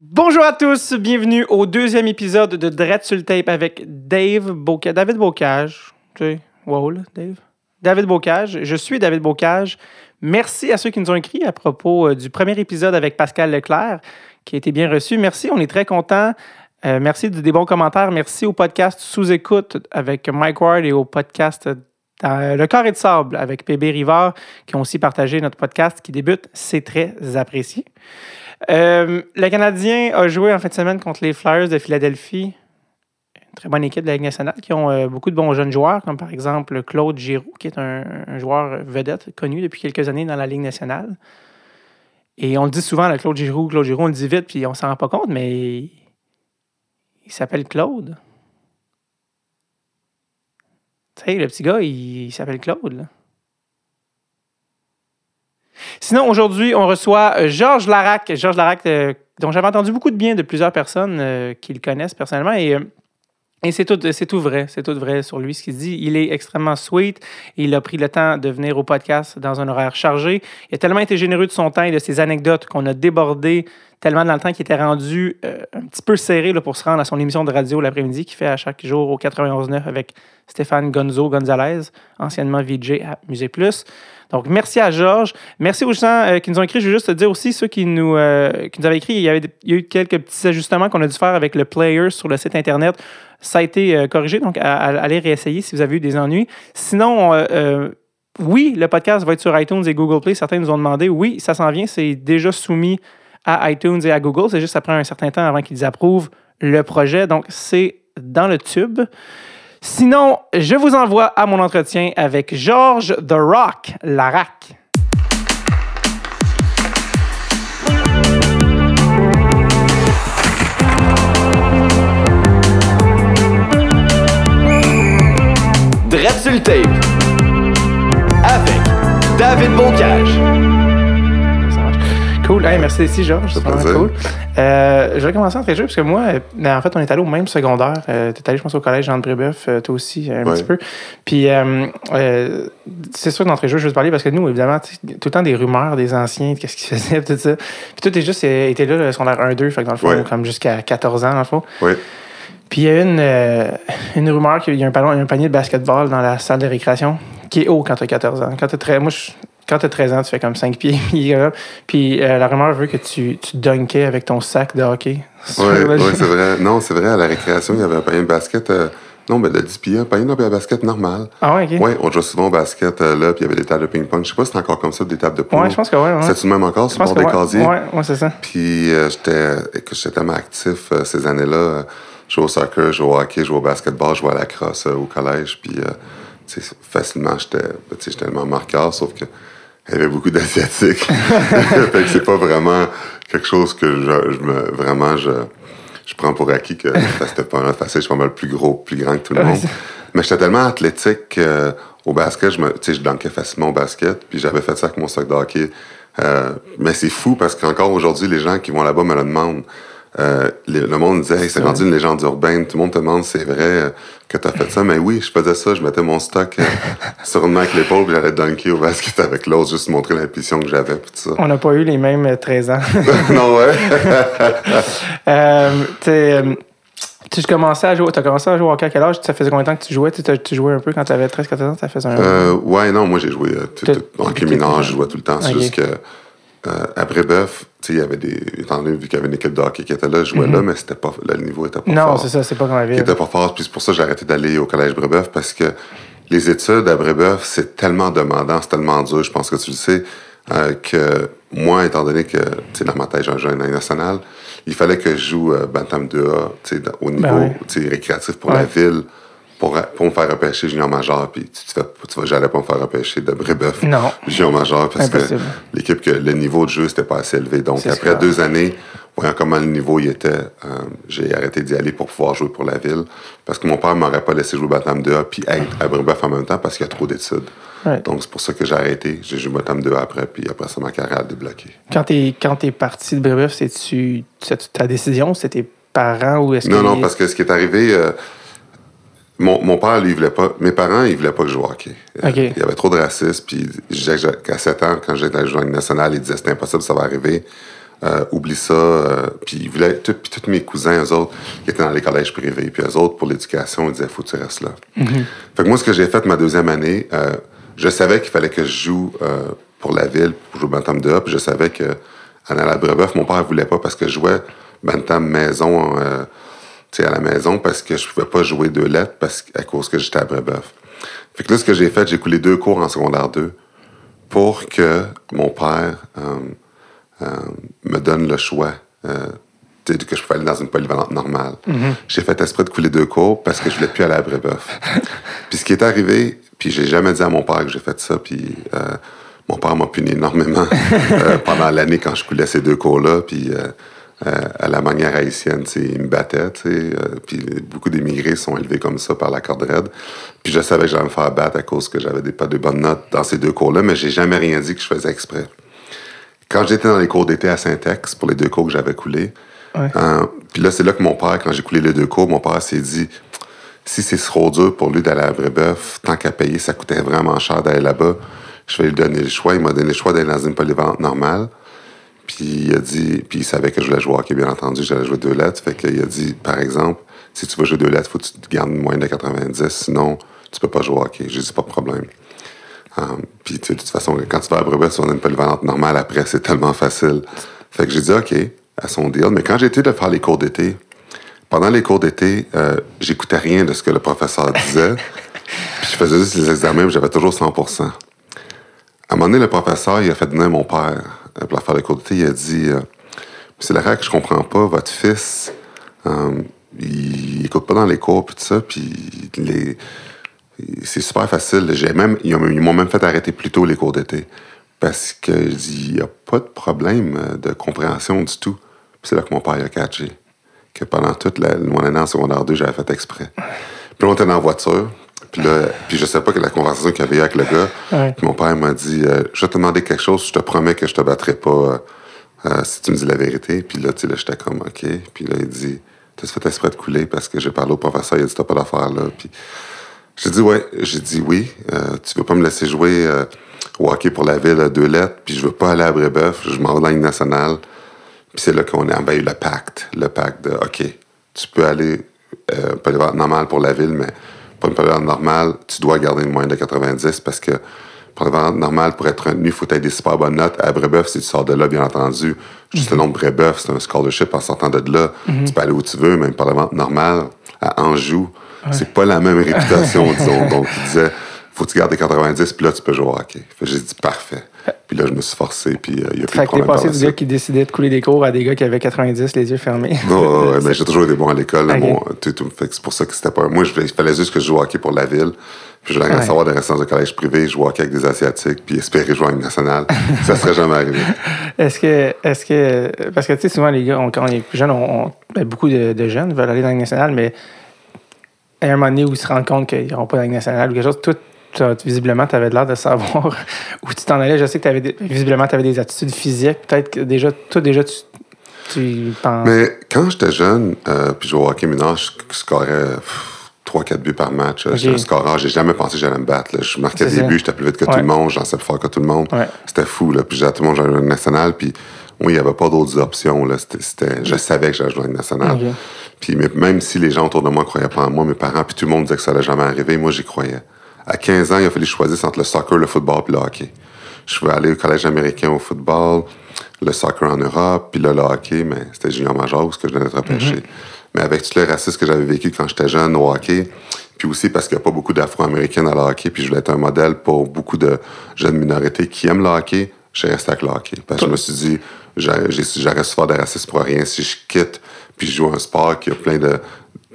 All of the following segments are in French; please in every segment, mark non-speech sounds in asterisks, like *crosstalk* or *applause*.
Bonjour à tous, bienvenue au deuxième épisode de Dread sur le tape avec Dave. David Bocage. Dave. David Bocage. Je suis David Bocage. Merci à ceux qui nous ont écrit à propos euh, du premier épisode avec Pascal Leclerc, qui a été bien reçu. Merci, on est très contents. Euh, merci des bons commentaires. Merci au podcast Sous-écoute avec Mike Ward et au podcast dans Le Corps et de Sable avec PB Rivard, qui ont aussi partagé notre podcast qui débute. C'est très apprécié. Euh, le Canadien a joué en fin de semaine contre les Flyers de Philadelphie. Une très bonne équipe de la Ligue nationale qui ont euh, beaucoup de bons jeunes joueurs, comme par exemple Claude Giroux, qui est un, joueur vedette connu depuis quelques années dans la Ligue nationale. Et on le dit souvent, Claude Giroux, Claude Giroux, on le dit vite, puis on s'en rend pas compte, mais il s'appelle Claude. Tu sais, le petit gars, il, il s'appelle Claude. Là. Sinon, aujourd'hui, on reçoit euh, Georges Larac. Georges Larac, euh, dont j'avais entendu beaucoup de bien de plusieurs personnes euh, qui le connaissent personnellement. Et, euh, et c'est tout, tout vrai. C'est tout vrai sur lui, ce qu'il dit. Il est extrêmement sweet. Il a pris le temps de venir au podcast dans un horaire chargé. Il a tellement été généreux de son temps et de ses anecdotes qu'on a débordé tellement dans le temps qu'il était rendu euh, un petit peu serré là, pour se rendre à son émission de radio l'après-midi qu'il fait à chaque jour au 91.9 avec Stéphane Gonzo Gonzalez, anciennement VJ à Musée Plus. Donc, merci à Georges. Merci aux gens euh, qui nous ont écrit. Je veux juste te dire aussi, ceux qui nous, euh, qui nous avaient écrit, il y, avait, a eu quelques petits ajustements qu'on a dû faire avec le player sur le site Internet. Ça a été euh, corrigé, donc allez réessayer si vous avez eu des ennuis. Sinon, oui, le podcast va être sur iTunes et Google Play. Certains nous ont demandé. Oui, ça s'en vient. C'est déjà soumis à iTunes et à Google. C'est juste ça prend un certain temps avant qu'ils approuvent le projet. Donc, c'est dans le tube. Sinon, je vous envoie à mon entretien avec Georges The Rock Larac. Dread sur le tape. Avec David Bocage. Cool. Hey, merci ici, Georges. C'est vraiment cool. Euh, je vais commencer en très jeu parce que moi, euh, ben, en fait, on est allé au même secondaire. Euh, tu es allé, je pense, au collège Jean de Brébeuf, euh, toi aussi, un Ouais. petit peu. Puis, euh, euh, c'est sûr, d'entrée de jeu, je veux te parler parce que nous, évidemment, tout le temps des rumeurs des anciens, de qu'est-ce qu'ils *laughs* faisaient, tout ça. Puis, toi, t'es juste euh, été là, le secondaire 1-2, fait que dans le fond, Ouais. comme jusqu'à 14 ans, dans le fond. Oui. Puis il y a une, euh, une rumeur qu'il y a un, ballon, un panier de basketball dans la salle de récréation qui est haut quand tu as 14 ans. Quand tu as, moi, je- quand t'as 13 ans, tu fais comme 5 pieds. Puis, euh, la rumeur veut que tu, tu dunkais avec ton sac de hockey. Oui, le- c'est vrai. Non, c'est vrai, à la récréation, il y avait un panier de basket. euh, non, mais de 10 pieds, un panier de basket normal. Ah ouais, ok. Oui, on jouait souvent au basket euh, là, puis il y avait des tables de ping-pong. Je sais pas si c'est encore comme ça, des tables de poule. Ouais, je pense que ouais. ouais. C'est-tu le même encore, sur le bord des ouais. casiers? Ouais, ouais, c'est ça. Puis j'étais tellement actif ces années-là. je jouais au soccer, je jouais au hockey, je jouais au basketball, je jouais à la crosse au collège. Puis tu facilement, tu j'étais tellement marqueur, sauf que il y avait beaucoup d'Asiatiques. *laughs* fait que c'est pas vraiment quelque chose que je, je me, vraiment je, je prends pour acquis que c'était pas mal facile. Je suis pas mal plus gros, plus grand que tout le monde. Mais j'étais tellement athlétique euh, au basket, je me, tu sais, je facilement au basket, puis j'avais fait ça avec mon sac de hockey. Euh, mais c'est fou parce qu'encore aujourd'hui, les gens qui vont là-bas me le demandent. Euh, le monde disait, hey, c'est rendu une légende urbaine. Tout le monde te demande, c'est vrai euh, que t'as fait ça. Mais oui, je faisais ça. Je mettais mon stock euh, sur une main avec l'épaule, puis j'allais dunker au basket avec l'autre, juste montrer l'impulsion que j'avais, tout ça. On n'a pas eu les mêmes euh, 13 ans. *laughs* non, ouais. *laughs* euh, euh, tu commençais à jouer, as commencé à jouer au hockey à quel âge? Ça faisait combien de temps que tu jouais? Tu, jouais un peu quand tu avais 13-14 ans? Ça faisait un... Euh, ouais, non, moi j'ai joué euh, tout, Tout- en je jouais tout le temps. C'est juste que euh, à Brébeuf, tu sais, il y avait des. Étant donné vu qu'il y avait une équipe de hockey qui était là, je jouais là, mais c'était pas le niveau était pas Mhm. non, fort. c'est ça, c'est pas comme la Qui ville. était pas fort. Puis c'est pour ça que j'ai arrêté d'aller au collège Brébeuf parce que les études à Brébeuf, c'est tellement demandant, c'est tellement dur, je pense que tu le sais, euh, que moi, étant donné que, tu sais, dans ma tête, j'ai un jeune national, il fallait que je joue euh, Bantam 2A, tu sais, au niveau Ben ouais. tu sais, récréatif pour Ouais. la ville, pour, pour me faire repêcher junior majeur. Puis tu, tu fais, tu vas, j'allais pas me faire repêcher de Brébeuf Non. *laughs* junior majeur parce Impossible. que l'équipe, que le niveau de jeu, c'était pas assez élevé. Donc C'est après deux années, voyant comment le niveau il était, euh, j'ai arrêté d'y aller pour pouvoir jouer pour la ville. Parce que mon père m'aurait pas laissé jouer Batam 2A puis être à Brébeuf en même temps parce qu'il y a trop d'études. Ouais. Donc c'est pour ça que j'ai arrêté. J'ai joué Batam 2A après, puis après ça, ma carrière a débloqué. Quand t'es, quand t'es parti de Brébeuf, c'est-tu, c'est ta décision? C'était tes parents ou est-ce Non, que... non, parce que ce qui est arrivé, euh, mon, mon père, lui, il voulait pas. Mes parents, ils voulaient pas que je joue au hockey. Euh. Il y avait trop de racisme. Puis, qu'à 7 ans, quand j'étais à la nationale, ils disaient c'était impossible, ça va arriver. euh, oublie ça. euh, puis ils voulaient, tout- puis tous mes cousins, eux autres, qui étaient dans les collèges privés, puis eux autres, pour l'éducation, ils disaient, faut que tu restes là. Fait que moi, ce que j'ai fait ma deuxième année, euh, je savais qu'il fallait que je joue pour la ville, pour jouer Bantam 2A, puis je savais que à Brébeuf, mon père voulait pas parce que je jouais Bantam maison, à la maison, parce que je pouvais pas jouer deux lettres parce, à cause que j'étais à Brébeuf. Fait que là, ce que j'ai fait, j'ai coulé deux cours en secondaire 2 pour que mon père euh, euh, me donne le choix. euh, que je pouvais aller dans une polyvalente normale. J'ai fait exprès de couler deux cours parce que je voulais plus aller à Brébeuf. *laughs* puis ce qui est arrivé, puis j'ai jamais dit à mon père que j'ai fait ça, puis euh, mon père m'a puni énormément *laughs* pendant l'année quand je coulais ces deux cours-là, puis à la manière haïtienne, tu sais, il me sais, euh, puis beaucoup d'immigrés sont élevés comme ça par la corde raide. Puis je savais que j'allais me faire battre à cause que j'avais des, pas de bonnes notes dans ces deux cours-là, mais j'ai jamais rien dit que je faisais exprès. Quand j'étais dans les cours d'été à Saint-Ex, pour les deux cours que j'avais coulés, Ouais. euh, puis là, c'est là que mon père, quand j'ai coulé les deux cours, mon père s'est dit si c'est trop dur pour lui d'aller à Brébeuf, tant qu'à payer, ça coûtait vraiment cher d'aller là-bas, je vais lui donner le choix. Il m'a donné le choix d'aller dans une polyvalente normale. Puis il a dit, puis il savait que je voulais jouer au hockey, bien entendu, j'allais jouer deux lettres. Fait qu'il a dit, par exemple, si tu veux jouer deux lettres, faut que tu te gardes moins de 90, sinon tu peux pas jouer au hockey. J'ai dit, pas de problème. Um, puis de toute façon, quand tu vas à tu vas dans une polyvalente normale après, c'est tellement facile. Fait que j'ai dit, OK, à son deal. Mais quand j'ai été de faire les cours d'été, pendant les cours d'été, euh, j'écoutais rien de ce que le professeur disait. *laughs* puis je faisais juste les examens, j'avais toujours 100% À un moment donné, le professeur, il a fait venir mon père euh, pour faire les cours d'été. Il a dit euh, Monsieur Larac, je comprends pas, votre fils, euh, il, il écoute pas dans les cours, puis tout ça, puis c'est super facile. J'ai même, ils ont- ils m'ont même fait arrêter plus tôt les cours d'été. Parce qu'il n'y a pas de problème de compréhension du tout. C'est là que mon père a catché. Que pendant toute la, mon année en secondaire 2, j'avais fait exprès. Puis on était dans la voiture. Puis là, puis je sais pas quelle la conversation qu'il y avait eu avec le gars. Ouais. Puis mon père m'a dit euh, Je vais te demander quelque chose, je te promets que je te battrai pas euh, euh, si tu me dis la vérité. Puis là, tu sais, là, j'étais comme OK. Puis là, il dit T'as fait exprès de couler parce que j'ai parlé au professeur, il a dit T'as pas d'affaire là. Puis j'ai dit ouais, j'ai dit oui. Tu veux pas me laisser jouer au hockey pour la ville à deux lettres, puis je veux pas aller à Brébeuf, je m'en vais dans la Ligue nationale. Puis c'est là qu'on a envahi le pacte, le pacte de OK, tu peux aller euh, polyvalente normale pour la ville, mais pas une polyvalente normale, tu dois garder une moyenne de 90 parce que polyvalente normale pour être retenu, il faut être des super bonnes notes. À Brébeuf, si tu sors de là, bien entendu, juste le nom de Brébeuf, c'est un scholarship en sortant de là. Tu peux aller où tu veux, même polyvalente normale à Anjou. C'est pas la même *laughs* réputation, disons. Donc, il disait, faut que tu gardes des 90, puis là, tu peux jouer au hockey. J'ai dit, parfait. Puis là, je me suis forcé, puis euh, il y a plus de Fait que t'es passé du gars qui décidait de couler des cours à des gars qui avaient 90, les yeux fermés. Ouais, ouais, *laughs* mais j'ai toujours été bon à l'école. Bon, tout- fait c'est pour ça que c'était pas. Moi, je il fallait juste que je joue au hockey pour la ville. Puis je voulais rien Ouais. savoir des restaurants de collège privé, jouer au hockey avec des Asiatiques, puis espérer jouer en nationale. *laughs* ça serait jamais arrivé. Est-ce que, est-ce que, parce que tu sais, souvent les gars, on- quand on est plus jeune, on, on- ben, beaucoup de, de jeunes veulent aller dans la nationale, mais à un moment donné où ils se rendent compte qu'ils n'auront pas la nationale ou quelque chose, toi, t'as- visiblement, tu avais l'air de savoir *laughs* où tu t'en allais. Je sais que avais visiblement, tu avais des attitudes physiques. Peut-être que déjà, toi, déjà, tu, tu penses. Mais quand j'étais jeune, euh, puis je jouais au hockey mineur, je scorais 3-4 buts par match. J'étais Ok. un scoreur. J'ai jamais pensé que j'allais me battre. là. Je marquais des ça. buts, j'étais plus vite que tout le monde, j'en sais plus fort que tout le monde. Ouais. C'était fou. Là. Puis j'ai tout le monde jouait à la nationale, puis oui, il n'y avait pas d'autres options. Là. Je savais que j'allais jouer à la nationale. Ok. Puis même si les gens autour de moi ne croyaient pas en moi, mes parents, puis tout le monde disait que ça allait jamais arriver, moi j'y croyais. À 15 ans, il a fallu choisir entre le soccer, le football puis le hockey. Je voulais aller au collège américain au football, le soccer en Europe, puis là, le hockey, mais c'était junior major où ce que je venais d'être repêché. Mais avec tout le racisme que j'avais vécu quand j'étais jeune au hockey, puis aussi parce qu'il n'y a pas beaucoup d'Afro-Américains dans le hockey, puis je voulais être un modèle pour beaucoup de jeunes minorités qui aiment le hockey, j'ai resté avec le hockey. Parce que je me suis dit, j'ai- j'ai- j'aurais souffert de racisme pour rien si je quitte, puis je joue un sport qui a plein de,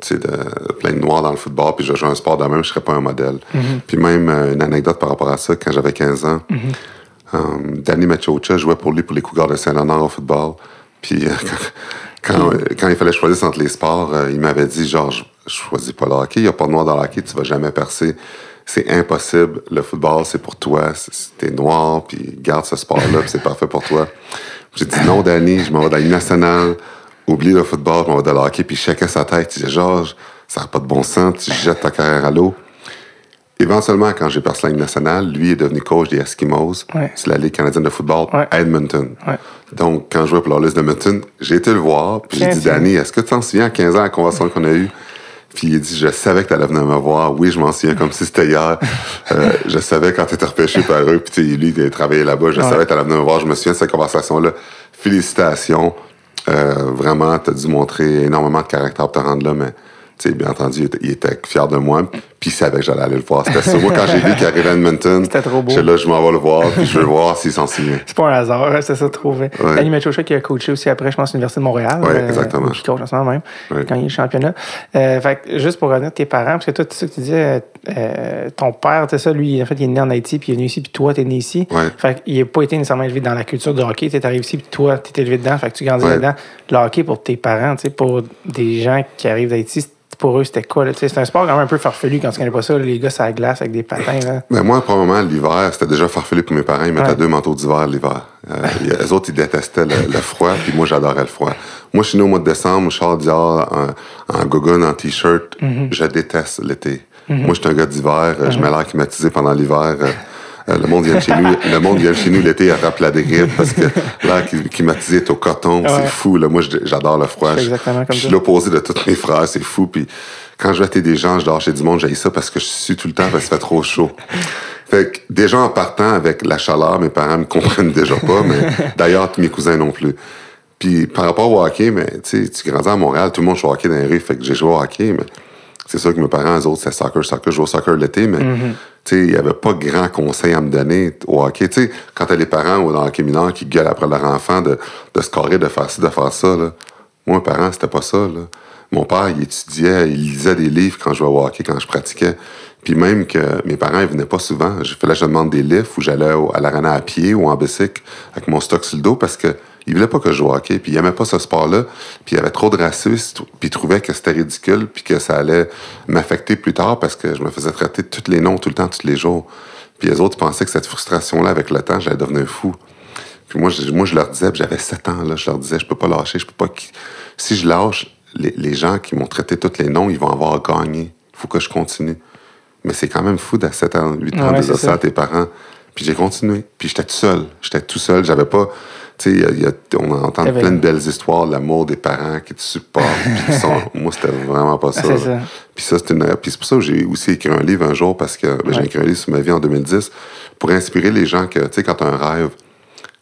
tu sais, de, plein de noirs dans le football, puis je joue un sport de même, je serais pas un modèle. Puis même euh, une anecdote par rapport à ça, quand j'avais 15 ans, euh, Danny Machocha jouait pour lui pour les Cougars de Saint-Léonard au football. Puis euh, *laughs* quand, quand, quand il fallait choisir entre les sports, il m'avait dit genre, je, je choisis pas le hockey, il n'y a pas de noir dans le hockey, tu vas jamais percer. C'est impossible. Le football, c'est pour toi. T'es noir, puis garde ce sport-là, puis c'est parfait pour toi. J'ai dit non, Danny, je m'en vais dans la nationale. Oublie le football, je m'en vais dans le hockey. Puis checkais sa tête. Il disait, Georges, ça n'a pas de bon sens, tu jettes ta carrière à l'eau. Éventuellement, quand j'ai percé la Ligue nationale, lui est devenu coach des Eskimos. Ouais. C'est la Ligue canadienne de football Ouais. à Edmonton. Ouais. Donc, quand je jouais pour liste d'Edmonton, j'ai été le voir, puis j'ai dit. Danny, est-ce que tu t'en souviens à 15 ans la conversation qu'on a eue? Puis il a dit, je savais que tu allais venir me voir. Oui, je m'en souviens comme si c'était hier. *laughs* Euh, je savais quand tu étais repêché par eux, puis tu lui, il a travaillé là-bas. Je savais que tu allais venir me voir. Je me souviens de cette conversation-là. Félicitations. Euh, vraiment, tu as dû montrer énormément de caractère pour te rendre là, mais bien entendu, il était fier de moi, puis il savait que j'allais aller le voir. C'était ça. Moi, quand j'ai vu qu'il arrivait à Edmonton, C'était trop beau. j'étais là, je m'en vais le voir, puis je veux voir s'il s'en souvient. C'est pas un hasard, hein, c'est ça, trouvé. Ouais. Danny Machocha qui a coaché aussi après, je pense, l'Université de Montréal. Ouais, exactement. Qui coach en ce moment même, Ouais. quand il est championnat. Euh, fait que juste pour revenir à tes parents, parce que toi, tu sais que tu disais, euh, ton père, tu sais ça, lui, en fait, il est né en Haïti, puis il est venu ici, puis toi, t'es né ici. Ouais. Fait qu'il n'a pas été nécessairement élevé dans la culture du hockey. Tu arrivé ici, puis toi, tu élevé dedans, fait que tu grandis dedans. Le hockey, pour tes parents, tu sais, pour des gens qui arrivent d'Haïti, pour eux, c'était quoi? C'est un sport quand même un peu farfelu quand tu connais pas ça. là, Les gars, ça glace avec des patins. Là. Mais moi, probablement, l'hiver, c'était déjà farfelu pour mes parents. Ils mettaient Ouais. deux manteaux d'hiver l'hiver. Euh, eux autres, ils détestaient le, le froid, puis moi, j'adorais le froid. Moi, je suis né au mois de décembre, je sors dehors en, gogoon, en T-shirt. Mm-hmm. Je déteste l'été. Moi, je suis un gars d'hiver. euh, Je mets l'air climatisé pendant l'hiver. Euh, le monde vient de chez nous, le monde vient chez nous l'été, il attrape la grippe parce que l'air qui- climatisé est au coton, Ouais. c'est fou. Là. Moi, j'adore le froid. Je suis l'opposé de tous mes frères, c'est fou. Puis quand je vais à des gens, je dors chez du monde, j'ai ça parce que je suis tout le temps parce que ça fait trop chaud. Fait que déjà en partant avec la chaleur, mes parents me comprennent déjà pas, mais d'ailleurs tous mes cousins non plus. Puis par rapport au hockey, mais tu sais, tu grandis à Montréal, tout le monde joue au hockey dans les rues, fait que j'ai joué au hockey, mais c'est sûr que mes parents, eux autres, c'est soccer, soccer, je jouais au soccer l'été, mais tu sais, il n'y avait pas grand conseil à me donner au hockey. Tu sais, quand t'as les parents ou dans le hockey mineur qui gueulent après leur enfant de, de scorer, de faire ci, de faire ça, là. Moi, mes parents, c'était pas ça, là. Mon père, il étudiait, il lisait des livres quand je jouais au hockey, quand je pratiquais. Puis même que mes parents, ils venaient pas souvent. Je fallait que je demande des livres ou j'allais à l'arena à pied ou en bicycle avec mon stock sur le dos parce que il voulait pas que je joue au hockey. Puis il aimait pas ce sport-là. Puis il y avait trop de racistes. Puis il trouvait que c'était ridicule puis que ça allait m'affecter plus tard parce que je me faisais traiter de tous les noms tout le temps, tous les jours. Puis les autres pensaient que cette frustration-là, avec le temps, j'allais devenir fou. Puis moi, je, moi, je leur disais, puis j'avais 7 ans, là, je leur disais, je peux pas lâcher, je peux pas. Si je lâche, les, les gens qui m'ont traité tous les noms, ils vont avoir gagné. Il faut que je continue. Mais c'est quand même fou d'à 7 ans, 8 ans Ouais, de ça à tes parents. Puis j'ai continué. Puis j'étais tout seul. J'étais tout seul. J'avais pas. Y a- on entend plein de belles histoires, l'amour des parents qui te supportent. *laughs* sont- moi, c'était vraiment pas ça. Puis ça, c'est une. Puis c'est pour ça que j'ai aussi écrit un livre un jour parce que ben, j'ai écrit un livre sur ma vie en 2010 pour inspirer les gens que, tu sais, quand tu as un rêve,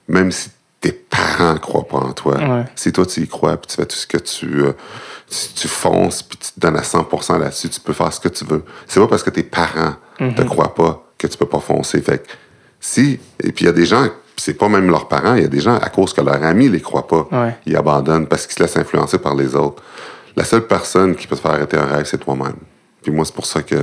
même si tes parents croient pas en toi, Ouais. si toi tu y crois, puis tu fais tout ce que tu, euh, tu, tu fonces, puis tu te donnes à 100% là-dessus, tu peux faire ce que tu veux. C'est pas parce que tes parents Mhm. te croient pas que tu peux pas foncer. Fait que si, et puis il y a des gens, c'est pas même leurs parents, il y a des gens, à cause que leurs amis les croient pas, Ouais. ils abandonnent parce qu'ils se laissent influencer par les autres. La seule personne qui peut te faire arrêter un rêve, c'est toi-même. Puis moi, c'est pour ça que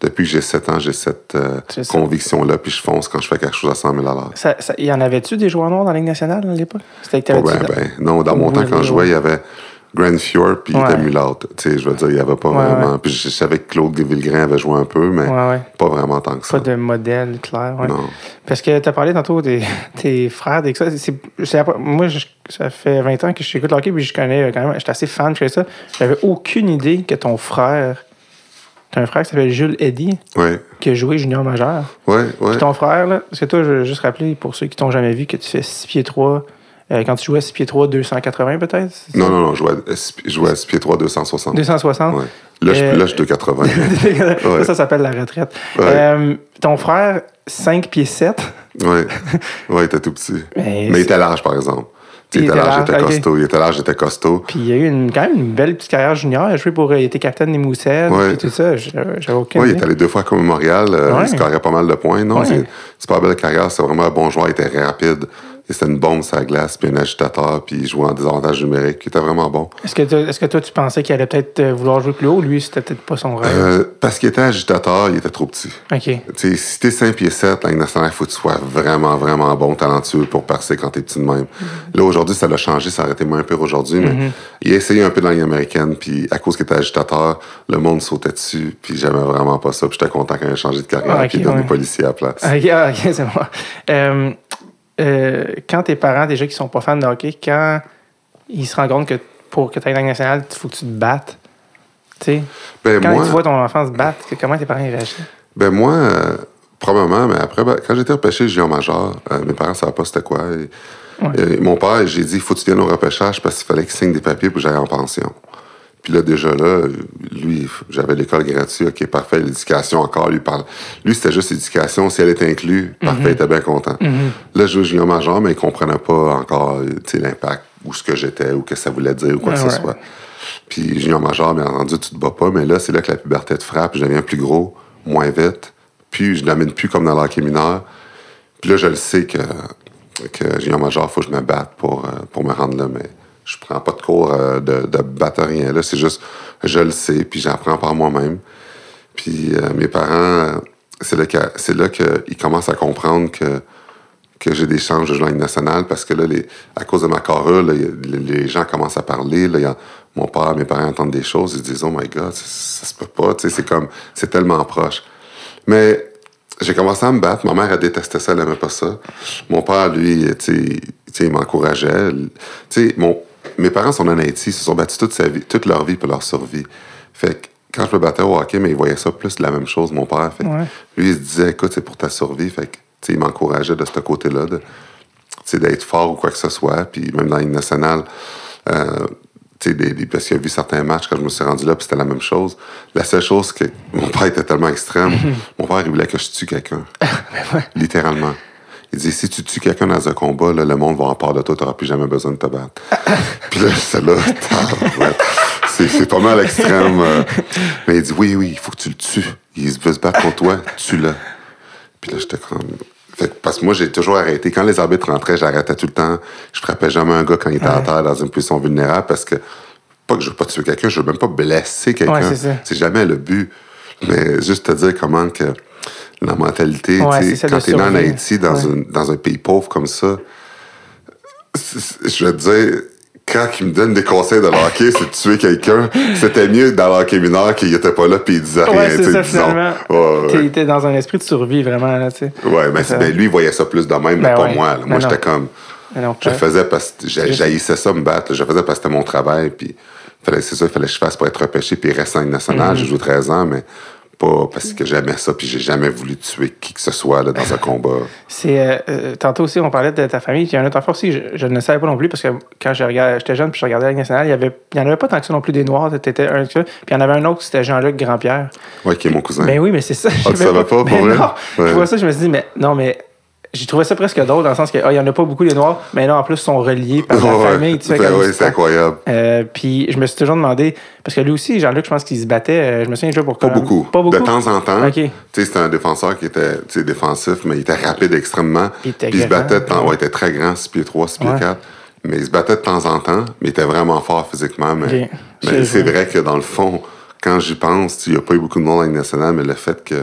depuis que j'ai 7 ans, j'ai cette euh, conviction-là, puis je fonce quand je fais quelque chose à 100 000 à l'heure. Ça, ça- y en avait-tu des joueurs noirs dans la Ligue nationale à l'époque? C'était t'avais-tu ben, ben, non, dans mon Oui, temps, quand oui, je jouais, oui. il y avait Grand Fjord, puis Ouais. mulâtre. Tu sais, je veux dire, il n'y avait pas Ouais, vraiment. Puis je, je savais que Claude Villegrain avait joué un peu, mais pas vraiment tant que ça. Pas de modèle clair. Non. Parce que tu as parlé tantôt des *laughs* tes frères, des ça. moi, je- ça fait 20 ans que je le hockey, puis je connais euh, quand même. J'étais assez fan de ça. J'avais aucune idée que ton frère. T'as un frère qui s'appelle Jules Eddy, Ouais, qui a joué junior majeur. ouais, ouais. Puis ton frère, là, parce que toi, je veux juste rappeler, pour ceux qui t'ont jamais vu, que tu fais 6 pieds 3. Euh, quand tu jouais 6 pieds 3, 280 peut-être? Non, non, non, je jouais à, je jouais à 6 pieds 3, 260. 260? Ouais. Là, je, Euh, là, je suis *laughs* 280. ça, Ouais. ça s'appelle la retraite. Ouais. Euh, ton frère, 5 pieds 7. ouais. Ouais, il était tout petit. *laughs* Mais Mais il était large, par exemple. Il Il était était large, costaud. Il était large, costaud. Puis il y a eu une, quand même une belle petite carrière junior. Il a joué pour. Il était capitaine des Moussettes. Ouais. Tout ça. J'avais j'avais aucune Oui, il est allé deux fois comme Montréal. Ouais. Il scorait pas mal de points. Non, Ouais. c'est c'est pas une belle carrière. C'est vraiment un bon joueur. Il était rapide. Et C'était une bombe sur la glace, puis un agitateur, puis il jouait en désavantage numérique. Il était vraiment bon. Est-ce que, toi- est-ce que toi, tu pensais qu'il allait peut-être euh, vouloir jouer plus haut? Lui, c'était peut-être pas son rêve. Euh, parce qu'il était agitateur, il était trop petit. OK. Tu sais, si t'es 5 pieds 7, la Ligue nationale, il faut que tu sois vraiment, vraiment bon, talentueux pour percer quand t'es petit de même. Là, aujourd'hui, ça l'a changé, ça aurait été moins pire aujourd'hui, mais il a essayé un peu dans la américaine, puis à cause qu'il était agitateur, le monde sautait dessus, puis j'aimais vraiment pas ça, puis j'étais content quand il a changé de carrière, Ah, ok, puis il est devenu ouais. policier à la place. OK, ah, ok, *laughs* c'est bon. Euh, euh, quand tes parents, déjà, qui sont pas fans de hockey, quand ils se rendent compte que pour que tu ailles dans nationale, il faut que tu te battes. Tu sais, Ben, quand moi, tu vois ton enfant se battre, comment tes parents réagissent? Ben moi, euh, probablement, mais après, ben, quand j'étais repêché junior major, euh, mes parents ne savaient pas c'était quoi. Et- et mon père, j'ai dit, il faut que tu viennes au repêchage parce qu'il fallait qu'il signe des papiers pour que j'aille en pension. Puis là, déjà là, lui, j'avais l'école gratuite, ok, parfait, l'éducation encore, lui parle. Lui, c'était juste l'éducation, si elle était inclue, parfait, il était bien content. Là, je joue junior major, mais il comprenait pas encore, l'impact, ou ce que j'étais, ou que ça voulait dire, ou quoi que Ouais, ce soit. Puis junior major, bien entendu, tu te bats pas, mais là, c'est là que la puberté te frappe, je deviens plus gros, moins vite, puis je l'amène plus comme dans l'hockey mineur. Puis là, je le sais que, que junior major, il faut que je me batte pour, euh, pour me rendre là, mais je prends pas de cours euh, de, de là. C'est juste, je le sais, puis j'apprends par moi-même. Puis euh, mes parents, euh, c'est là, qu'ils commencent à comprendre que, que j'ai des chances de jouer en nationale parce que là, à cause de ma carrure, les, gens commencent à parler. Là, a- mon père, mes parents entendent des choses, ils disent Oh my God, ça, ça se peut pas. C'est comme, c'est tellement proche. Mais j'ai commencé à me battre. Ma mère, elle détestait ça, elle aimait pas ça. Mon père, lui, il m'encourageait. Mon, mes parents sont en Haïti, ils se sont battus toute, sa vie, toute leur vie pour leur survie. Fait que quand je me battais au hockey, mais ils voyaient ça plus de la même chose, mon père. Fait que Ouais. lui, il se disait, écoute, c'est pour ta survie. Fait que, tu sais, il m'encourageait de ce côté-là, d'être fort ou quoi que ce soit. Puis même dans Ligue nationale, euh, des- des- parce qu'il a vu certains matchs quand je me suis rendu là, puis c'était la même chose. La seule chose que mon père était tellement extrême, *laughs* mon père, il voulait que je tue quelqu'un. *laughs* Littéralement. Il dit, si tu tues quelqu'un dans un combat, là, le monde va en part de toi, tu n'auras plus jamais besoin de te battre. *laughs* puis là, c'est là, c'est pas mal extrême. euh. Mais il dit, oui, oui, il faut que tu le tues. Il veut se battre contre toi, tue-le. Puis là, j'étais comme. Fait que- parce que moi, j'ai toujours arrêté. Quand les arbitres rentraient, j'arrêtais tout le temps. Je frappais jamais un gars quand il était à terre dans une position vulnérable parce que, pas que je veux pas tuer quelqu'un, je veux même pas blesser quelqu'un. Ouais, c'est jamais le but. Mais juste te dire comment que la mentalité, Ouais, tu ça, sais, quand de t'es né en. Haïti, dans, Ouais. une- dans un pays pauvre comme ça, je te dire, quand il me donne des conseils de hockey, c'est de tuer quelqu'un, c'était mieux dans le hockey mineur qu'il était pas là puis il disait rien. Ouais, tu c'est ça, finalement. Ouais, ouais, ouais. T'es t'es dans un esprit de survie, vraiment, là, tu sais. Ouais, mais ben, lui, il voyait ça plus de même, mais Ben pas moi. là. Ben Moi, j'étais comme. Non, Je faisais parce que j'haïssais ça me battre. Je faisais parce que c'était mon travail. Puis, c'est ça, il fallait que je fasse pour être repêché puis rester en Ligue Mhm. nationale. J'ai joué 13 ans, mais pas parce que j'aimais ça. Puis, j'ai jamais voulu tuer qui que ce soit là, dans un combat. C'est euh, euh, tantôt aussi on parlait de ta famille. Puis il y a un autre affaire aussi, je, je ne savais pas non plus parce que quand je regardais- j'étais jeune puis je regardais la nationale, il y avait il y en avait pas tant que ça non plus des noirs, t'étais un que ça. Puis il y en avait un autre, c'était Jean-Luc Grandpierre. Ouais, qui est mon cousin. Ben oui, mais c'est ça. je Ah, tu savais pas, pour Mais *laughs* vrai? non. Je vois ça, je me suis dit mais non mais j'ai trouvé ça presque drôle dans le sens que ah, il y en a pas beaucoup les noirs, mais là en plus ils sont reliés par la *laughs* Ouais, famille, tu sais ben ouais, c'est- incroyable. Euh, puis je me suis toujours demandé parce que lui aussi Jean-Luc, je pense qu'il se battait, euh, je me souviens jouait pour Pas beaucoup. Pas beaucoup. De temps en temps. Tu sais, c'était un défenseur qui était défensif, mais il était rapide extrêmement. Puis il se battait de temps. Ouais, il était très grand, 6 pieds 3, 6 pieds Ouais. 4. Mais il se battait de temps en temps, mais il était vraiment fort physiquement. Mais, mais c'est vrai que dans le fond, quand j'y pense, il n'y a pas eu beaucoup de monde Ligue nationale, mais le fait que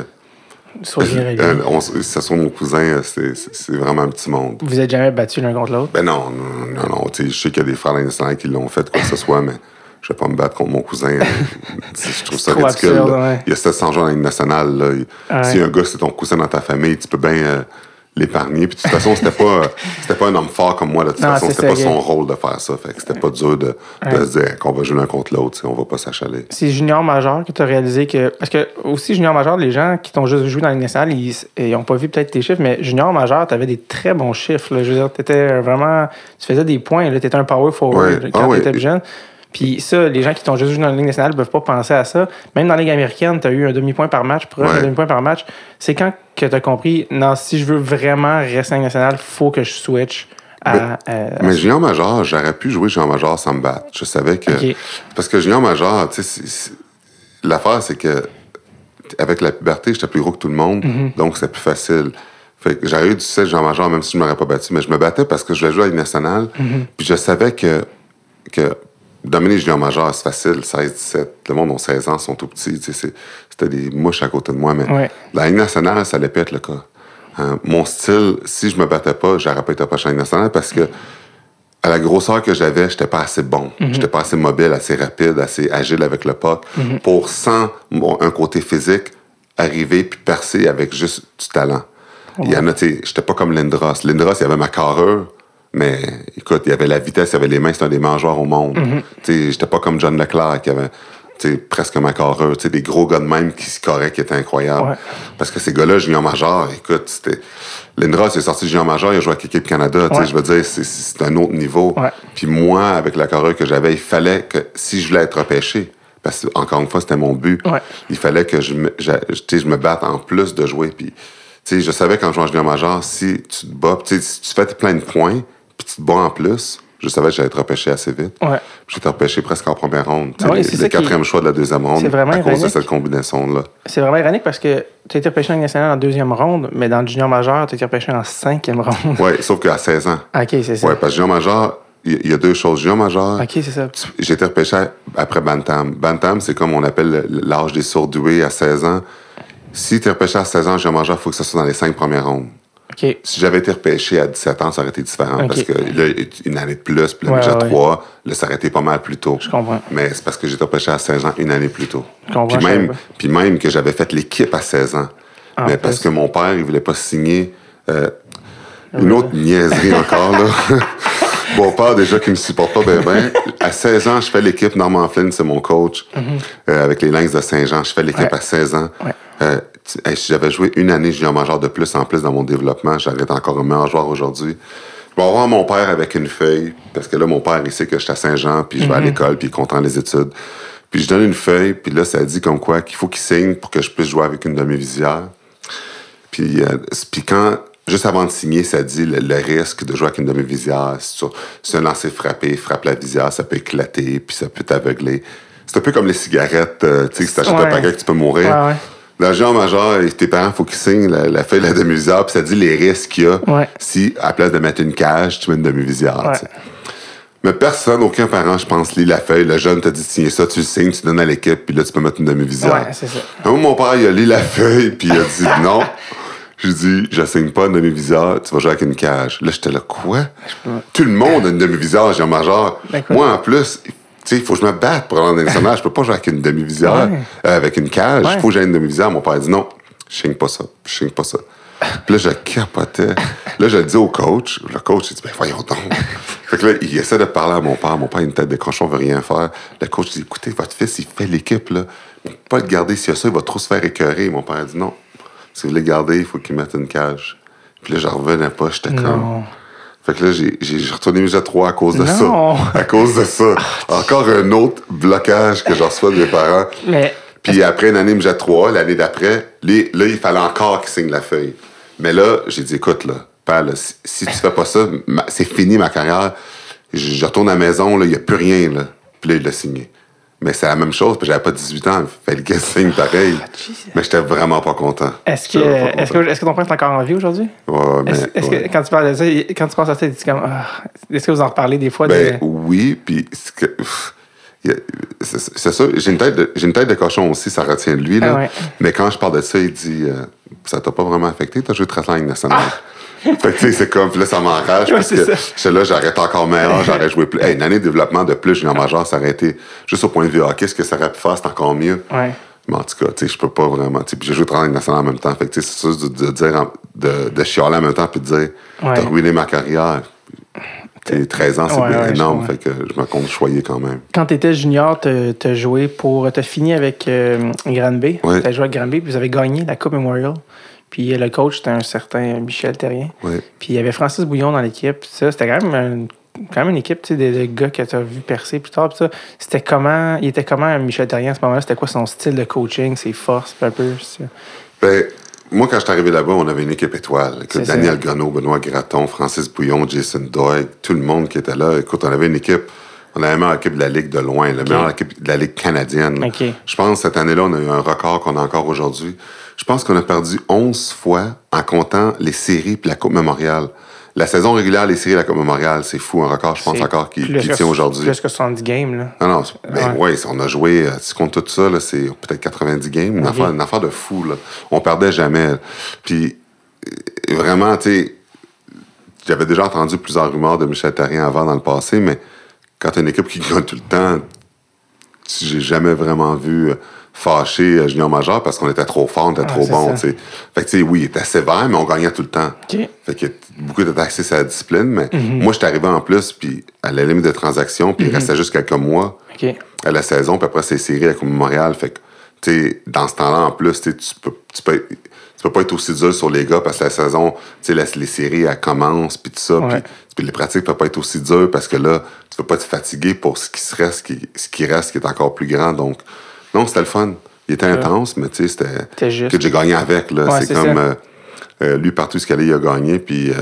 on- ce soit mon cousin, euh, c'est- vraiment un petit monde. Vous êtes jamais battus l'un contre l'autre? Ben non, non, non, non. je sais qu'il y a des frères nationale qui l'ont fait, quoi que ce soit, mais je vais pas me battre contre mon cousin. euh, *laughs* je trouve ça ridicule. absurde, là. ouais. Il y a 700 gens en Ligue nationale. Ouais. Si un gars, c'est ton cousin dans ta famille, tu peux bien euh, l'épargner. Puis de toute façon, c'était pas, euh, *laughs* c'était pas un homme fort comme moi. De toute Non, façon, c'était pas son rôle de faire ça. Fait que c'était pas dur de, de se dire qu'on va jouer l'un contre l'autre. On va pas s'achaler. C'est junior majeur que tu as réalisé que. Parce que aussi, junior majeur, les gens qui t'ont juste joué dans Ligue nationale, ils n'ont pas vu peut-être tes chiffres, mais junior majeur, tu avais des très bons chiffres. là. Je veux dire, tu étais vraiment. Tu faisais des points. Tu étais un power forward Ouais. quand Ah tu étais jeune. Puis ça, les gens qui t'ont juste joué dans la Ligue nationale ne peuvent pas penser à ça. Même dans la Ligue américaine, tu as eu un demi-point par match, proche Ouais. demi-point par match. C'est quand que tu as compris, non, si je veux vraiment rester en Ligue nationale, il faut que je switch à. euh, Mais junior major, j'aurais pu jouer junior major sans me battre. Je savais que. Parce que junior major, tu sais, l'affaire, c'est que avec la puberté, j'étais plus gros que tout le monde, Mhm. donc c'était plus facile. Fait que j'aurais eu du 7 junior major, même si je ne m'aurais pas battu, mais je me battais parce que je voulais jouer à la Ligue nationale. Mhm. Puis je savais que, que dominer junior major, c'est facile, 16, 17. Le monde ont 16 ans, ils sont tout petits. C'était des mouches à côté de moi, mais Ouais. la Ligue nationale, ça allait pas être le cas. Hein, mon style, si je me battais pas, j'aurais pas été prochain nationale parce que à la grosseur que j'avais, j'étais pas assez bon. J'étais pas assez mobile, assez rapide, assez agile avec le puck pour, sans un côté physique, arriver puis percer avec juste du talent. Il y en a, tu j'étais pas comme Lindros. Lindros, il avait ma carrure, mais écoute, il y avait la vitesse, il y avait les mains, c'était un des joueurs au monde. Tu sais, j'étais pas comme John Leclerc qui avait. tu sais, presque ma carrure, tu sais, des gros gars de même qui se corraient, qui étaient incroyables. Ouais. Parce que ces gars-là, junior majeur, écoute, c'était. Lindros est sorti junior majeur, il a joué avec l'équipe Canada, tu sais, Ouais. je veux dire, c'est- c'est un autre niveau. Ouais. Puis moi, avec la carrure que j'avais, il fallait que, si je voulais être repêché, parce que, encore une fois, c'était mon but, il fallait que je me, sais, je me batte en plus de jouer. Puis, tu sais, je savais quand je jouais en junior majeur, si tu te bats, si tu fais plein de points, puis tu te bats en plus, je savais que j'allais être repêché assez vite. Ouais. J'étais repêché presque en première ronde. Ah oui, le- qui- quatrième choix de la deuxième ronde C'est vraiment à cause de ironique. cette combinaison-là. C'est vraiment ironique parce que tu as été repêché en nationale en deuxième ronde, mais dans le junior majeur, tu as été repêché en cinquième ronde. Oui, sauf qu'à 16 ans. *laughs* ok, c'est ça. Oui, parce que junior majeur, il y- a deux choses. Junior majeur, Ok, c'est ça. j'ai été repêché après Bantam. Bantam, c'est comme on appelle le- l'âge des surdoués à 16 ans. Si tu es repêché à 16 ans, junior majeur, il faut que ça soit dans les cinq premières rondes. Si j'avais été repêché à 17 ans, ça aurait été différent. Parce que là, une année de plus, puis là, Ouais, déjà ouais. 3, là, ça aurait été pas mal plus tôt. Je comprends. Mais c'est parce que j'étais repêché à 16 ans, une année plus tôt. Je comprends, Puis même, puis même que j'avais fait l'équipe à 16 ans. En mais plus. parce que mon père, il voulait pas signer. euh, une autre niaiserie encore, là. *laughs* Mon père, déjà, qui me supporte pas bien, ben, à 16 ans, je fais l'équipe. Norman Flynn, c'est mon coach. euh, avec les Lynx de Saint-Jean, je fais l'équipe Mhm. Ouais. à 16 ans. Ouais. Euh, hey, si j'avais joué une année junior majeur de plus en plus dans mon développement, j'aurais été encore un meilleur joueur aujourd'hui. Je vais voir mon père avec une feuille, parce que là, mon père, il sait que je suis à Saint-Jean, puis je vais à l'école, puis il est content des études. Puis je donne une feuille, puis là, ça dit comme quoi qu'il faut qu'il signe pour que je puisse jouer avec une demi-visière. Puis, euh, puis quand, juste avant de signer, ça dit le, le risque de jouer avec une demi-visière. Si tu- si un lancer frappé frappe la visière, ça peut éclater, puis ça peut t'aveugler. C'est un peu comme les cigarettes, euh, tu sais, si t'achètes un Ouais. paquet que tu peux mourir. Ouais, ouais. L'agent majeur, et tes parents, faut qu'ils signent la, la feuille de la demi-visière, puis ça dit les risques qu'il y a Ouais. si, à la place de mettre une cage, tu mets une demi-visière. Ouais. Mais personne, aucun parent, je pense, lit la feuille. Le jeune t'a dit de signer ça, tu le signes, tu donnes à l'équipe, puis là, tu peux mettre une demi-visière. Ouais, c'est ça. Un moment, mon père, il a lu la feuille, puis il a dit non. J'ai dit, je signe pas une demi-visière, tu vas jouer avec une cage. Là, j'étais là, quoi? Tout le monde a une demi-visière, j'ai un majeur. D'accord. Moi, en plus, sais, il faut que je me batte pour aller dans national. Je peux pas jouer avec une demi-visière, Ouais. euh, avec une cage. Il Ouais. faut que j'aie une demi-visière. Mon père a dit non, je signe pas ça, je signe pas ça. Puis là, je capotais. Là, je le dis au coach. Le coach, il dit, ben voyons donc. fait que là, il essaie de parler à mon père. Mon père, il a une tête de cochon, veut rien faire. Le coach dit, écoutez, votre fils, il fait l'équipe, là. On peut pas le garder. S'il y a ça, il va trop se faire écœurer. Mon père a dit, non. Si vous voulez le garder, il faut qu'il mette une cage. Puis là, j'en revenais pas. J'étais comme... Fait que là, j'ai retourné mes 3 à cause de Non. ça. À cause de ça. Encore un autre blocage que je reçois de mes parents. Mais Puis après une année MJ 3, l'année d'après, là, il fallait encore qu'il signe la feuille. Mais là, j'ai dit, écoute, là, père, là, si, si tu fais pas ça, c'est fini ma carrière. Je, je retourne à la maison, là, il n'y a plus rien, là. Puis là, il l'a signé. Mais c'est la même chose, puis j'avais pas 18 ans, fallait qu'il signe pareil. Jesus. mais j'étais vraiment pas content. est-ce que, est-ce que, est-ce que ton père est encore en vie aujourd'hui? Ouais, mais, Est-ce est-ce ouais. que quand tu parles de ça, quand tu penses à ça, tu dis comme. ah, est-ce que vous en reparlez des fois? Ben de... oui, puis c'est ça. J'ai une tête de une tête de cochon aussi, ça retient de lui là. Ah ouais. Mais quand je parle de ça, il dit euh, ça t'a pas vraiment affecté, t'as joué 13 ans en Ligue nationale. Fait que tu sais, c'est comme là ça m'enrage Ouais, parce que ça. là, j'arrête encore meilleur, j'aurais joué plus. Hey, une année de développement de plus, junior majeur, ça aurait été juste au point de vue hockey, ce que ça aurait pu faire, c'est encore mieux. Ouais. Mais en tout cas, tu sais, je peux pas vraiment. Puis j'ai joué 30 Ligue nationale en même temps. Fait que tu sais, c'est ça de, de dire, de, de chialer en même temps puis de dire, t'as ruiné ma carrière. T'es 13 ans, c'est Ouais, énorme. Fait que je me compte choyer quand même. Quand tu étais junior, tu as joué pour. Tu as fini avec euh, Granby. Tu as joué avec Granby, puis vous avez gagné la Coupe Memorial. Puis le coach, c'était un certain Michel Terrien. Puis il y avait Francis Bouillon dans l'équipe. Ça, c'était quand même, un- quand même une équipe tu sais, de, de gars que tu as vu percer plus tard. Puis ça, c'était comment. Il était comment Michel Terrien à ce moment-là? C'était quoi son style de coaching, ses forces, un peu? Ben, moi, quand je suis arrivé là-bas, on avait une équipe étoile. Écoute. Daniel Gonneau, Benoît Gratton, Francis Bouillon, Jason Doig, tout le monde qui était là. Écoute, on avait une équipe. On avait la meilleure équipe de la Ligue de loin, la meilleure équipe de la Ligue canadienne. Je pense que cette année-là, on a eu un record qu'on a encore aujourd'hui. Je pense qu'on a perdu 11 fois en comptant les séries puis la Coupe Memorial. La saison régulière, les séries et la Coupe Memorial, c'est fou. Un record, je pense encore, qui, qui tient aujourd'hui. Plus que 70 games. Là. Non, non, c'est- ben Ouais. ouais, on a joué, euh, si tu comptes tout ça, là, c'est peut-être 90 games, une, affaire, une affaire de fou, là. On perdait jamais. Puis, euh, vraiment, tu sais, j'avais déjà entendu plusieurs rumeurs de Michel Therrien avant dans le passé, mais quand t'as une équipe qui gagne tout le temps, tu- j'ai jamais vraiment vu euh, fâché euh, junior majeur parce qu'on était trop fort, on était Ah, trop bon, ça. tu sais. Fait que, tu sais, oui, il était sévère, mais on gagnait tout le temps. Fait que beaucoup étaient axés sur la discipline, mais Mhm. moi, j'étais arrivé en plus, puis à la limite de transaction, puis il restait juste quelques mois. À la saison, puis après, c'est série avec Montréal. Fait que, tu sais, dans ce temps-là, en plus, tu peux, tu peux, tu peux pas être aussi dur sur les gars parce que la saison, tu sais, les séries, elles commencent, puis tout ça. Ouais. Puis, les pratiques peuvent pas être aussi dures parce que là, tu peux pas te fatiguer pour ce qui, se reste, qui, ce qui reste, qui est encore plus grand. Donc, non, c'était le fun. Il était intense, mais tu sais, c'était. Que j'ai gagné avec, là. Ouais, c'est comme. euh, euh, lui, partout ce qu'il allait, il a gagné. Puis euh,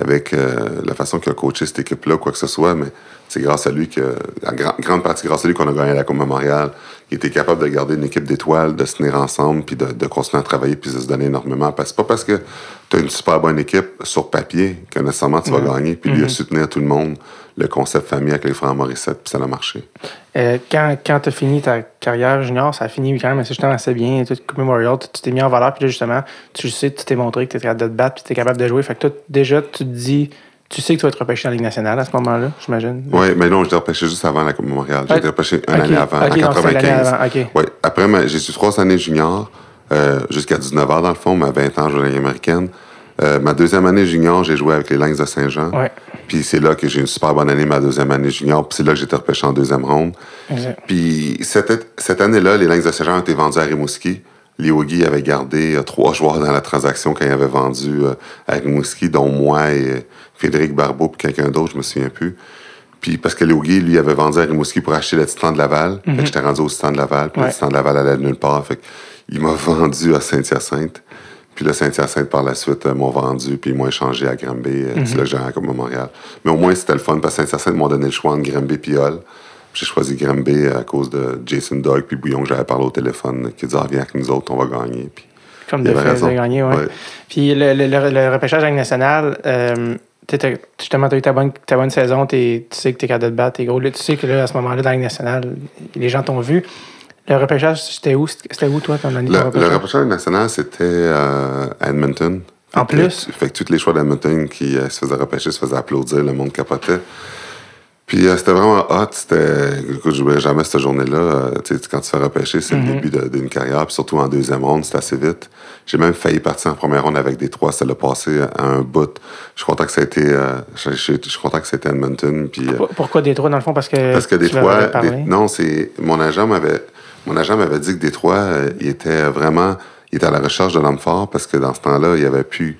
avec euh, la façon qu'il a coaché cette équipe-là, quoi que ce soit, mais c'est grâce à lui que, en gra- grande partie grâce à lui qu'on a gagné la Coupe Memorial. Il était capable de garder une équipe d'étoiles, de se tenir ensemble, puis de, de continuer à travailler, puis de se donner énormément. Parce que pas parce que tu as une super bonne équipe sur papier que nécessairement tu vas gagner. Puis lui a soutenir tout le monde, le concept famille avec les frères Morissette, puis ça a marché. Euh, quand quand tu as fini ta carrière junior, ça a fini quand même justement assez bien. Tout Coupe Memorial, tu tu t'es mis en valeur, puis là, justement, tu sais, tu t'es montré que tu étais capable de te battre, puis tu es capable de jouer. Fait que toi, déjà, tu te dis, tu sais que tu vas être repêché en Ligue nationale à ce moment-là, j'imagine? Oui, mais non, je l'ai repêché juste avant la Coupe. J'ai Ouais. été repêché une année avant, en donc c'est l'année 95. avant. Ouais. Après, j'ai eu trois années junior, euh, jusqu'à 19 ans dans le fond, mais 20 ans, je Ligue américaine. Euh, ma deuxième année junior, j'ai joué avec les Lynx de Saint-Jean. Ouais. Puis c'est là que j'ai eu une super bonne année, ma deuxième année junior. Puis c'est là que j'ai été repêché en deuxième ronde. Puis cette, cette année-là, les Lynx de Saint-Jean ont été vendus à Rimouski. Léo Guy avait gardé euh, trois joueurs dans la transaction quand il avait vendu euh, à Rimouski, dont moi et Frédéric Barbeau, puis quelqu'un d'autre, je me souviens plus. Puis parce que Léo Guy, lui, avait vendu à Rimouski pour acheter le Titan de Laval. Fait que j'étais rendu au Titan de Laval, puis Ouais. le Titan de Laval allait nulle part. Fait il m'a *laughs* vendu à Saint-Hyacinthe. Puis là, Saint-Hyacinthe, par la suite, euh, m'ont vendu, puis ils m'ont échangé à Granby. C'est là que j'ai comme Montréal. Mais au moins, c'était le fun, parce que Saint-Hyacinthe m'ont donné le choix entre Granby et Hall. J'ai choisi Granby à cause de Jason Dog, puis Bouillon, que j'avais parlé au téléphone, qui disait ah, viens avec nous autres, on va gagner. Puis Comme de fait, de gagner. Ouais. Puis le, le, le, le repêchage avec national, euh, justement, tu as eu ta bonne, ta bonne saison, tu sais que tu es capable de te battre, t'es gros. Là, tu sais que là, à ce moment-là, dans la Ligue nationale, les gens t'ont vu. Le repêchage, c'était où? C'était où, toi, ton année de Le, le repêchage? repêchage national, c'était euh, à Edmonton. En Fait que- plus? Fait que tous les choix d'Edmonton qui euh, se faisaient repêcher se faisaient applaudir, le monde capotait. Puis euh, c'était vraiment hot. C'était, écoute, je n'oublierai jamais cette journée-là. Euh, tu sais, quand tu fais repêcher, c'est Mhm. le début de- d'une carrière. Puis surtout en deuxième ronde, c'était assez vite. J'ai même failli partir en première ronde avec des trois. Ça l'a passé à un bout. Je suis content que ça a été, euh, je, je- je suis content que c'était Edmonton. Puis, euh, Pour- Pourquoi Détroit, dans le fond? Parce que, parce que Détroit, des- non, c'est mon agent m'avait mon agent m'avait dit que Détroit, euh, il était vraiment il était à la recherche de l'homme fort parce que dans ce temps-là, il y avait plus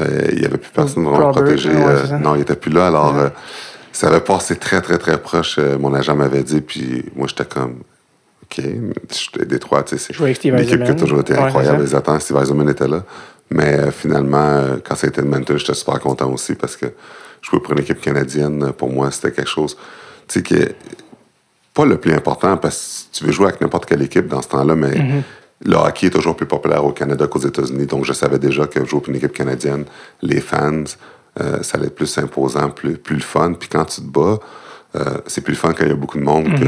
euh, il y avait plus personne vraiment protégé. c'est non, il était plus là. Alors euh, ça avait passé très très très proche. euh, mon agent m'avait dit, puis moi j'étais comme OK, Détroit, tu sais, c'est une équipe qui a toujours été incroyable. Les attentes, Steve Eisenman était là. Mais euh, finalement, euh, quand ça a été Edmonton, j'étais super content aussi parce que jouer pour une équipe canadienne, euh, pour moi, c'était quelque chose, tu sais, qui est pas le plus important parce que tu veux jouer avec n'importe quelle équipe dans ce temps-là, mais Mhm. le hockey est toujours plus populaire au Canada qu'aux États-Unis. Donc, je savais déjà que jouer pour une équipe canadienne, les fans, euh, ça allait être plus imposant, plus, plus le fun. Puis quand tu te bats, euh, c'est plus le fun quand il y a beaucoup de monde Mhm.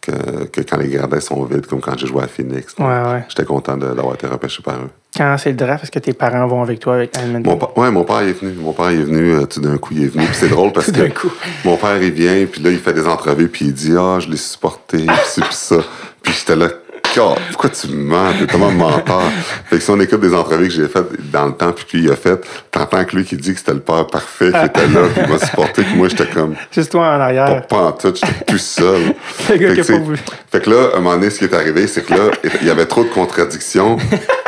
que, que, que quand les gradins sont vides, comme quand j'ai joué à Phoenix. Ouais, ouais. J'étais content d'avoir été repêché par eux. Quand c'est le draft, est-ce que tes parents vont avec toi avec Edmonton? Mon, ouais, mon père est venu. Mon père est venu, euh, tout d'un coup, il est venu. Puis c'est drôle parce *laughs* que coup. mon père, il vient, puis là, il fait des entrevues, puis il dit Ah, je l'ai supporté, puis c'est ça. Puis j'étais là, pourquoi tu me mens? T'es tellement menteur. Fait que si on écoute des entrevues que j'ai faites dans le temps, puis qu'il a fait, t'entends que lui qui dit que c'était le père parfait qui était là, puis m'a supporté, puis moi, j'étais comme Juste toi en arrière. pas en tout, j'étais tout seul. *laughs* Le gars Fait que, pas fait que là, à un moment donné, ce qui est arrivé, c'est que là, il y avait trop de contradictions.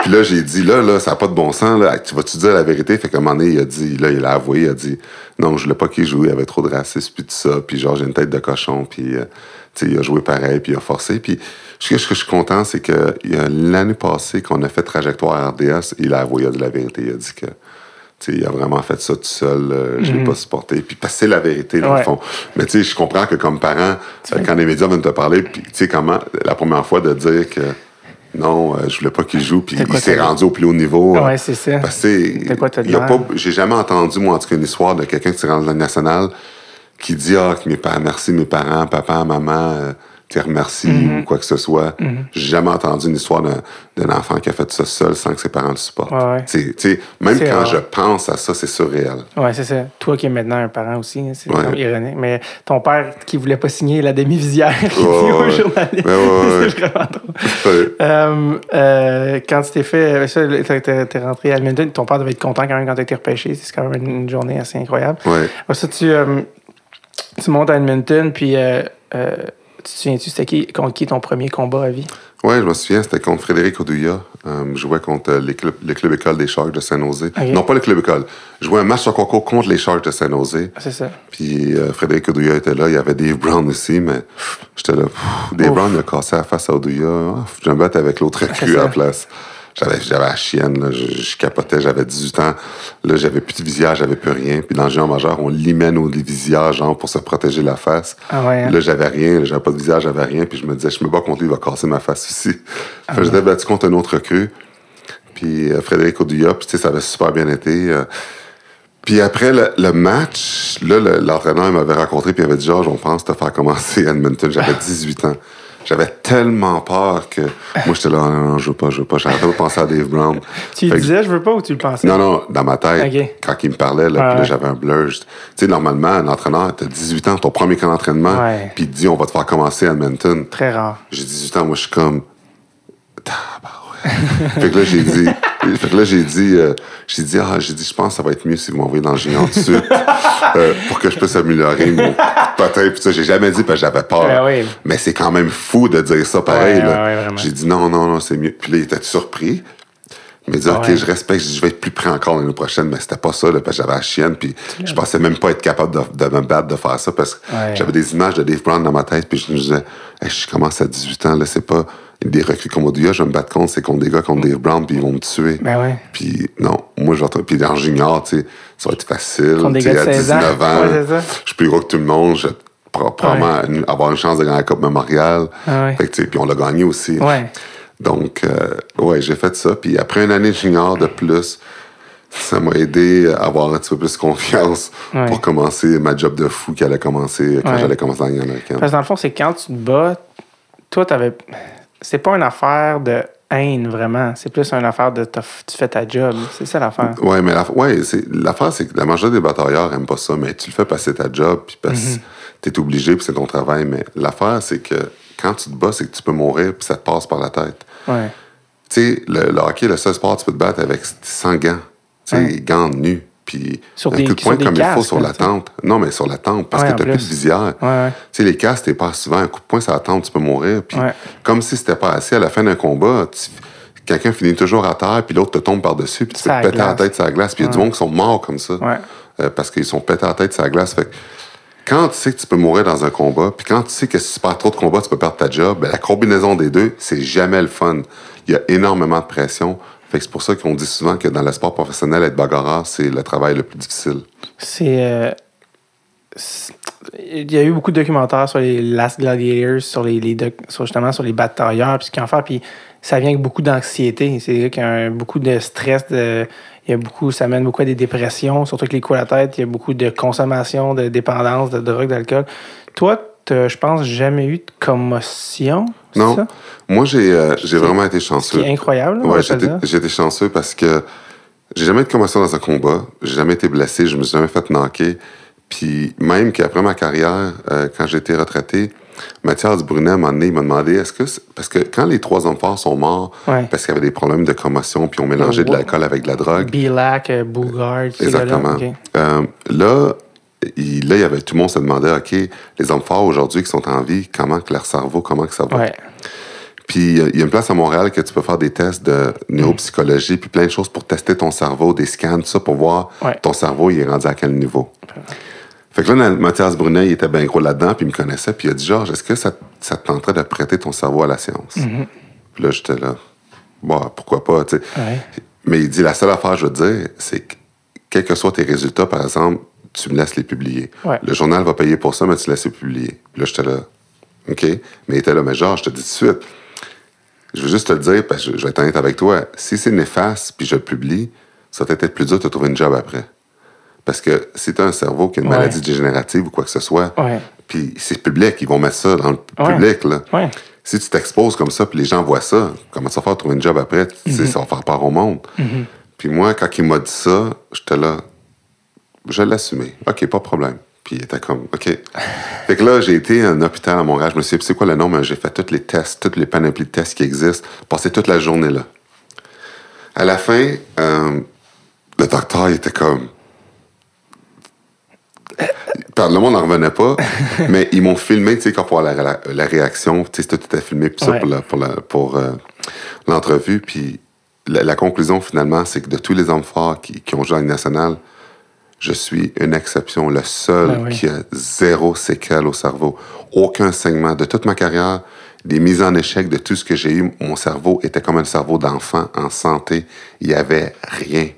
Puis là, j'ai dit, là, là, ça n'a pas de bon sens. Là. Tu vas-tu dire la vérité? Fait qu'à un moment donné, il a dit, là, il a avoué, il a dit, non, je voulais pas qu'il joue, il y avait trop de racisme, puis tout ça. Puis genre, j'ai une tête de cochon, puis, euh, tu sais, il a joué pareil, puis il a forcé. Puis ce que, je suis content, c'est que l'année passée qu'on a fait trajectoire RDS, il a avoué, dit la vérité. Il a dit que. il a vraiment fait ça tout seul, euh, je l'ai pas supporté. Puis c'est la vérité, dans Ouais. le fond. Mais tu sais, je comprends que comme parent, euh, quand les médias viennent te parler, puis tu sais comment, la première fois de dire que non, euh, je voulais pas qu'il joue, puis il s'est rendu au plus haut niveau. euh, Ouais, c'est ça. Parce que j'ai jamais entendu, moi, en tout cas, une histoire de quelqu'un qui s'est rendu à la nationale qui dit, ah, mes parents, merci mes parents, papa, maman, te remercie Mm-hmm. ou quoi que ce soit. J'ai jamais entendu une histoire d'un, d'un enfant qui a fait ça seul sans que ses parents le supportent. Ouais, tu même C'est quand rare. je pense à ça, c'est surréel. Ouais, c'est ça. Toi qui es maintenant un parent aussi, hein, c'est Ouais. ironique. Mais ton père qui voulait pas signer la demi-visière, *laughs* qui dit aux journalistes. C'est vraiment drôle. *laughs* Euh, euh, quand tu t'es fait, t'es, t'es- t'es rentré à Edmonton, ton père devait être content quand même quand t'as été repêché. C'est quand même une journée assez incroyable. Ça, tu, euh, tu montes à Edmonton, puis euh, te souviens-tu, c'était qui, contre qui ton premier combat à vie? Ouais, je me souviens, c'était contre Frédéric Odouya. Euh, je jouais contre euh, les clubs, le club école des Sharks de Saint-Nosé. Non, pas le club école. Je jouais un match sur concours contre les Sharks de Saint-Nosé. Ah, C'est ça. Puis euh, Frédéric Odouya était là. Il y avait Dave Brown aussi, mais j'étais là. pff, Dave Ouf. Brown, il a cassé la face à Odouya. Ah, je me battre avec l'autre *laughs* recrue ça. à la place. J'avais, j'avais la chienne, là. Je, je capotais, j'avais 18 ans. Là, j'avais plus de visière, j'avais plus rien. Puis dans le géant majeur, on limait nos visières, genre, pour se protéger la face. Ah ouais, hein? Là, j'avais rien, j'avais pas de visage, j'avais rien. Puis je me disais, je me bats contre lui, il va casser ma face ici. Ah que j'étais battu contre un autre recrue. Puis euh, Frédéric Odouya, puis tu sais, ça avait super bien été. euh. puis après le, le match, là, le- l'entraîneur il m'avait rencontré, puis il avait dit Georges, on pense te faire commencer à Edmonton. J'avais *laughs* 18 ans. J'avais tellement peur que. Moi, j'étais là, non, non, je veux pas, je veux pas. J'arrêtais de penser à Dave Brown. Tu que- disais, je veux pas, ou tu le pensais? non, non, dans ma tête, quand il me parlait, là, Ouais, là, j'avais un blur. Tu sais, normalement, un entraîneur, t'as 18 ans, ton premier camp d'entraînement, puis il te dit, on va te faire commencer à Edmonton. Très rare. J'ai 18 ans, moi, je suis comme. *laughs* fait que là, j'ai dit. Fait que là, j'ai dit, euh, j'ai dit, ah, j'ai dit, je pense que ça va être mieux si vous m'envoyez dans le junior tout de suite, euh, pour que je puisse améliorer mon patin. Puis ça, j'ai jamais dit parce que j'avais peur. Ben oui. Mais c'est quand même fou de dire ça pareil. Ouais, là. ouais, j'ai dit, non, non, non, c'est mieux. Puis là, il était surpris. Mais dit, OK, je respecte, je vais être plus prêt encore l'année prochaine, mais c'était pas ça, là, parce que j'avais la chienne, puis je pensais même pas être capable de, de me battre, de faire ça, parce que j'avais des images de Dave Brown dans ma tête, puis je me disais, Hey, je commence à 18 ans, là, c'est pas des recrues comme Oduya, je vais me battre contre, c'est contre des gars contre Dave Brown, puis ils vont me tuer. Ben ouais. Puis non, moi, je vais- puis dans junior, tu sais, ça va être facile. Contre des gars de à 16 ans. 19 ans, Ouais, ça. je suis plus gros que tout le monde, je vais pro- probablement avoir une chance de gagner la Coupe Memorial. Ah ouais. Fait que, tu sais, puis on l'a gagné aussi. Ouais. Donc, euh, ouais, j'ai fait ça. Puis après une année de junior de plus, ça m'a aidé à avoir un petit peu plus confiance Ouais. pour commencer ma job de fou qui allait commencer quand Ouais. j'allais commencer américaine. Parce que dans le fond, c'est quand tu te bats, toi, t'avais. C'est pas une affaire de haine, vraiment. C'est plus une affaire de tu fais ta job. C'est ça l'affaire. Ouais, mais la, ouais, c'est, l'affaire, c'est que la majorité des batailleurs n'aiment pas ça, mais tu le fais passer ta job, puis parce Mhm. que t'es obligé, puis c'est ton travail. Mais l'affaire, c'est que quand tu te bats, c'est que tu peux mourir, puis ça te passe par la tête. Ouais. Tu sais, le, le hockey, le seul sport, tu peux te battre avec sans gants. Tu sais, Ouais. gants nus, puis Sur un des- coup de poing comme il faut sur la tu tempe. Non, mais sur la tempe, parce Ouais, que en t'as plus de visière. Ouais, ouais. Tu sais, les casques, t'es pas souvent. Un coup de poing sur la tempe, tu peux mourir. Puis, comme si c'était pas assez, à la fin d'un combat, tu- quelqu'un finit toujours à terre, puis l'autre te tombe par-dessus, puis tu peux te péter la tête sur la glace. Puis il y a du monde qui sont morts comme ça. Euh, parce qu'ils sont pétés la tête sur la glace. Fait que quand tu sais que tu peux mourir dans un combat, puis quand tu sais que si tu perds trop de combats, tu peux perdre ta job, ben, la combinaison des deux, c'est jamais le fun. Il y a énormément de pression. C'est pour ça qu'on dit souvent que dans le sport professionnel, être bagarreur, c'est le travail le plus difficile. Euh, c'est- Il y a eu beaucoup de documentaires sur les Last Gladiators, sur les, les doc- sur justement sur les batailleurs, puis ce qu'ils en font, puis ça vient avec beaucoup d'anxiété. C'est un- beaucoup de stress, y a beaucoup, ça mène beaucoup à des dépressions, surtout avec les coups à la tête. Il y a beaucoup de consommation, de dépendance, de drogue, d'alcool. Toi, je pense, jamais eu de commotion? C'est Non. ça? Moi, j'ai euh, j'ai vraiment été Ce chanceux. qui est incroyable. là, Ouais, j'ai été- été chanceux parce que j'ai jamais de commotion dans un combat. J'ai jamais été blessé. Je me suis jamais fait knocker. Puis même qu'après ma carrière, euh, quand j'ai été retraité, Mathias Brunet, à un moment donné, il m'a demandé est-ce que. c'est- Parce que quand les trois hommes forts sont morts, Ouais. parce qu'il y avait des problèmes de commotion, puis on mélangeait de l'alcool avec de la drogue. Bilac, euh, Bougard. Exactement. ok. Euh, là, là, il y avait, tout le monde se demandait, OK, les hommes forts aujourd'hui qui sont en vie, comment que leur cerveau, comment que ça va? Ouais. Puis euh, il y a une place à Montréal que tu peux faire des tests de neuropsychologie, puis plein de choses pour tester ton cerveau, des scans, tout ça, pour voir Ouais. ton cerveau, il est rendu à quel niveau. Fait que là, Mathias Brunet, il était bien gros là-dedans, puis il me connaissait, puis il a dit, Georges, est-ce que ça, ça te tenterait de prêter ton cerveau à la science? Puis là, j'étais là, bon, pourquoi pas, tu sais. Ouais. Mais il dit, la seule affaire, je veux te dire, c'est que, quels que soient tes résultats, par exemple, tu me laisses les publier. Ouais. Le journal va payer pour ça, mais tu laisses les publier. Puis là, j'étais là, OK? Mais il était là, mais genre, je te dis tout de suite, je veux juste te le dire, parce que je vais être honnête avec toi, si c'est néfaste, puis je le publie, ça va peut-être plus dur de trouver une job après. Parce que si tu as un cerveau qui a une Ouais. maladie dégénérative ou quoi que ce soit, Ouais. puis c'est public, ils vont mettre ça dans le public, là. Si tu t'exposes comme ça, puis les gens voient ça, comment tu vas faire trouver une job après? Tu Mhm. sais, ça va faire part au monde. Puis moi, quand il m'a dit ça, j'étais là, je l'assumais. OK, pas de problème. Puis il était comme, OK. fait que là, j'ai été à un hôpital à Montréal. Je me suis dit, c'est quoi le nom? J'ai fait tous les tests, tous les panoplies de tests qui existent. Passé toute la journée là. À la fin, euh, le docteur, il était comme. le monde n'en revenait pas, *laughs* mais ils m'ont filmé, tu sais, quand pour la, la, la réaction, tu sais, tout à filmé, puis ça Ouais. pour pour la- pour euh, l'entrevue, puis la, la conclusion finalement, c'est que de tous les hommes forts qui, qui ont joué à nationale, je suis une exception, le seul Ben oui. qui a zéro séquelle au cerveau, aucun saignement de toute ma carrière, des mises en échec de tout ce que j'ai eu, mon cerveau était comme un cerveau d'enfant en santé, il y avait rien.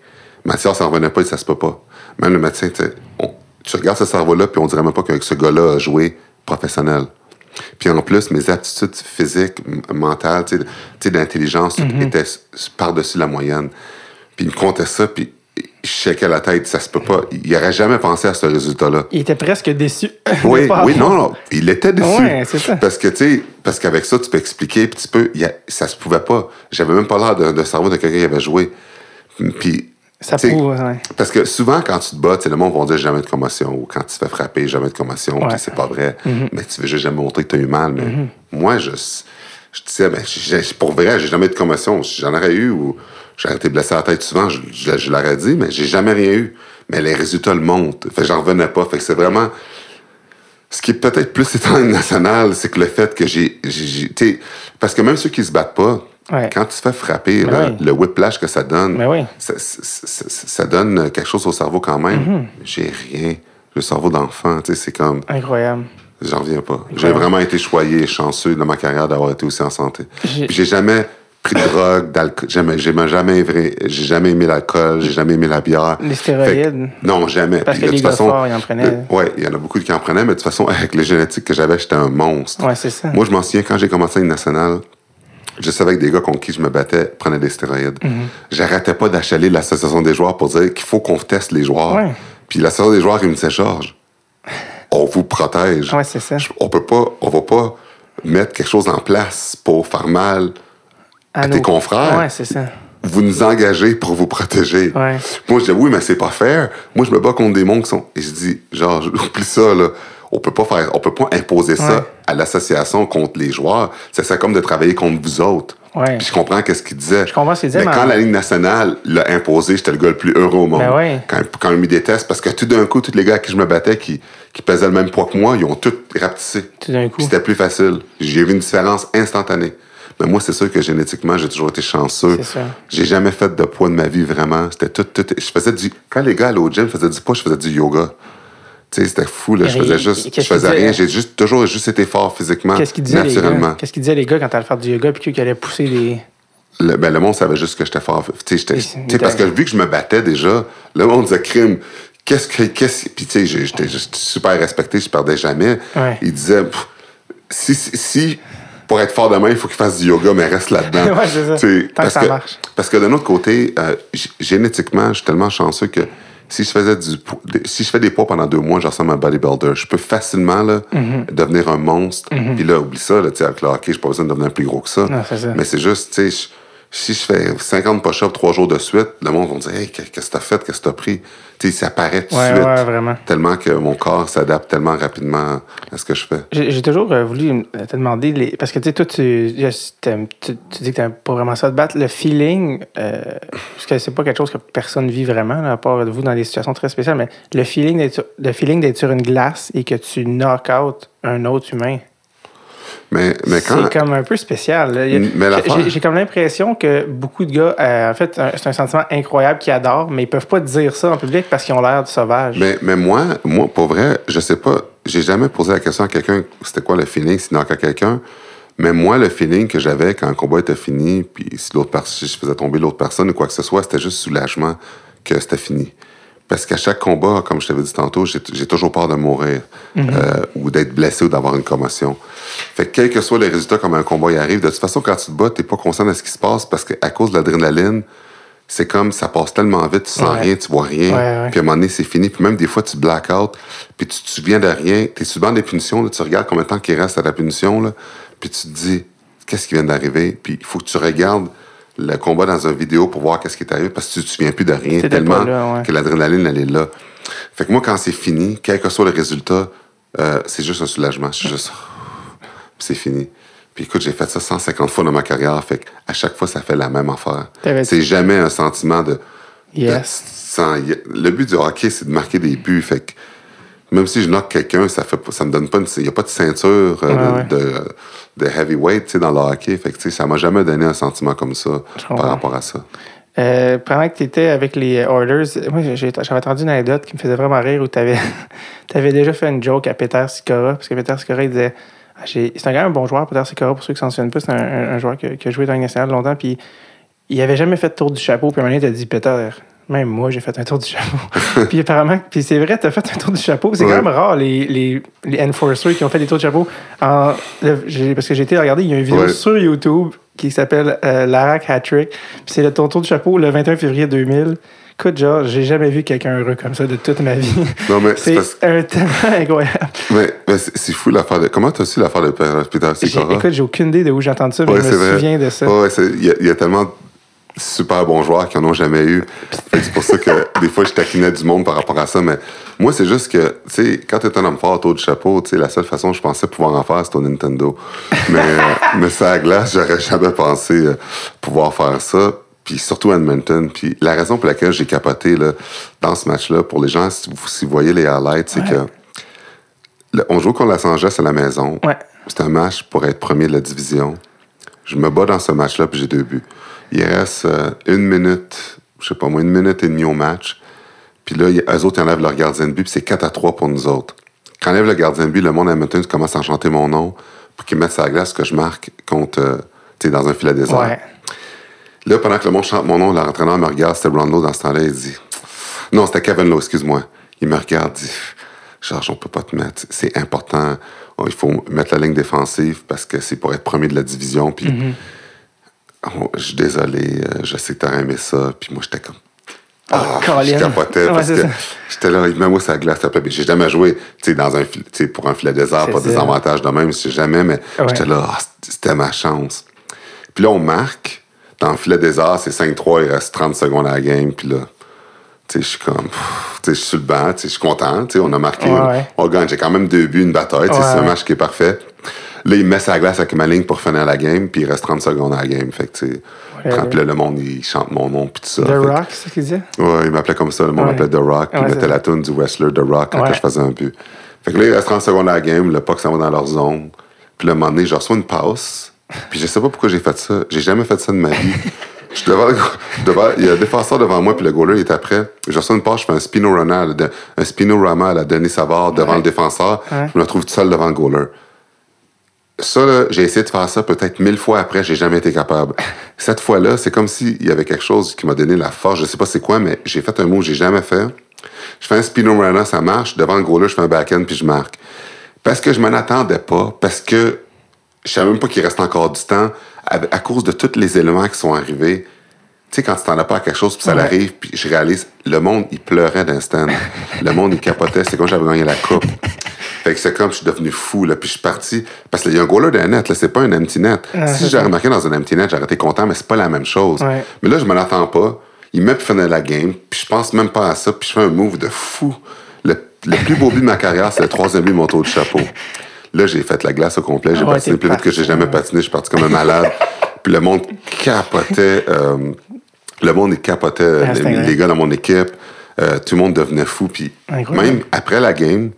Mathias s'en revenait pas, dit, ça se peut pas. Même le médecin, tu sais, on- tu regardes ce cerveau-là, puis on dirait même pas que ce gars-là a joué professionnel. Puis en plus, mes aptitudes physiques, mentales, d'intelligence, tout étaient s- par-dessus la moyenne. Puis il me comptait ça, puis je checkais la tête, ça se peut pas. Il n'aurait jamais pensé à ce résultat-là. Il était presque déçu. *laughs* Oui, oui, non, non, il était déçu. Ouais, c'est ça. Parce que, tu sais, parce qu'avec ça, tu peux expliquer, puis tu peux, il a- ça se pouvait pas. J'avais même pas l'air de, de cerveau de quelqu'un qui avait joué. Puis, Ça prouve, ouais. Parce que souvent, quand tu te bats, le monde va dire jamais de commotion, ou quand tu te fais frapper, jamais de commotion, Ouais. puis c'est pas vrai. Mm-hmm. Mais tu veux juste jamais montrer que tu as eu mal. Mais moi, je, je disais, ben, pour vrai, j'ai jamais eu de commotion. Si j'en aurais eu, ou j'aurais été blessé à la tête souvent, je, je- je l'aurais dit, mais j'ai jamais rien eu. Mais les résultats le montrent. Fait que j'en revenais pas. Fait que c'est vraiment. Ce qui est peut-être plus étant national, c'est que le fait que j'ai. Parce que même ceux qui se battent pas, Ouais. quand tu te fais frapper, là, oui. le whiplash que ça donne, oui. Mm-hmm. ça, ça- ça- ça donne quelque chose au cerveau quand même. J'ai rien. Le cerveau d'enfant, tu sais, c'est comme. Incroyable. J'en reviens pas. J'ai vraiment été choyé et chanceux dans ma carrière d'avoir été aussi en santé. J'ai jamais pris de drogue, d'alcool. Jamais, j'ai jamais, vrai- j'ai jamais aimé l'alcool, j'ai jamais aimé la bière. Les stéroïdes. Que- non, jamais. Parce Puis que de les gars façon, forts, ils en prenaient. le- ouais, il y en a beaucoup qui en prenaient, mais de toute façon, avec les génétiques que j'avais, j'étais un monstre. Ouais, c'est ça. Moi, je m'en souviens quand j'ai commencé à une nationale, je savais que des gars contre qui je me battais prenaient des stéroïdes. Mhm. J'arrêtais pas d'achaler l'association des joueurs pour dire qu'il faut qu'on teste les joueurs. Ouais. Puis l'association des joueurs, il me disait, Georges, on vous protège. Ouais, c'est ça. Je- On peut pas, on va pas mettre quelque chose en place pour faire mal. À tes nos- confrères. Ouais, c'est ça. Vous nous engagez pour vous protéger. Ouais. Moi, je dis, oui, mais c'est pas fair. Moi, je me bats contre des mondes qui sont. Et je dis, genre, *laughs* oublie ça, là. On peut pas faire, on peut pas imposer ça Ouais. à l'association contre les joueurs. C'est ça comme de travailler contre vous autres. Ouais. Puis je comprends qu'est-ce qu'il disait. Je comprends ce qu'il disait, Mais mais quand la Ligue nationale l'a imposé, j'étais le gars le plus heureux au monde. Ben ouais. Quand, quand mis des tests, parce que tout d'un coup, tous les gars à qui je me battais, qui, qui pesaient le même poids que moi, ils ont tous rapetissé. Tout d'un coup. C'était plus facile. J'ai vu une différence instantanée. Mais moi, c'est sûr que génétiquement, j'ai toujours été chanceux. J'ai jamais fait de poids de ma vie, vraiment. C'était tout, tout. Je faisais du. Quand les gars allaient au gym faisaient du poids, je faisais du yoga. Tu sais, c'était fou, là. Je faisais juste. Je faisais rien. J'ai juste, toujours juste été fort physiquement. Qu'est-ce qu'ils disaient, naturellement. Qu'est-ce qu'ils disaient, les gars, quand t'allais faire du yoga, puis qu'ils allaient pousser des. Le, ben, le monde savait juste que j'étais fort. Tu sais, parce que vu que je me battais déjà, le monde disait crime. Qu'est-ce que. Qu'est-ce... Puis, tu sais, j'étais super respecté, je perdais jamais. Ouais. Il disait, pff, si, si, si, pour être fort demain, il faut qu'il fasse du yoga, mais reste là-dedans. *laughs* Ouais, c'est ça. Que parce que. Parce que d'un autre côté, euh, génétiquement, je suis tellement chanceux que si je faisais du si je fais des poids pendant deux mois, je ressemble à un bodybuilder. Je peux facilement là, Mhm. devenir un monstre. Puis là, oublie ça, là, avec le hockey, j'ai pas besoin de devenir plus gros que ça. Non, ça. Mais c'est juste, tu sais, je- si je fais 50 push-ups trois jours de suite, le monde va me dire Hey, qu'est- qu'est-ce que t'as fait, qu'est-ce que t'as pris? Tu sais, ça paraît tout de Ouais, suite. ouais, vraiment. Tellement que mon corps s'adapte tellement rapidement à ce que je fais. J'ai toujours euh, voulu te demander, les... parce que tu sais, toi, tu, tu, tu dis que t'aimes pas vraiment ça de battre. Le feeling, euh, parce que c'est pas quelque chose que personne vit vraiment, là, à part vous dans des situations très spéciales, mais le feeling d'être sur- le feeling d'être sur une glace et que tu knock out un autre humain, Mais, mais quand. c'est comme un peu spécial. J'ai comme l'impression que beaucoup de gars, euh, en fait, c'est un sentiment incroyable qu'ils adorent, mais ils peuvent pas dire ça en public parce qu'ils ont l'air de sauvages. Mais, mais moi, moi, pour vrai, je sais pas, j'ai jamais posé la question à quelqu'un, c'était quoi le feeling, sinon à quelqu'un. Mais moi, le feeling que j'avais quand le combat était fini, puis si si je faisais tomber l'autre personne ou quoi que ce soit, c'était juste soulagement que c'était fini. Parce qu'à chaque combat, comme je t'avais dit tantôt, j'ai toujours peur de mourir euh, ou d'être blessé ou d'avoir une commotion. Fait que quel que soit le résultat, comme un combat y arrive, de toute façon, quand tu te bats, t'es pas conscient de ce qui se passe parce qu'à cause de l'adrénaline, c'est comme ça passe tellement vite, tu sens Ouais. rien, tu vois rien. Ouais, ouais. Puis à un moment donné, c'est fini. Puis même des fois, tu black out, puis tu te souviens de rien. Tu es sur le banc des punitions, là, tu regardes combien de temps qu'il reste à la punition, là, puis tu te dis, qu'est-ce qui vient d'arriver? Puis il faut que tu regardes le combat dans une vidéo pour voir qu'est-ce qui est arrivé, parce que tu te souviens plus de rien, tellement pas là, ouais. que l'adrénaline, elle est là. Fait que moi, quand c'est fini, quel que soit le résultat, euh, c'est juste un soulagement. C'est juste, puis c'est fini. Puis écoute, j'ai fait ça 150 fois dans ma carrière, fait que à chaque fois, ça fait la même affaire. C'est jamais un sentiment de, Yes. de- sans- y- le but du hockey, c'est de marquer des buts. Fait que même si je knock quelqu'un, ça fait ça me donne pas une, il y a pas de ceinture euh, Ouais, ouais. de, heavyweight, tu sais, dans le hockey. Fait que, ça m'a jamais donné un sentiment comme ça par rapport à ça. Euh, pendant que tu étais avec les Oilers, moi, j'avais entendu une anecdote qui me faisait vraiment rire où tu avais, *laughs* déjà fait une joke à Peter Sikora. Parce que Peter Sikora, il disait Ah, C'est un même un bon joueur, Peter Sikora, pour ceux qui s'en souviennent pas. C'est un, un- un joueur qui, a- qui a joué dans la Ligue nationale longtemps. Puis il avait jamais fait de tour du chapeau. Puis un moment donné, il t'a dit Peter, même moi, j'ai fait un tour du chapeau. *laughs* puis apparemment, puis c'est vrai, tu as fait un tour du chapeau. C'est Ouais. quand même rare, les, les, les enforcers qui ont fait des tours de chapeau. En- le- parce que j'ai été regarder, il y a une vidéo Ouais. sur YouTube qui s'appelle euh, Larac Hat-Trick. Puis c'est le ton tour du chapeau le 21 février 2000. Écoute, genre, j'ai jamais vu quelqu'un heureux comme ça de toute ma vie. Non, mais *laughs* c'est parce un tellement *laughs* incroyable. mais, mais c'est fou l'affaire de. Comment t'as su l'affaire de Peter Sikora? Écoute, j'ai aucune idée de où j'ai entendu ça, mais Ouais, je me vrai. souviens de ça. Ouais, il y, a- il y a tellement super bons joueurs qui en ont jamais eu. C'est pour ça que *laughs* des fois, je taquinais du monde par rapport à ça. Mais moi, c'est juste que, tu sais, quand t'es un homme fort autour du chapeau, tu sais, la seule façon que je pensais pouvoir en faire, c'était au Nintendo. Mais, euh, *laughs* mais ça à glace, j'aurais jamais pensé euh, pouvoir faire ça. Puis surtout Edmonton. Puis la raison pour laquelle j'ai capoté là, dans ce match-là, pour les gens, si vous, si vous voyez les highlights, c'est que le- on joue contre Los Angeles à la maison. Ouais. C'est un match pour être premier de la division. Je me bats dans ce match-là, puis j'ai deux buts. Il reste euh, une minute, je sais pas moi, une minute et demie au match. Puis là, eux autres, ils enlèvent leur gardien de but, puis c'est 4 à 3 pour nous autres. Quand ils enlèvent le gardien de but, le monde à Edmonton commence à chanter mon nom pour qu'ils mettent sa glace que je marque contre, euh, tu sais, dans un filet désert. Ouais. Là, pendant que le monde chante mon nom, l'entraîneur me regarde, c'était Rondo dans ce temps-là, il dit Non, c'était Kevin Lowe, excuse-moi. Il me regarde, dit Georges, on peut pas te mettre. C'est important. Oh, il faut mettre la ligne défensive parce que c'est pour être premier de la division. Puis, oh, je suis désolé, euh, je sais que t'as aimé ça. Puis moi, j'étais comme. Ah, je Colin. capotais *laughs* Ouais, parce que ça. j'étais là, mets-moi sa glace, s'il te plaît. Puis J'ai jamais joué, dans un, fil- pour un filet désert, pas ça. des avantages de même, c'est jamais, mais Ouais. j'étais là, ah, c'était ma chance. Puis là, on marque. Dans le filet des arts, c'est 5-3, il reste 30 secondes à la game. Puis là, je suis comme, je suis sur le banc, je suis content, on a marqué, Ouais, ouais. on gagne. J'ai quand même deux buts, une bataille, Ouais, c'est un match qui est parfait. Là, il met sa glace avec ma ligne pour finir la game, puis il reste 30 secondes à la game. Fait que, tu sais, le monde, il chante mon nom, puis tout ça. The Fait Rock, c'est ce qu'il disait? Ouais, il m'appelait comme ça. Le monde m'appelait The Rock. Puis il mettait la tune du wrestler The Rock quand je faisais un but. Fait que là, il reste 30 secondes à la game. Le puck s'en va dans leur zone. Puis un moment donné, je reçois une passe. Puis je sais pas pourquoi j'ai fait ça. J'ai jamais fait ça de ma vie. *laughs* Je suis devant, le- devant- il y a un défenseur devant moi, puis le goaler il est après. Je reçois une passe, je fais un la- un spinorama à la Denis Savard devant Ouais. le défenseur. Ouais. Je me retrouve tout seul devant le goaler. Ça, là, j'ai essayé de faire ça peut-être mille fois après, j'ai jamais été capable. *laughs* Cette fois-là, c'est comme s'il y avait quelque chose qui m'a donné la force. Je sais pas c'est quoi, mais j'ai fait un mot que j'ai jamais fait. Je fais un spinorama, ça marche. Devant le goaler, je fais un backhand puis je marque. Parce que je m'en attendais pas, parce que je savais même pas qu'il reste encore du temps, à, à cause de tous les éléments qui sont arrivés. Tu sais, quand tu t'en as pas à quelque chose, puis ça Ouais. arrive, puis je réalise, le monde, il pleurait d'instant. le monde, il capotait. C'est comme j'avais gagné la coupe. Fait que c'est comme je suis devenu fou, là, puis je suis parti. Parce qu'il y a un goaler d'un net, là, c'est pas un empty net. Ah, si ça. remarqué dans un empty net, j'aurais été content, mais c'est pas la même chose. Ouais. Mais là, je me l'attends pas. Il met puis finir la game, puis je pense même pas à ça, puis je fais un move de fou. Le, le plus beau but de ma carrière, c'est le troisième but de mon tour de chapeau. Là, j'ai fait la glace au complet. J'ai Ah ouais, patiné plus vite que j'ai jamais patiné. Je suis parti comme un malade. *laughs* puis le monde capotait. euh, le monde, capotait. Ah, les, gars dans mon équipe. Euh, tout le monde devenait fou. Puis même après la game,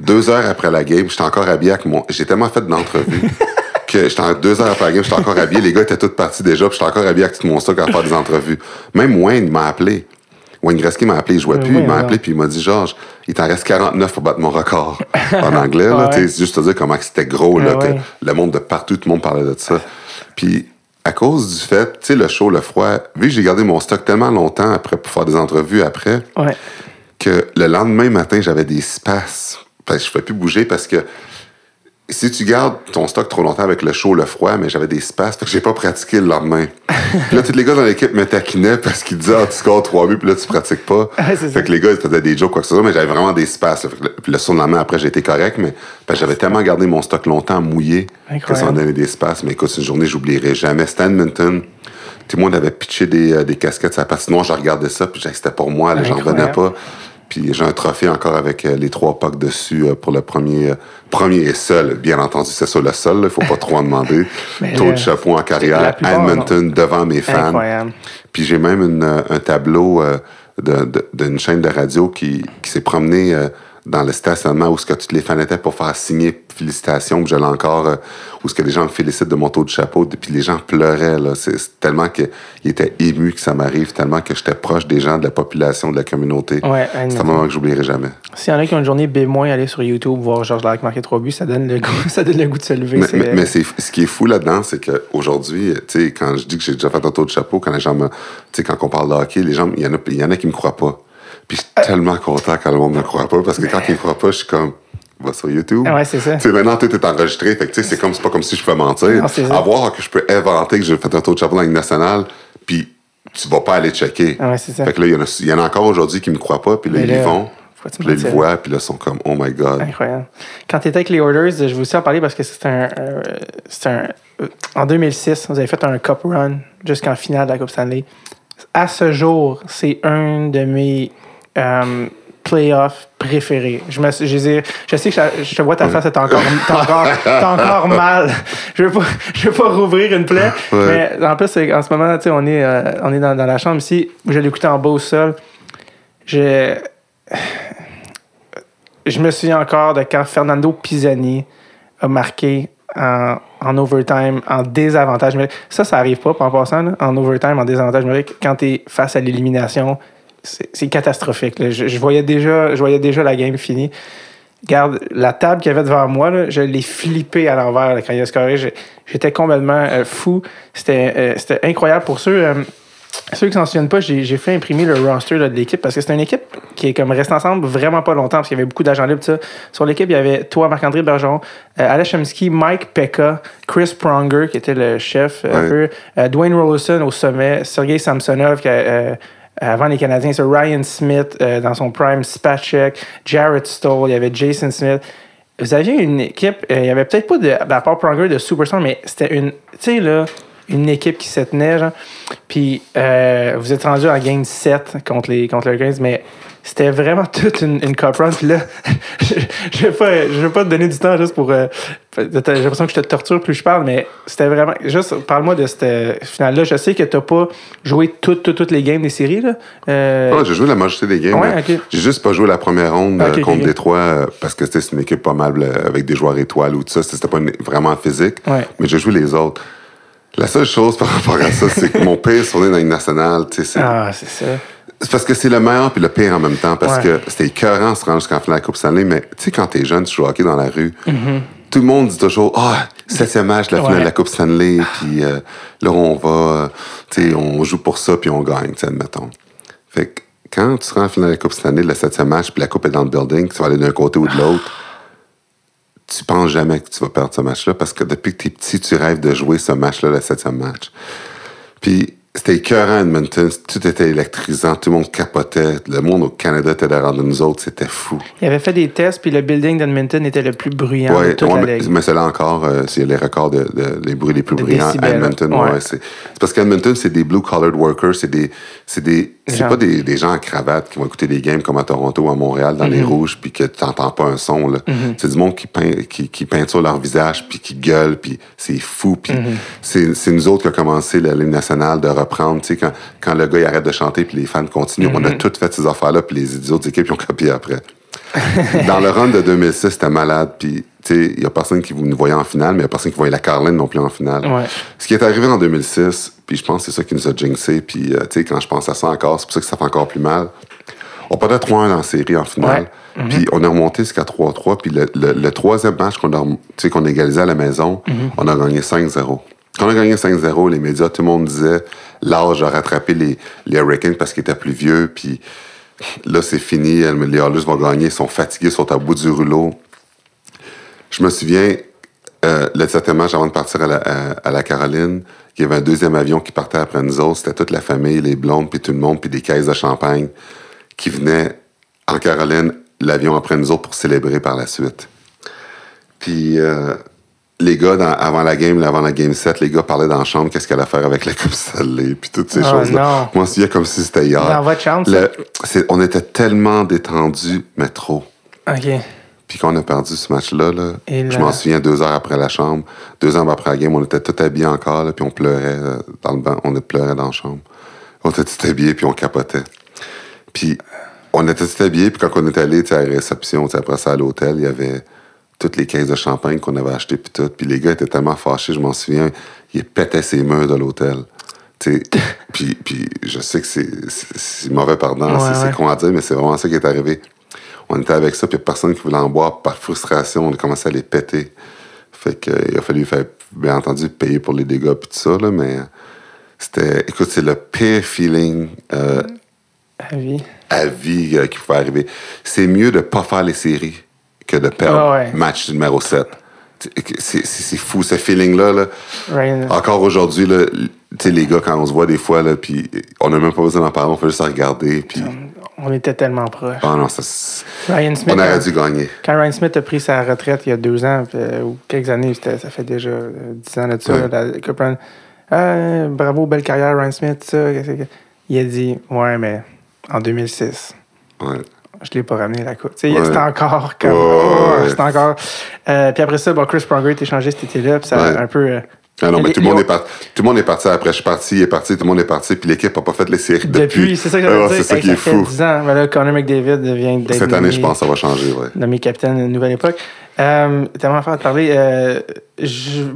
deux heures après la game, j'étais encore habillé avec mon... J'ai tellement fait d'entrevues *laughs* que j'étais en- deux heures après la game, j'étais encore habillé. Les gars étaient tous partis déjà, puis j'étais encore habillé avec tout mon stock à faire des entrevues. Même Wayne m'a appelé. Wayne Gretzky m'a appelé, il jouait Euh, plus, il m'a appelé, puis il m'a dit Georges, il t'en reste 49 pour battre mon record *laughs* en anglais. là, Ouais. c'est juste te dire comment c'était gros, là, Ah que le monde de partout, tout le monde parlait de ça. Puis à cause du fait, tu sais, le chaud, le froid, vu que j'ai gardé mon stock tellement longtemps après pour faire des entrevues après, Ouais. que le lendemain matin, j'avais des que je ne pouvais plus bouger parce que si tu gardes ton stock trop longtemps avec le chaud, le froid, mais j'avais des spasmes, fait que j'ai pas pratiqué le lendemain. *laughs* Puis là, tous les gars dans l'équipe me taquinaient parce qu'ils disaient, ah, tu scores trois buts, puis là, tu pratiques pas. *laughs* Ouais, fait ça. que les gars, ils faisaient des jokes, quoi que ce soit, mais j'avais vraiment des le- Puis le surlendemain, après, j'ai été correct, mais j'avais tellement gardé mon stock longtemps mouillé que ça Incroyable. m'a donné des spasmes. Mais écoute, c'est une journée, j'oublierai jamais. À Edmonton. Tout le monde avait pitché des, euh, des casquettes sur la patinoire. Je regardais ça, puis c'était pour moi, là, j'en revenais Incroyable. pas. Puis j'ai un trophée encore avec euh, les trois pucks dessus euh, pour le premier, premier et seul. Bien entendu, c'est ça le seul. Il faut pas trop en demander. *laughs* Taux de chapeau en carrière, Edmonton, devant mes fans. Incroyable. Puis j'ai même une, euh, un tableau de- de- d'une chaîne de radio qui, qui s'est promené dans le stationnement où ce que tous les fans étaient pour faire signer félicitations, puis j'allais encore euh, où ce que les gens me félicitent de mon taux de chapeau, puis les gens pleuraient là, c'est tellement qu'ils étaient émus que ça m'arrive, tellement que j'étais proche des gens de la population, de la communauté. Ouais, C'est un moment que j'oublierai jamais. S'il y en a qui ont une journée B-, aller sur YouTube, voir Georges Larac marquer trois buts, ça donne le goût, *laughs* ça donne le goût de se lever. Mais, mais- mais c'est, ce qui est fou là-dedans, c'est qu'aujourd'hui, tu sais, quand je dis que j'ai déjà fait un tour de chapeau, quand les gens me. Tu sais, quand on parle de hockey, les gens, il y, en a- il y en a qui me croient pas. Puis je suis tellement content quand le monde me croit pas, parce que quand ils me croient pas, je suis comme. Va sur YouTube. Ouais, c'est ça. Maintenant, tout est enregistré. Fait que, tu sais, c'est comme, c'est pas comme si je pouvais mentir. Non. À voir que je peux inventer que j'ai fait un tour de chapeau dans la Ligue nationale, puis tu vas pas aller checker. Ouais, c'est ça. Fait que là, il y en a, il y en a encore aujourd'hui qui me croient pas, puis là, ils tu Puis là, ils voient, puis là, ils sont comme, oh my God. Incroyable. Quand tu étais avec les Oilers, je vais aussi en parler parce que c'est un. euh, c'est un euh, en 2006, vous avez fait un Cup Run jusqu'en finale de la Coupe Stanley. À ce jour, c'est un de mes euh, playoffs préférés. Je, me, je, dire, je sais que je, je te vois ta face, t'as encore, t'as encore, t'as encore *laughs* mal. Je veux pas, je veux pas rouvrir une plaie. Ouais. Mais en plus, en ce moment, on est, euh, on est dans, dans la chambre ici. Je l'écoutais en bas au sol. Je, je me souviens encore de quand Fernando Pisani a marqué en, en overtime, en désavantage. Ça, ça arrive pas, en passant, là, en overtime, en désavantage numérique, quand tu es face à l'élimination. C'est catastrophique. là. Je, je voyais déjà, je voyais déjà la game finie. Regarde, la table qu'il y avait devant moi, là, je l'ai flippé à l'envers quand il a scoré. J'étais complètement euh, fou. C'était euh, c'était incroyable. Pour ceux, euh, ceux qui s'en souviennent pas, j'ai fait imprimer le roster là, de l'équipe parce que c'est une équipe qui est comme restée ensemble vraiment pas longtemps parce qu'il y avait beaucoup d'agents libres. ça. Sur l'équipe, il y avait toi, Marc-André Bergeron, euh, Alex Chemsky, Mike Pekka, Chris Pronger qui était le chef, un peu, Dwayne Rollerson au sommet, Sergei Samsonov qui a, avant les Canadiens, c'est Ryan Smith euh, dans son prime, Spacek, Jared Stoll, il y avait Jason Smith. Vous aviez une équipe, euh, il y avait peut-être pas de, à part Pronger de superstar, mais c'était une, là, une équipe qui se tenait, genre. Puis euh, vous êtes rendu en game 7 contre les, contre les mais c'était vraiment *laughs* toute une, une cup run. Puis là, *laughs* je je vais vais pas te donner du temps juste pour. euh, j'ai l'impression que je te torture plus je parle, mais c'était vraiment. Juste, parle-moi de cette finale-là. Je sais que t'as pas joué toutes, toutes, toutes les games des séries, là. Euh, Ouais, j'ai joué la majorité des games. Ouais. J'ai juste pas joué la première ronde euh, ok, contre. Détroit euh, parce que c'était une équipe pas mal euh, avec des joueurs étoiles ou tout ça. C'était pas une- vraiment physique. Ouais. Mais j'ai joué les autres. La seule chose par *laughs* rapport à ça, c'est que mon pire souvenir dans une nationale, tu Ah, c'est ça. C'est parce que c'est le meilleur puis le pire en même temps. Parce Ouais. que c'était écœurant de se rendre jusqu'en finale de la Coupe Stanley. Mais tu sais, quand t'es jeune, tu joues au hockey dans la rue. Tout le monde dit toujours Ah, septième match la finale Ouais. de la Coupe Stanley. Puis euh, là, on va, tu sais, on joue pour ça puis on gagne, tu sais, admettons. Fait que quand tu seras en finale de la Coupe Stanley, le septième match, puis la Coupe est dans le building, tu vas aller d'un côté ou de l'autre, tu penses jamais que tu vas perdre ce match-là parce que depuis que tu es petit, tu rêves de jouer ce match-là, le septième match. Puis c'était écœurant Edmonton, tout était électrisant, tout le monde capotait, le monde au Canada était derrière de nous autres, c'était fou. Il avait fait des tests, puis le building d'Edmonton était le plus bruyant de Ouais, toute ouais, la mais, ligue. mais c'est là encore, euh, c'est les records de, de- les bruits les plus De bruyants à Edmonton. ouais. c'est parce qu'Edmonton, c'est des blue-collared workers, c'est des, c'est des, c'est pas des, des gens en cravate qui vont écouter des games comme à Toronto ou à Montréal dans Mhm. les rouges puis que tu n'entends pas un son. là. C'est du monde qui, peint, qui, qui peinture leur visage puis qui gueule puis c'est fou. Puis Mhm. c'est, c'est nous autres qui a commencé la Ligue nationale de reprendre. Tu sais, quand, quand le gars il arrête de chanter puis les fans continuent, on Mhm. a toutes fait ces affaires-là puis les autres équipes ils ont copié après. *laughs* Dans le run de 2006, c'était malade. Puis, tu sais, il n'y a personne qui nous voyait en finale, mais il n'y a personne qui voyait la Caroline non plus en finale. Ouais. Ce qui est arrivé en 2006, puis je pense que c'est ça qui nous a jinxé. Puis, euh, tu sais, quand je pense à ça encore, c'est pour ça que ça fait encore plus mal. On perdait 3-1 dans la série en finale. Ouais. Puis, on a remonté jusqu'à 3-3. Puis, le, le- le troisième match qu'on a, qu'on égalisé à la maison, on a gagné 5-0. Quand on a gagné 5-0, les médias, tout le monde disait l'âge a rattrapé les, les Hurricanes parce qu'ils étaient plus vieux. Puis, là, c'est fini. Les Oilers vont gagner. Ils sont fatigués, ils sont à bout du rouleau. Je me souviens, le septième match avant de partir à la, à, à la Caroline, il y avait un deuxième avion qui partait après nous autres. C'était toute la famille, les blondes, puis tout le monde, puis des caisses de champagne qui venaient en Caroline, l'avion après nous autres pour célébrer par la suite. Puis euh, les gars, dans- avant la game, avant la game 7, les gars parlaient dans la chambre qu'est-ce qu'elle allait faire avec la Coupe Stanley, puis toutes ces Oh, choses-là. non. Moi, souviens comme si c'était hier. Dans votre chambre? Le- c'est- on était tellement détendus, mais trop. OK. Puis quand on a perdu ce match-là, là, je m'en souviens deux heures après la chambre, deux heures après la game, on était tout habillés encore, là, puis on pleurait euh, dans le banc, on pleurait dans la chambre. On était tout habillés, puis on capotait. Puis on était tout habillés, puis quand on est allé à la réception, après ça à l'hôtel, il y avait toutes les caisses de champagne qu'on avait achetées, puis tout. Puis les gars étaient tellement fâchés, je m'en souviens, ils pétaient ses murs de l'hôtel. Tu sais, *laughs* puis, puis je sais que c'est, mauvais pardon, Ouais, c'est, ouais. con à dire, mais c'est vraiment ça qui est arrivé. On était avec ça, puis personne qui voulait en boire. Par frustration, on a commencé à les péter. Fait que, euh, il a fallu faire, bien entendu, payer pour les dégâts, puis tout ça, là, mais c'était, écoute, c'est le pire feeling euh, À vie. à vie euh, qui pouvait arriver. C'est mieux de pas faire les séries que de perdre Ah ouais. match numéro 7. C'est, fou, ce feeling-là. Là. Encore aujourd'hui, les gars, quand on se voit des fois, là, puis on n'a même pas besoin d'en parler, on fait juste regarder, puis... on était tellement proches. Ah non, ça, c'est- Ryan Smith, on aurait dû gagner. quand Ryan Smith a pris sa retraite il y a deux ans, euh, ou quelques années, ça fait déjà euh, dix ans de ça, Ouais. là. Ah, bravo, belle carrière, Ryan Smith, ça. Il a dit, ouais, mais en 2006, Ouais. Je l'ai pas ramené la coupe. Ouais. C'était encore comme. Ouais, oh. C'était encore. Euh, puis après ça, bon, Chris Pronger est échangé cet été-là, puis ça Ouais. a un peu. euh, Ah non, mais tout le, monde est parti, tout le monde est parti après. Je suis parti, il est parti, tout le monde est parti, puis l'équipe n'a pas fait les séries depuis. Depuis, c'est ça que Ah, j'allais dire. C'est ça qui est fait fou. 10 ans. Ben là, Connor McDavid vient d'être. Cette année, nommé- je pense que ça va changer, ouais. nommé capitaine d'une nouvelle époque. Euh, tellement à faire de parler. Euh,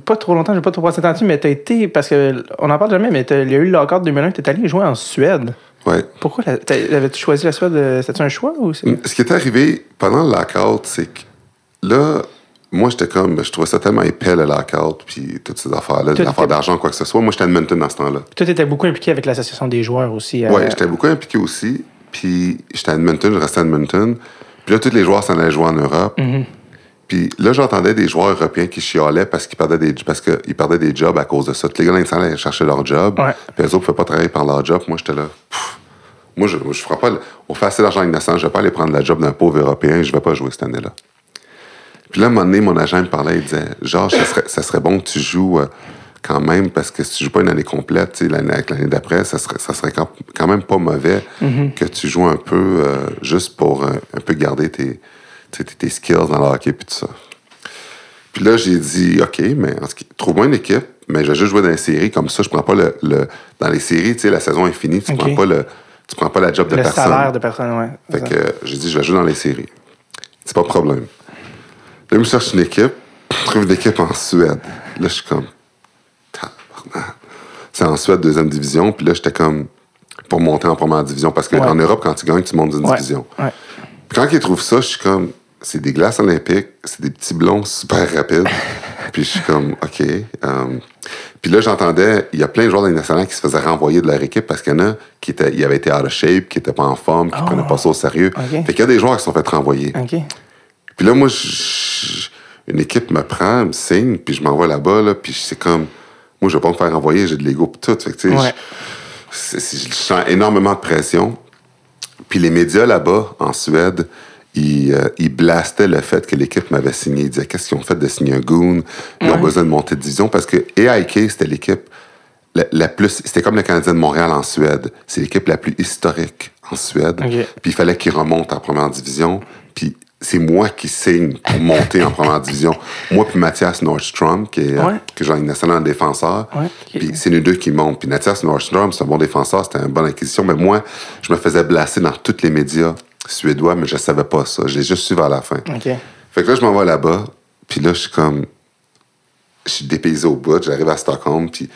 pas trop longtemps, je vais pas trop passer temps dessus, mais tu as été, parce que on n'en parle jamais, mais t'as- il y a eu le lockout 2001, tu es allé jouer en Suède. Ouais. Pourquoi avais-tu choisi la Suède C'était un choix ou c'est. Ce qui est arrivé pendant le lockout, c'est que là, moi, j'étais comme, je trouvais ça tellement épais, le lockout, puis toutes ces affaires-là, l'affaire d'argent, quoi que ce soit. Moi, j'étais à Edmonton dans ce temps-là. Toi, tu étais beaucoup impliqué avec l'association des joueurs aussi. euh, Ouais, j'étais beaucoup impliqué aussi. Puis j'étais à Edmonton, je restais à Edmonton. Puis là, tous les joueurs s'en allaient jouer en Europe. Mhm. Puis là, j'entendais des joueurs européens qui chialaient parce qu'ils perdaient des, parce qu'ils perdaient des jobs à cause de ça. Tous les gars ils allaient chercher leur job. Ouais. Puis eux autres ne pouvaient pas travailler par leur job. Moi, j'étais là. Pff, moi, je ne ferai pas. On fait assez d'argent Nassan. Je ne vais pas aller prendre la job d'un pauvre Européen. Je ne vais pas jouer cette année-là. Puis là, à un moment donné, mon agent me parlait. Il disait Georges, ça serait, ça serait bon que tu joues euh, quand même parce que si tu joues pas une année complète, l'année, avec l'année d'après, ça serait, ça serait quand, même pas mauvais que tu joues un peu euh, juste pour euh, un peu garder tes, tes, tes skills dans le hockey puis tout ça. Puis là, j'ai dit, OK, mais trouve-moi une équipe, mais je vais juste jouer dans les séries. Comme ça, je prends pas le. le- dans les séries, tu sais, la saison est finie, tu OK. prends pas le. Tu prends pas la job de le personne. salaire de personne, ouais. Fait que euh, j'ai dit, je vais jouer dans les séries. C'est pas de problème. Là, je me cherche une équipe. Je trouve une équipe en Suède. Là, je suis comme. C'est en Suède, deuxième division. Puis là, j'étais comme. Pour monter en première division. Parce qu'en Ouais. Europe, quand tu gagnes, tu montes d'une Ouais, division. ouais. Puis quand ils trouvent ça, je suis comme, c'est des glaces olympiques, c'est des petits blonds super rapides. *laughs* puis je suis comme, OK. euh, puis là, j'entendais, il y a plein de joueurs nationales qui se faisaient renvoyer de leur équipe parce qu'il y en a qui étaient, ils avaient été out of shape, qui n'étaient pas en forme, qui Oh. prenaient pas ça au sérieux. OK. Fait qu'il y a des joueurs qui se sont fait renvoyer. Puis là, moi, je- une équipe me prend, me signe, puis je m'envoie là-bas, là, puis c'est comme, moi, je vais pas me faire renvoyer, j'ai de l'ego pour tout. Fait que, tu sais, Ouais. je sens énormément de pression. Puis les médias là-bas, en Suède, euh, ils blastaient le fait que l'équipe m'avait signé. Ils disaient qu'est-ce qu'ils ont fait de signer un goon? Ils ont besoin de monter de division parce que AIK, c'était l'équipe la, la plus. C'était comme le Canadien de Montréal en Suède. C'est l'équipe la plus historique en Suède. Puis il fallait qu'ils remontent en première division. Puis c'est moi qui signe pour monter en première division. Moi puis Mathias Nordstrom, qui est, Ouais. que j'ai en défenseur. Ouais. Puis c'est nous deux qui montent. Puis Mathias Nordstrom, c'est un bon défenseur, c'était une bonne acquisition. Mais moi, je me faisais blaster dans tous les médias suédois, mais je savais pas ça. Je l'ai juste su vers la fin. Fait que là, je m'en vais là-bas. Puis là, je suis comme. Je suis dépaysé au bout. J'arrive à Stockholm. Puis,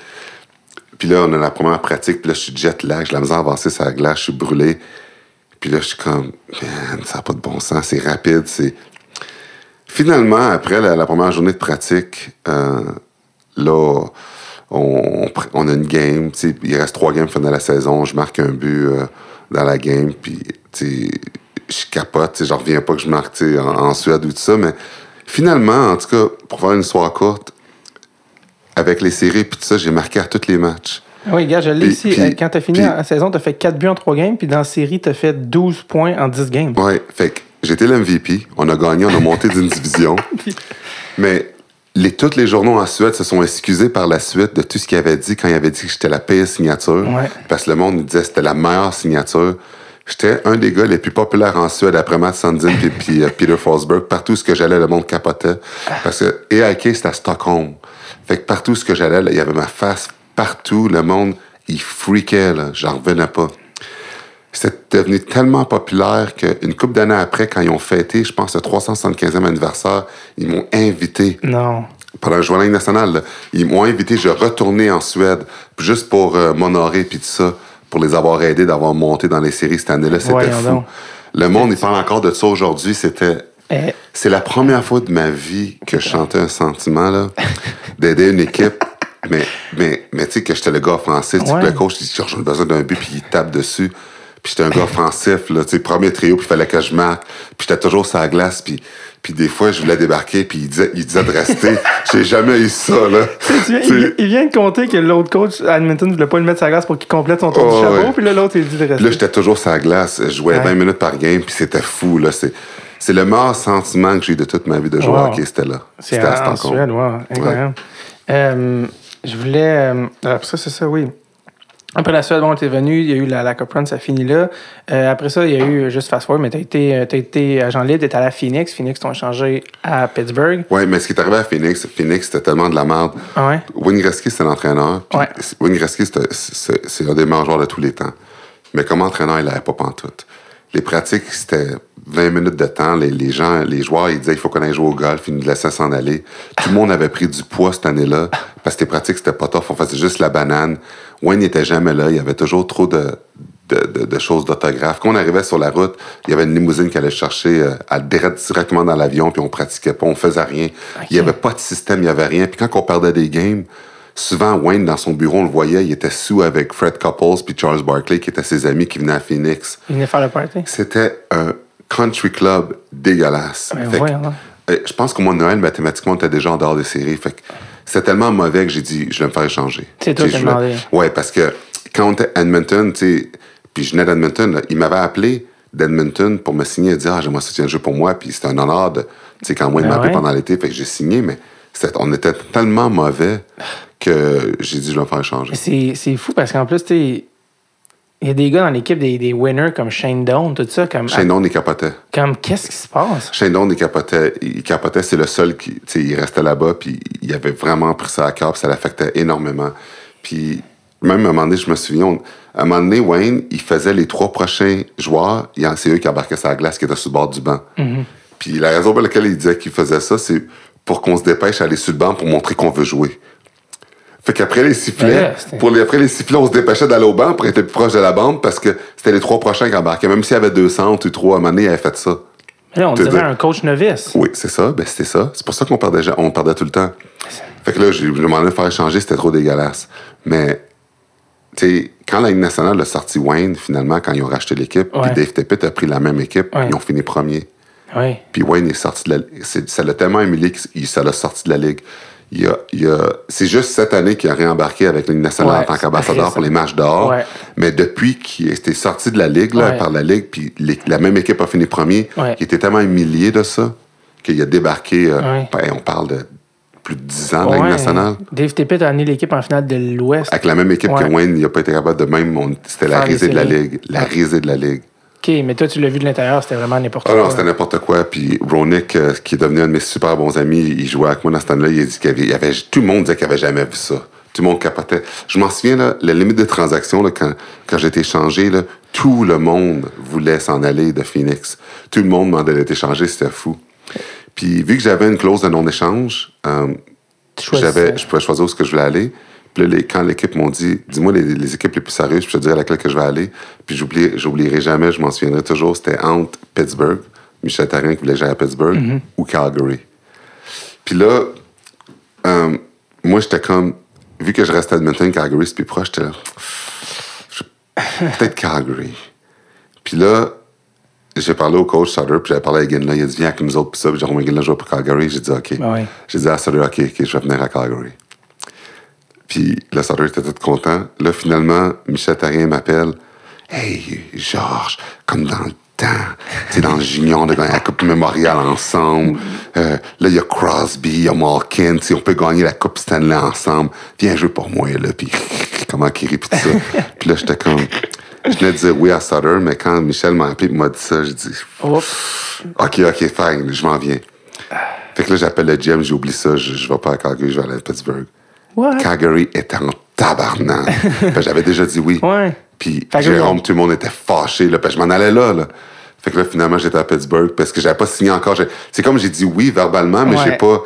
puis là, on a la première pratique. Puis là, je suis jet lag. J'ai la misère à avancer sur la glace. Je suis brûlé. Puis là, je suis comme. Man, ça n'a pas de bon sens. C'est rapide. C'est. Finalement, après la, la première journée de pratique, euh, là, on, on a une game. tu sais, Il reste trois games pour finir la saison. Je marque un but euh, dans la game. Puis, tu sais, je capote. Je reviens pas que je marque en, en Suède ou tout ça. Mais finalement, en tout cas, pour faire une histoire courte, avec les séries et tout ça, j'ai marqué à tous les matchs. Ah Oui, gars, je l'ai Puis- ici. puis- Euh, Quand tu as fini puis- la saison, tu as fait 4 buts en 3 games, puis dans la série, tu as fait 12 points en 10 games. Ouais, fait que j'étais l'MVP. On a gagné, on a monté d'une *laughs* division. Mais les, tous les journaux en Suède se sont excusés par la suite de tout ce qu'il avait dit quand il avait dit que j'étais la pire signature. Ouais. Parce que le monde nous disait que c'était la meilleure signature. J'étais un des gars les plus populaires en Suède après Matt Sundin puis, puis, euh, Peter Forsberg. Partout où j'allais, le monde capotait. Parce que EIK, c'était à Stockholm. Fait que partout où ce que j'allais, il y avait ma face partout. Le monde, il freakait. J'en revenais pas. c'était devenu tellement populaire qu'une couple d'années après, quand ils ont fêté, je pense, le 375e anniversaire, ils m'ont invité Non. pendant le Journal national. ils m'ont invité, je retournais en Suède, juste pour euh, m'honorer puis tout ça, pour les avoir aidés d'avoir monté dans les séries cette année-là. C'était Voyons fou. donc. Le monde, il parle encore de ça aujourd'hui. C'était. Eh, C'est la première fois de ma vie que je chantais un sentiment, là, d'aider une équipe. *laughs* Mais, mais, mais tu sais, que j'étais le gars offensif. tu Ouais. que Le coach, il dit, j'ai besoin d'un but, puis il tape dessus. Puis j'étais un gars offensif, là, tu sais, premier trio, puis il fallait que je marque. Puis j'étais toujours sur la glace, puis, puis des fois, je voulais débarquer, puis il disait, il disait de rester. *laughs* J'ai jamais eu ça, là. tu viens- il, il vient de compter que l'autre coach Edmonton ne voulait pas le mettre la glace pour qu'il complète son tour Oh, du chapeau, ouais. puis là, l'autre, il dit de rester. Là, j'étais toujours sur la glace. Je jouais Ouais. 20 minutes par game, puis c'était fou, là. C'est, c'est le meilleur sentiment que j'ai eu de toute ma vie de joueur Wow. hockey, c'était là. C'était à. Suède, wow, incroyable. Euh, je voulais. euh, après ça, c'est ça, oui. Après la Suède, bon, t'es venu, il y a eu la, la Cup Run, ça finit là. Euh, après ça, il y a eu, juste fast forward, mais t'as été, euh, t'as été agent libre, t'es allé à Phoenix. Phoenix t'ont échangé à Pittsburgh. Ouais, mais ce qui est arrivé à Phoenix, Phoenix, c'était tellement de la merde. Ah ouais? Wayne Gretzky, c'était l'entraîneur. Ouais. Wayne Gretzky, c'est un des meilleurs joueurs de tous les temps. Mais comme entraîneur, il n'avait pas pantoute. Les pratiques, c'était 20 minutes de temps. Les, les gens, les joueurs, ils disaient il faut qu'on aille jouer au golf. Ils nous laissaient s'en aller. Tout le monde avait pris du poids cette année-là parce que les pratiques, c'était pas tough. On faisait juste la banane. Wayne n'était jamais là. Il y avait toujours trop de, de, de- de choses d'autographe. Quand on arrivait sur la route, il y avait une limousine qui allait chercher euh, à direct- directement dans l'avion, puis on pratiquait pas, on faisait rien. Il y avait pas de système, il y avait rien. Puis quand on perdait des games, souvent Wayne, dans son bureau, on le voyait, il était sous avec Fred Couples puis Charles Barkley, qui étaient ses amis qui venaient à Phoenix. Il venait faire le party. C'était un country club dégueulasse. Ben Fait que, euh, je pense qu'au mois de Noël, mathématiquement, on était déjà en dehors des séries. Fait que c'était tellement mauvais que j'ai dit, je vais me faire échanger. C'est toi qui demandé. Ouais, parce que quand on était à Edmonton, tu sais, puis je venais d'Edmonton, il m'avait appelé d'Edmonton pour me signer et dire, ah, j'aimerais ça, tu un jeu pour moi. Puis c'était un honneur de, tu sais, quand moi, il Ben m'a appelé ouais. pendant l'été, fait que j'ai signé, mais on était tellement mauvais que j'ai dit, je vais me faire échanger. Mais C'est fou parce qu'en plus, tu il y a des gars dans l'équipe, des, des winners comme Shane Doan, tout ça, comme. Shane Doan, il capotait. Comme, qu'est-ce qui se passe? Shane Doan, il capotait. Il capotait, c'est le seul qui, tu sais, il restait là-bas, puis il avait vraiment pris ça à cœur, puis ça l'affectait énormément. Puis, même à un moment donné, je me souviens, on- à un moment donné, Wayne, il faisait les trois prochains joueurs, c'est eux qui embarquaient la glace, qui étaient sur le bord du banc. Puis la raison pour laquelle il disait qu'il faisait ça, c'est pour qu'on se dépêche à aller sur le banc pour montrer qu'on veut jouer. Fait qu'après les sifflets, pour les, après les sifflets, on se dépêchait d'aller au banc pour être plus proche de la bande parce que c'était les trois prochains qui embarquaient. Même s'il y avait deux centres ou trois, à un moment donné, fait ça. Mais là, on dirait un coach novice. Oui, c'est ça. Ben, c'était ça. C'est pour ça qu'on perdait, on perdait tout le temps. Fait que là, j'ai demandé de faire échanger, c'était trop dégueulasse. Mais, tu sais, quand la Ligue nationale a sorti Wayne, finalement, quand ils ont racheté l'équipe, puis Dave Tippett a pris la même équipe, Ouais. ils ont fini premier. Oui. Puis Wayne est sorti de la c'est- Ça l'a tellement humilié que ça l'a sorti de la Ligue. Il a, il a- c'est juste cette année qu'il a réembarqué avec la Ligue nationale Ouais, en tant qu'ambassadeur pour les matchs. Ouais. Mais depuis qu'il était sorti de la Ligue, là, Ouais. par la Ligue, puis les- la même équipe a fini premier, il était tellement humilié de ça qu'il a débarqué, euh, ben, on parle de plus de 10 ans de la Ligue nationale. Dave Tippett a amené l'équipe en finale de l'Ouest. Avec la même équipe que Wayne, il n'a pas été capable de même. C'était la risée de la. Ligue. La risée de la Ligue. OK, mais toi, tu l'as vu de l'intérieur, c'était vraiment n'importe Ah quoi. non, c'était n'importe quoi. Puis Ronick, euh, qui est devenu un de mes super bons amis, il jouait avec moi dans ce temps-là. Il a dit qu'il y avait, avait- tout le monde disait qu'il n'avait jamais vu ça. Tout le monde capotait. Je m'en souviens, là, la limite de transaction, là, quand, quand j'ai été échangé, là, tout le monde voulait s'en aller de Phoenix. Tout le monde demandait d'être échangé, c'était fou. Puis vu que j'avais une clause de non-échange, euh, je pouvais choisir où que je voulais aller. Puis là, les- quand l'équipe m'ont dit, dis-moi les, les équipes les plus sérieuses, puis je te dirai laquelle que je vais aller. Puis j'oublier, j'oublierai jamais, je m'en souviendrai toujours, c'était entre Pittsburgh, Michel Therrien qui voulait que à Pittsburgh, Mm-hmm. ou Calgary. Puis là, euh, moi, j'étais comme, vu que je restais à Edmonton, Calgary, c'est plus proche, j'étais là, peut-être Calgary. Puis là, j'ai parlé au coach Sutter, puis j'avais parlé à Ginla, il a dit, viens avec nous autres, puis ça, puis Jérôme Ginla joue pour Calgary. J'ai dit, OK. Ouais. J'ai dit à Sutter, OK, OK, je vais venir à Calgary. Puis le Sutter était tout content. Là, finalement, Michel Therrien m'appelle. Hey, Georges, comme dans le temps, sais, dans le junior, on a gagné la Coupe Mémoriale ensemble. Euh, là, il y a Crosby, il y a Malkin, sais, on peut gagner la Coupe Stanley ensemble. Viens jouer pour moi, là. Puis *laughs* comment qu'il tout ça. puis là, j'étais comme. Je venais de dire oui à Sutter, mais quand Michel m'a appelé et m'a dit ça, j'ai dit Oups. OK, OK, fine, je m'en viens. Fait que là, j'appelle le GM, j'ai oublié ça, je, je vais pas à Calgary, je vais aller à Pittsburgh. What? Calgary était en tabarnak. Que *laughs* J'avais déjà dit oui. Ouais. Puis que Jérôme, tout le monde était fâché. Là, je m'en allais là, là. Fait que là, finalement, j'étais à Pittsburgh parce que j'avais pas signé encore. C'est comme j'ai dit oui verbalement, mais Ouais. j'ai pas.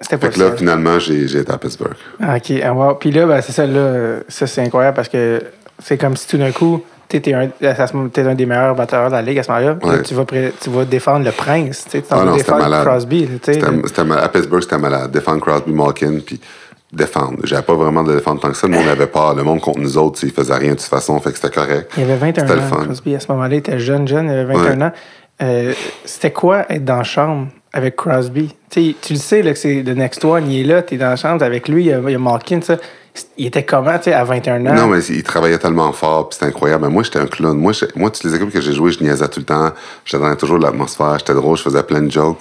C'était pas Fait que là, finalement, j'ai été à Pittsburgh. Ah, OK. ah, wow. Puis là, ben, c'est ça, là, ça, c'est incroyable parce que c'est comme si tout d'un coup, tu étais un, t'es un des meilleurs batteurs de la ligue à ce moment-là. Ouais. tu, vas tu vas défendre le prince. Tu Ah vas c'était défendre malade. Crosby. C'était- à Pittsburgh, c'était malade. Défendre Crosby, Malkin, puis défendre. J'avais pas vraiment de défendre tant que ça. Le monde avait peur. Le monde contre nous autres, il faisait rien de toute façon. Fait que c'était correct. Il avait 21 C'était le ans, fun. Crosby. À ce moment-là, il était jeune, jeune, il avait 21 Ouais. ans. Euh, C'était quoi être dans la chambre avec Crosby? Tu le sais là, que c'est le next one, il est là, tu es dans la chambre avec lui, il y a, il y a Malkin, ça. Il était comment, tu sais, à 21 ans? Non, mais il travaillait tellement fort, puis c'était incroyable. Mais moi, j'étais un clown. Moi, moi, toutes les équipes que j'ai jouées, je niaisais tout le temps. Je donnais toujours l'atmosphère. J'étais drôle, je faisais plein de jokes.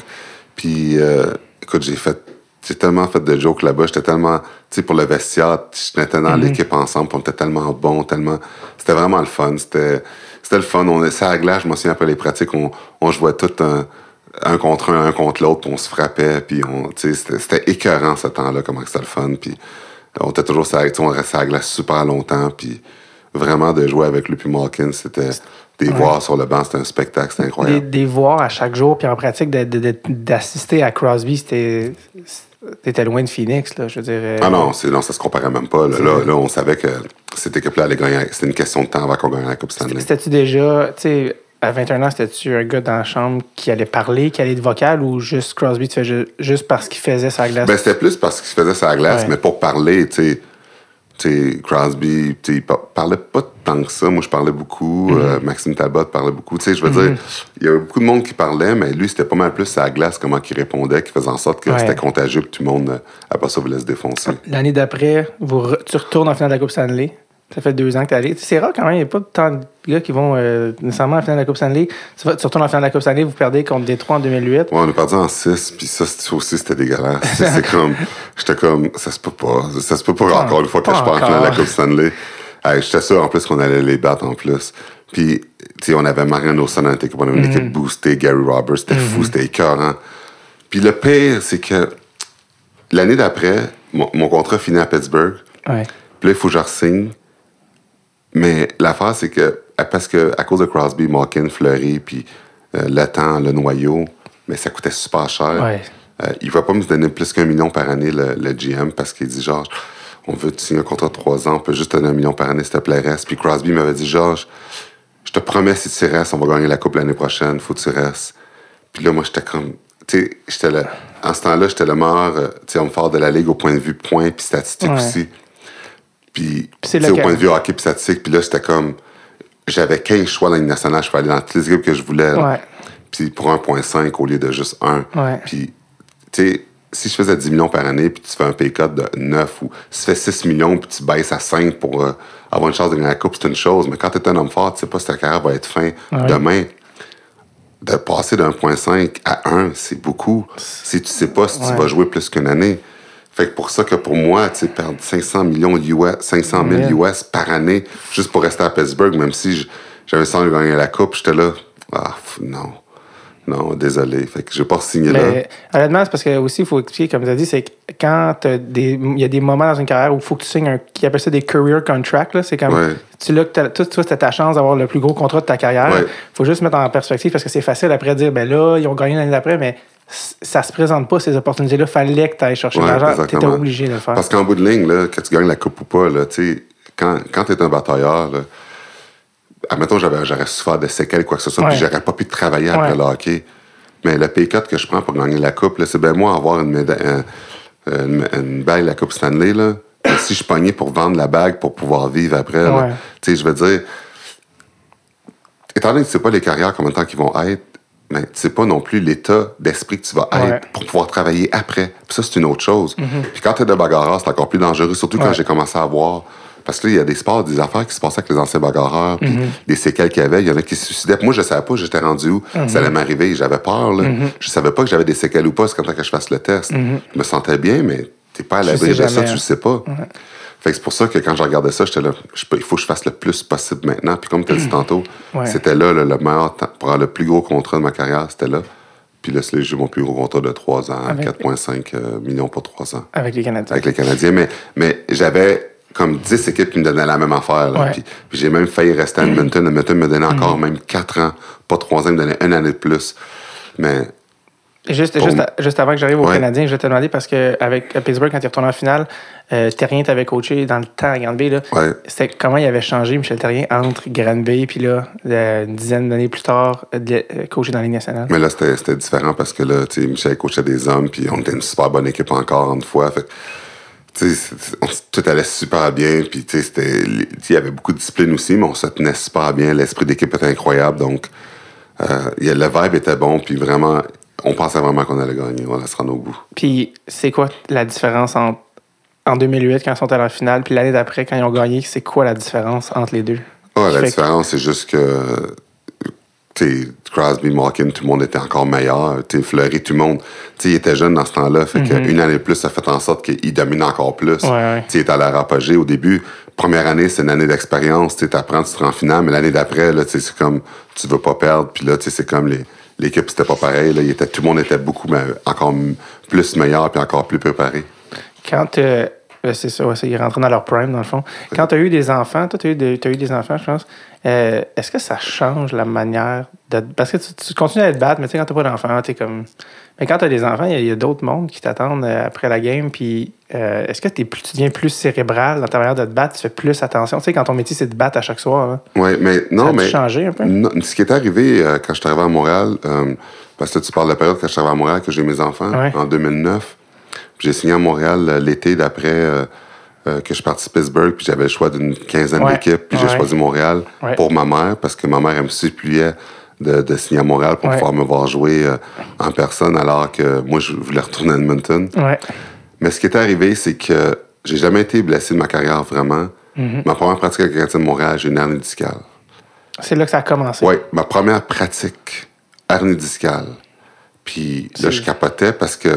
Puis, euh, écoute, j'ai fait. J'ai tellement fait de jokes là-bas. J'étais tellement. Tu sais, pour le vestiaire, je était dans l'équipe ensemble, on était tellement bons, tellement. C'était vraiment le fun. C'était c'était le fun. On était à la glace, je me souviens après les pratiques, on, on jouait tout un, un contre un, un contre l'autre, on se frappait, puis on. Tu sais, c'était- écœurant ce temps-là, comment que c'était le fun. Puis, on était toujours sais, on restait à la glace super longtemps, puis vraiment de jouer avec lui puis Malkin, c'était des voir sur le banc, c'était un spectacle, c'était des, incroyable. des voir à chaque jour, puis en pratique, de- de- de- d'assister à Crosby, c'était. T'étais loin de Phoenix, là, je veux dire. euh, Ah non, c'est, non, ça se comparait même pas. Là, là, là, on savait que cette équipe-là allait gagner. C'était une question de temps avant qu'on gagne la Coupe Stanley. C'était-tu déjà, tu sais, à 21 ans, c'était-tu un gars dans la chambre qui allait parler, qui allait être vocal, ou juste Crosby, tu fais ju- juste parce qu'il faisait sa glace? Ben, c'était plus parce qu'il faisait sa glace, Ouais. mais pour parler, tu sais, Crosby, il par- parlait pas tant que ça. Moi, je parlais beaucoup. Mm-hmm. euh, Maxime Talbot parlait beaucoup. Tu sais, je veux dire, il y avait beaucoup de monde qui parlait, mais lui, c'était pas mal plus sa glace, comment il répondait, qui faisait en sorte que Ouais. c'était contagieux, puis tout le monde, euh, après ça, voulait se défoncer. L'année d'après, vous re- tu retournes en finale de la Coupe Stanley. Ça fait deux ans que tu es allé. C'est rare quand même, il n'y a pas tant de gars qui vont euh, nécessairement en finale de la Coupe Stanley. Tu, retournes en finale de la Coupe Stanley, vous perdez contre Détroit en 2008. Ouais, on a perdu en 6, puis ça, c'est- aussi, c'était dégueulasse. C'est *laughs* comme, j'étais comme, ça se peut pas. Ça se peut pas, Pas encore une fois que je parle en finale de la. Coupe Stanley. Hey, j'étais sûr, en plus, qu'on allait les battre en plus. Puis, tu sais, on avait Mariano Son dans l'équipe, on avait une Mm-hmm. équipe boostée, Gary Roberts, c'était fou, c'était écœurant. Puis le pire, c'est que l'année d'après, mon, mon contrat finit à Pittsburgh. Ouais. Puis là, il faut que je re-signe. Mais l'affaire, c'est que, parce que à cause de Crosby, Malkin, Fleury, puis euh, le temps, le noyau, mais ça coûtait super cher. Ouais. Euh, il ne va pas me donner plus qu'un million par année, le, le GM, parce qu'il dit, Georges, on veut te signer un contrat de trois ans, on peut juste te donner un million par année, s'il te plaît, reste. Puis Crosby m'avait dit, Georges, je te promets, si tu restes, on va gagner la Coupe l'année prochaine, faut que tu restes. Puis là, moi, j'étais comme. Tu sais, j'étais. En ce temps-là, j'étais le meilleur, euh, tu sais, homme fort de la Ligue au point de vue points puis statistique Ouais. aussi. Puis, c'est au point de vue hockey puis statistique, puis là, c'était comme. J'avais 15 choix dans la Ligue nationale, je pouvais aller dans toutes les équipes que je voulais. Ouais. Puis pour 1,5 au lieu de juste 1. Ouais. Puis, tu sais, si je faisais 10 millions par année, puis tu fais un pay cut de 9, ou si tu fais 6 millions, puis tu baisses à 5 pour euh, avoir une chance de gagner la coupe, c'est une chose. Mais quand tu es un homme fort, tu sais pas si ta carrière va être fin Ouais. demain. De passer de 1,5 à 1, c'est beaucoup. Si tu sais pas si tu vas jouer plus qu'une année. Fait que pour ça que pour moi, tu sais, perdre 500 millions US, 500 000 Ouais. US par année, juste pour rester à Pittsburgh, même si j'avais sans gagner la coupe, j'étais là. Ah, non. Non, désolé. Fait que j'ai pas signé là. Honnêtement, c'est parce que aussi, il faut expliquer, comme tu as dit, c'est que quand il y a des moments dans une carrière où il faut que tu signes un. qui appelle ça des career contracts. C'est comme. Ouais. Tu là, que toi, c'était ta chance d'avoir le plus gros contrat de ta carrière. Ouais. faut juste mettre en perspective parce que c'est facile après de dire, ben là, ils ont gagné l'année d'après, mais ça se présente pas, ces opportunités-là. Fallait que tu ailles chercher Ouais, l'argent. Tu étais obligé de le faire. Parce qu'en bout de ligne, là, que tu gagnes la coupe ou pas, là, tu sais, quand, quand tu es un batailleur, là, admettons, j'aurais souffert de séquelles, quoi que ce soit, puis j'aurais pas pu travailler après le hockey. Mais le pay cut que je prends pour gagner la coupe, c'est bien moi avoir une, médaille, un- une, une bague la Coupe Stanley, là. Mais si je pognais pour vendre la bague pour pouvoir vivre après, Ouais. tu sais, je veux dire, étant donné que tu sais pas les carrières, combien de temps qu'ils vont être, mais tu sais pas non plus l'état d'esprit que tu vas être Ouais. Mhm. pour pouvoir travailler après. Puis ça, c'est une autre chose. Puis quand tu es de bagarreur, c'est encore plus dangereux, surtout quand j'ai commencé à voir. Parce que là, il y a des sports, des affaires qui se passaient avec les anciens bagarreurs, puis Mhm. des séquelles qu'il y avait. Il y en a qui se suicidaient. Puis moi, je savais pas, j'étais rendu où. Mhm. Ça allait m'arriver, j'avais peur. Là. Je savais pas que j'avais des séquelles ou pas, c'est comme ça que je fasse le test. Je me sentais bien, mais t'es pas à Mhm. L'abri de ça, tu hein. le sais pas. Fait c'est pour ça que quand je regardais ça, j'étais là, je il faut que je fasse le plus possible maintenant. Puis comme tu as dit *clears throat* tantôt, Ouais. c'était là, là, le meilleur temps. Pour avoir le plus gros contrat de ma carrière, c'était là. Puis là, j'ai eu mon plus gros contrat de 3 ans, Avec- 4,5 euh, millions pour 3 ans Avec les Canadiens. avec les Canadiens. Mais, mais j'avais comme 10 équipes qui me donnaient la même affaire. là. Ouais. Puis, puis j'ai même failli rester à Edmonton. Edmonton me donnait encore même 4 ans, pas 3 ans, il me donnait une année de plus. Mais Juste, Pour- juste, à- juste avant que j'arrive au Ouais. Canadien, je vais te demander parce que avec à Pittsburgh, quand il est retourné en finale, euh, Terrien t'avait coaché dans le temps à Granby. Là. ouais, C'était comment il avait changé, Michel Terrien, entre Granby puis là, euh, une dizaine d'années plus tard, euh, euh, coaché dans la Ligue nationale? mais là, c'était c'était différent parce que là, tu sais, Michel coachait des hommes, puis on était une super bonne équipe encore une fois. Fait on- tout allait super bien, puis c'était- il y avait beaucoup de discipline aussi, mais on se tenait super bien. L'esprit d'équipe était incroyable, donc euh, le vibe était bon, puis vraiment, on pensait vraiment qu'on allait gagner, on allait se rendre au bout. Puis c'est quoi la différence entre, en 2008 quand ils sont allés en finale, puis l'année d'après quand ils ont gagné, c'est quoi la différence entre les deux? Qui la différence, c'est juste que Crosby, Malkin, tout le monde était encore meilleur. Fleury, tout le monde. Il était jeune dans ce temps-là. Fait qu'une année de plus, ça fait en sorte qu'il domine encore plus. Ouais, ouais. Il était à leur apogée au début. Première année, c'est une année d'expérience. Tu apprends, tu te rends en finale, mais l'année d'après, c'est comme tu veux pas perdre. Puis là, c'est comme les. L'équipe, c'était pas pareil. Là. Il était, tout le monde était beaucoup encore plus meilleur puis encore plus préparé. Quand euh, euh, c'est ça, ouais, ça, ils rentraient dans leur prime, dans le fond. Quand tu as eu des enfants, toi, tu as, eu des- t'as eu des enfants, je pense, euh, est-ce que ça change la manière de. Parce que tu, tu continues à te battre, mais tu sais, quand tu pas d'enfants, tu comme. Mais quand tu as des enfants, il y a- a, d'autres mondes qui t'attendent euh, après la game. Puis euh, est-ce que t'es plus, tu deviens plus cérébral dans ta manière de te battre? Tu fais plus attention? Tu sais, quand ton métier, c'est de battre à chaque soir. hein. Ouais, mais ça non, a-tu mais. changé un peu? Non, ce qui est arrivé euh, quand je suis arrivé à Montréal, parce que tu parles de la période quand je suis arrivé à Montréal, que j'ai mes enfants, Ouais. en 2009. J'ai signé à Montréal euh, l'été d'après euh, euh, que je suis parti à Pittsburgh, puis j'avais le choix d'une quinzaine Ouais. d'équipes, puis j'ai Ouais. choisi Montréal Ouais. pour ma mère, parce que ma mère, elle me suppliait de, de signer à Montréal pour pouvoir me voir jouer en personne, alors que moi, je voulais retourner à Edmonton. Mais ce qui est arrivé, c'est que j'ai jamais été blessé de ma carrière vraiment. Mm-hmm. Ma première pratique avec Canadien de Montréal, j'ai une hernie discale. C'est là que ça a commencé. Oui, ma première pratique, hernie discale. Puis là, je capotais parce que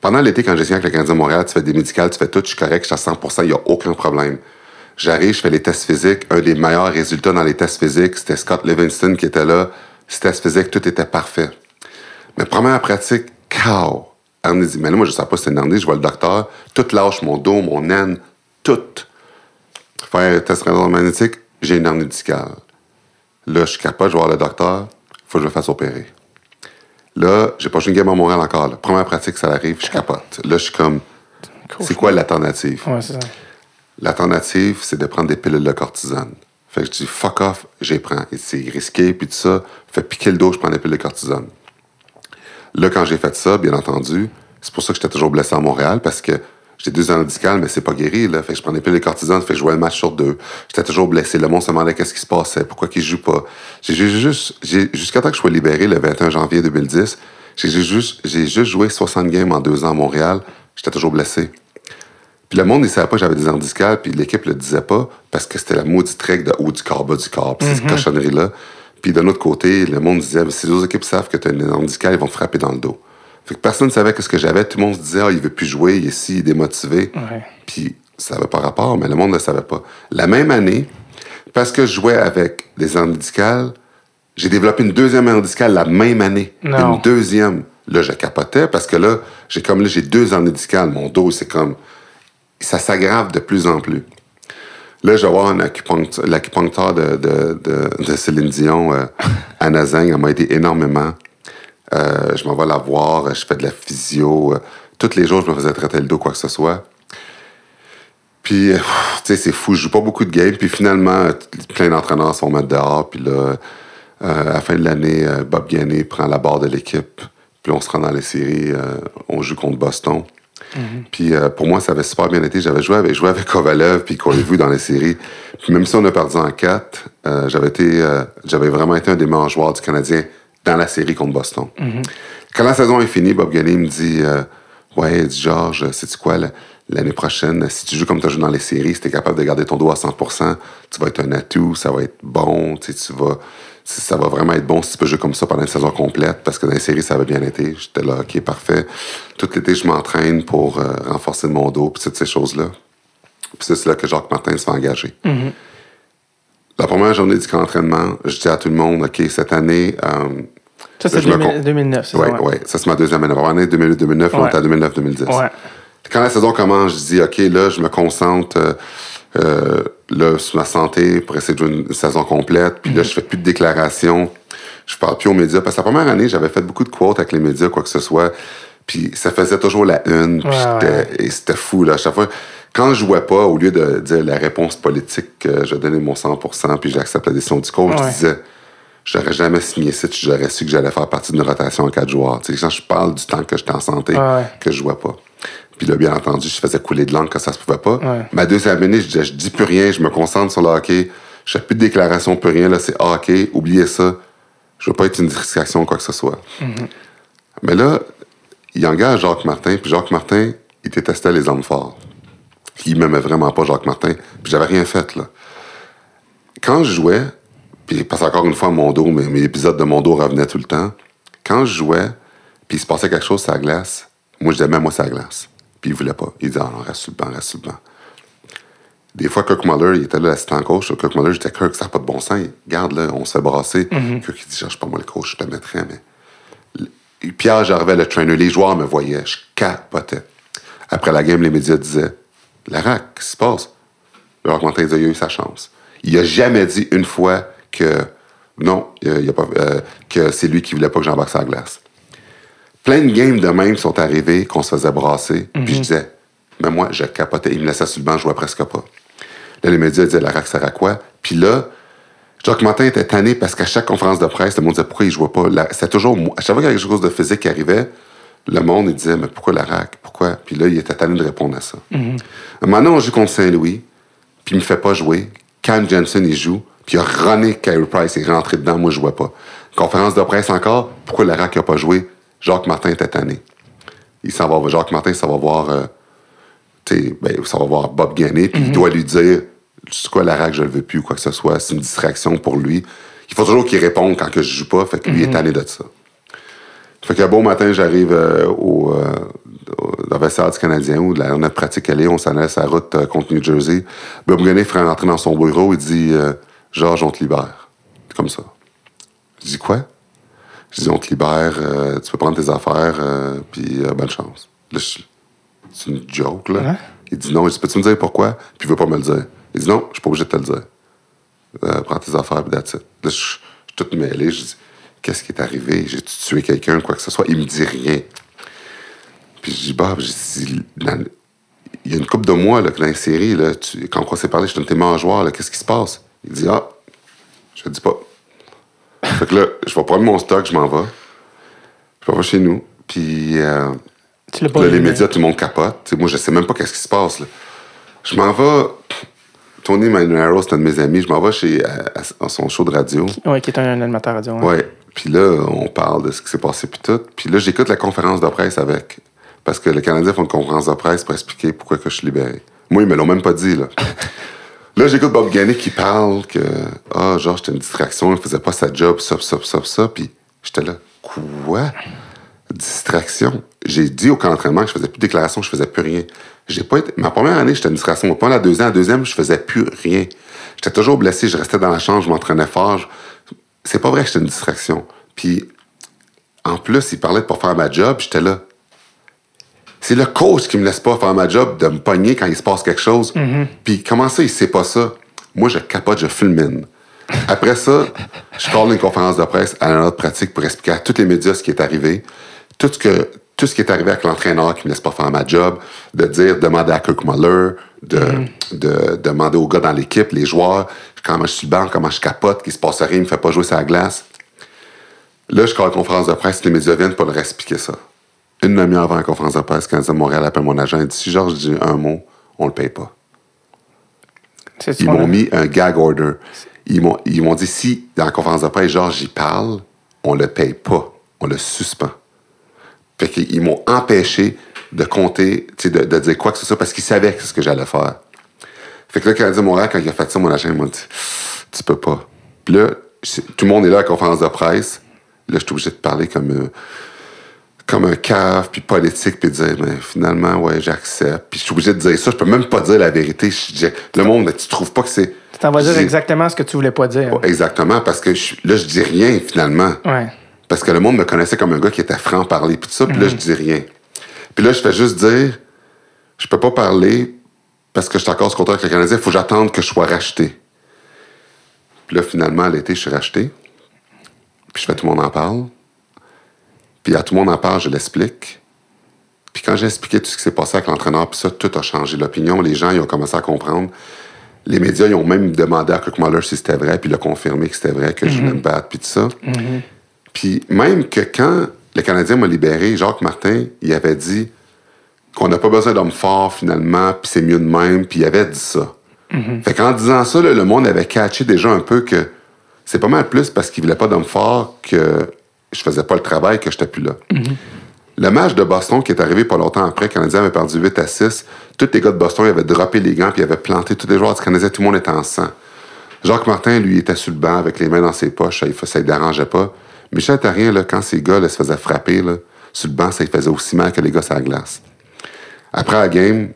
pendant l'été, quand j'ai signé avec le Canadien de Montréal, tu fais des médicales, tu fais tout, je suis correct, je suis à 100% il n'y a aucun problème. J'arrive, je fais les tests physiques. Un des meilleurs résultats dans les tests physiques, c'était Scott Livingston qui était là. Les tests physiques, tout était parfait. Mais première pratique, cow, hernie discale. Mais là, moi, je ne sais pas si c'est une hernie, je vois le docteur, tout lâche, mon dos, mon aine, tout. Faire un test magnétique, j'ai une hernie discale. Là, je suis capable, je vais voir le docteur, faut que je me fasse opérer. Là, j'ai pas joué une game à Montréal encore. là. Première pratique, ça arrive, je capote. Là, je suis comme, Cool. c'est quoi l'alternative? Ouais, c'est ça. L'alternative, c'est de prendre des pilules de cortisone. Fait que je dis, fuck off, j'y prends. Et C'est risqué, puis tout ça. Fait piquer le dos, je prends des pilules de cortisone. Là, quand j'ai fait ça, bien entendu, c'est pour ça que j'étais toujours blessé à Montréal, parce que j'ai deux ans discales, mais c'est pas guéri, là. Fait que je prends des pilules de cortisone, fait que je jouais le match sur deux. J'étais toujours blessé. Le monde se demandait qu'est-ce qui se passait, pourquoi qu'il joue pas. J'ai juste, jusqu'à temps que je sois libéré le 21 janvier 2010, j'ai juste, j'ai juste joué 60 games en deux ans à Montréal. J'étais toujours blessé. Puis le monde, il savait pas que j'avais des discales, puis l'équipe le disait pas, parce que c'était la maudite règle de haut du corps, bas du corps, puis cette cochonnerie-là. Puis d'un autre côté, le monde disait, si les autres équipes savent que tu as une hernie discale, ils vont te frapper dans le dos. Fait que personne ne savait ce que j'avais. Tout le monde se disait, ah, il veut plus jouer, il est ici, il est démotivé. Ouais. Puis ça n'avait pas rapport, mais le monde ne le savait pas. La même année, parce que je jouais avec des hernies discales, j'ai développé une deuxième hernie discale la même année. Non. Une deuxième. Là, je capotais parce que là, j'ai comme là, j'ai deux hernies discales. Mon dos, c'est comme. Ça s'aggrave de plus en plus. Là, je vais voir l'acupuncteur de, de, de, de Céline Dion euh, à Nazing. Elle m'a aidé énormément. Euh, je m'en vais la voir, je fais de la physio. euh, tous les jours, je me faisais traiter le dos, quoi que ce soit. Puis, euh, tu sais, c'est fou. Je joue pas beaucoup de games. Puis finalement, plein d'entraîneurs se font mettre dehors. Puis là, euh, à la fin de l'année, Bob Gainé prend la barre de l'équipe. Puis on se rend dans les séries. euh, on joue contre Boston. Puis euh, pour moi, ça avait super bien été. J'avais joué avec, joué avec Kovalev puis qu'on l'a vu dans les séries. Puis même si on a perdu en 4, euh, j'avais été, j'avais vraiment été un des meilleurs joueurs du Canadien dans la série contre Boston. Quand la saison est finie, Bob Gagné me dit euh, Ouais, dit, Georges, sais-tu quoi, la- l'année prochaine, si tu joues comme tu as joué dans les séries, si tu es capable de garder ton dos à 100% tu vas être un atout, ça va être bon, tu vas. Ça va vraiment être bon si tu peux jouer comme ça pendant une saison complète, parce que dans les séries, ça avait bien été. J'étais là, OK, parfait. Tout l'été, je m'entraîne pour euh, renforcer mon dos, puis toutes ces choses-là. Puis c'est là que Jacques Martin se fait engager. La première journée du camp d'entraînement, je dis à tout le monde, OK, cette année, euh, Ça, c'est je me 2000 con- 2009, c'est ça? oui. Ça, c'est ma deuxième année. Première année 2008-2009, là, on Ouais. était à 2009-2010. Ouais. Quand la saison commence, je dis, OK, là, je me concentre. euh, euh, là, sur ma santé, pour essayer de jouer une saison complète. Puis là, je fais plus de déclarations. Je parle plus aux médias. Parce que la première année, j'avais fait beaucoup de quotes avec les médias, quoi que ce soit. Puis ça faisait toujours la une. Puis Ouais, ouais. et c'était fou, là. À chaque fois, quand je jouais pas, au lieu de dire la réponse politique, que je donnais mon 100% puis j'accepte la décision du coach, Ouais. je disais, j'aurais jamais signé ça si j'aurais su que j'allais faire partie d'une rotation en quatre joueurs. Tu sais, quand je parle du temps que j'étais en santé, que je jouais pas. Puis là, bien entendu, je faisais couler de langue quand ça se pouvait pas. Ma deuxième année, je disais, je dis plus rien, je me concentre sur le hockey. Je fais plus de déclaration, plus rien. Là, c'est hockey, oubliez ça. Je veux pas être une distraction ou quoi que ce soit. Mais là, il engage Jacques Martin, puis Jacques Martin, il détestait les hommes forts. Il m'aimait vraiment pas, Jacques Martin. Puis j'avais rien fait, là. Quand je jouais, puis parce qu'encore une fois, mon dos, mes, mes épisodes de mon dos revenaient tout le temps. Quand je jouais, puis il se passait quelque chose sur la glace, moi, je disais, même moi, sur la glace. Puis il voulait pas. Il disait, ah non, reste sur le banc, reste sur le banc. Des fois, Kirk Muller, il était là, l'assistant coach. Kirk Muller, j'étais Kirk, ça n'a pas de bon sens. Garde, là, on se fait brasser. Kirk, il dit, cherche pas moi le coach, je te mettrais, mais. Et Pierre Gervais, le trainer, les joueurs me voyaient, je capotais. Après la game, les médias disaient Larac, qu'est-ce qui se passe? Jacques Martin disait, il a eu sa chance. Il a jamais dit une fois que non, il a- pas, euh, que c'est lui qui voulait pas que j'embarque la glace. Plein de games de même sont arrivés qu'on se faisait brasser, puis je disais, mais moi, je capotais, il me laissait sur le banc, je jouais presque pas. Là, les médias disaient, Larac sert à quoi? Puis là, Jacques Martin était tanné parce qu'à chaque conférence de presse, le monde disait pourquoi il jouait pas? La- C'était toujours moi. À chaque fois qu'il y quelque chose de physique qui arrivait, le monde il disait mais pourquoi la rack Pourquoi? Puis là, il était tanné de répondre à ça. Un moment donné, on joue contre Saint-Louis, puis il me fait pas jouer. Cam Jensen, il joue, puis il a runné Carey Price, il est rentré dedans, moi je jouais pas. Conférence de presse encore, pourquoi la rack a pas joué? Jacques Martin était tanné. Il s'en va, Jacques Martin, ça va voir, euh, ben, ça va voir Bob Gagné, puis il doit lui dire, c'est quoi la rack, je le veux plus, ou quoi que ce soit, c'est une distraction pour lui. Il faut toujours qu'il réponde quand que je joue pas, fait que lui est tanné de ça. Fait qu'un beau matin, j'arrive euh, au, euh, au- dans le vestiaire du Canadien où la, notre pratique allait, on s'en allait la route euh, contre New Jersey. Bob Gagné ferait rentrer dans son bureau, il dit euh, Georges, on te libère. Comme ça. Je dis quoi? Je dis on te libère, tu peux prendre tes affaires, puis bonne chance. Là, c'est une joke, là. Ouais. Il dit non, je dis peux-tu me dire pourquoi? Puis il veut pas me le dire. Il dit non, je suis pas obligé de te le dire. Euh, prends tes affaires, puis that's it. Là, je suis tout mêlé. Je dis, qu'est-ce qui est arrivé? J'ai tué quelqu'un, quoi que ce soit. Il me dit rien. Puis je dis, bah, j'ai dit, dans- il y a une couple de mois, là, que dans les séries, là, tu- quand on s'est parlé, je te tes là, qu'est-ce qui se passe? Il dit, ah, je te dis pas. *laughs* fait que là, je vais prendre mon stock, je m'en vais. Je m'en vais chez nous. Puis, euh, Tu Là, les médias, tout le monde capote. Moi, je sais même pas qu'est-ce qui se passe. Là. Je m'en vais. Tony Manero, c'est un de mes amis. Je m'en vais chez, à, à son show de radio. Ouais, qui est un animateur radio. hein. Ouais. Puis là, on parle de ce qui s'est passé, puis tout. Puis là, j'écoute la conférence de presse avec. Parce que les Canadiens font une conférence de presse pour expliquer pourquoi que je suis libéré. Moi, ils me l'ont même pas dit, là. *laughs* Là, j'écoute Bob Gagné qui parle que, ah, genre, c'était une distraction, il faisait pas sa job, ça, ça, ça, ça. Puis j'étais là, quoi? Distraction? J'ai dit au camp d'entraînement que je faisais plus de déclaration, je faisais plus rien. J'ai pas été... Ma première année, j'étais une distraction. Pas la deuxième, la deuxième, je faisais plus rien. J'étais toujours blessé, je restais dans la chambre, je m'entraînais fort. je- C'est pas vrai que j'étais une distraction. Puis, en plus, il parlait de pas faire ma job, j'étais là. C'est le coach qui me laisse pas faire ma job, de me pogner quand il se passe quelque chose. Puis comment ça, il sait pas ça? Moi, je capote, je fulmine. Après ça, je colle une conférence de presse à notre pratique pour expliquer à tous les médias ce qui est arrivé. Tout ce, que, tout ce qui est arrivé avec l'entraîneur qui me laisse pas faire ma job, de dire, demander à Kirk Muller, de, de demander aux gars dans l'équipe, les joueurs, comment je suis le banc, comment je capote, qu'il se passe rien, il me fait pas jouer la glace. Là, je colle la conférence de presse, les médias viennent pour leur expliquer ça. Une demi-heure avant la conférence de presse, quand Montréal appelle mon agent, il dit Si Georges dit un mot, on le paye pas. Ils m'ont mis un gag order. Ils m'ont, ils m'ont dit si, dans la conférence de presse, Georges y parle, on le paye pas. On le suspend. Fait qu'ils m'ont empêché de compter, tu sais, de, de dire quoi que ce soit parce qu'ils savaient ce que j'allais faire. Fait que là, Canadien Montréal, quand il a fait ça, mon agent m'a dit Tu peux pas. Puis là, c'est- tout le monde est là à la conférence de presse. Là, je suis obligé de parler comme, euh, comme un cave, puis politique, puis de dire Mais finalement, ouais, j'accepte. Puis je suis obligé de dire ça. Je peux même pas dire la vérité. Je le monde, tu trouves pas que c'est. Tu t'en vas dire exactement ce que tu voulais pas dire. Exactement, parce que je- là, je dis rien finalement. Ouais. Parce que le monde me connaissait comme un gars qui était franc parler, puis tout ça, puis Mhm. là, je dis rien. Puis là, je fais juste dire, je peux pas parler parce que je suis encore ce contrat avec le Canadien, il faut que j'attende que je sois racheté. Puis là, finalement, à l'été, je suis racheté. Puis je fais tout le monde en parle. Puis à tout le monde en parle, je l'explique. Puis quand j'ai expliqué tout ce qui s'est passé avec l'entraîneur, puis ça, tout a changé. L'opinion, les gens, ils ont commencé à comprendre. Les médias, ils ont même demandé à Kirk Muller si c'était vrai, puis il a confirmé que c'était vrai, que je voulais me battre, puis tout ça. Puis même que quand le Canadien m'a libéré, Jacques Martin, il avait dit qu'on n'a pas besoin d'hommes forts finalement, puis c'est mieux de même, puis il avait dit ça. Fait qu'en disant ça, là, le monde avait catché déjà un peu que c'est pas mal plus parce qu'il voulait pas d'hommes forts que je faisais pas le travail, que j'étais plus là. Le match de Boston qui est arrivé pas longtemps après, le Canadien avait perdu 8 à 6. Tous les gars de Boston ils avaient droppé les gants puis ils avaient planté tous les joueurs du Canadien. Tout le monde était en sang. Jacques Martin, lui, était sur le banc avec les mains dans ses poches. Ça ne dérangeait pas. Michel Therrien, là, quand ces gars là, se faisaient frapper là, sur le banc, ça lui faisait aussi mal que les gars sur la glace. Après la game,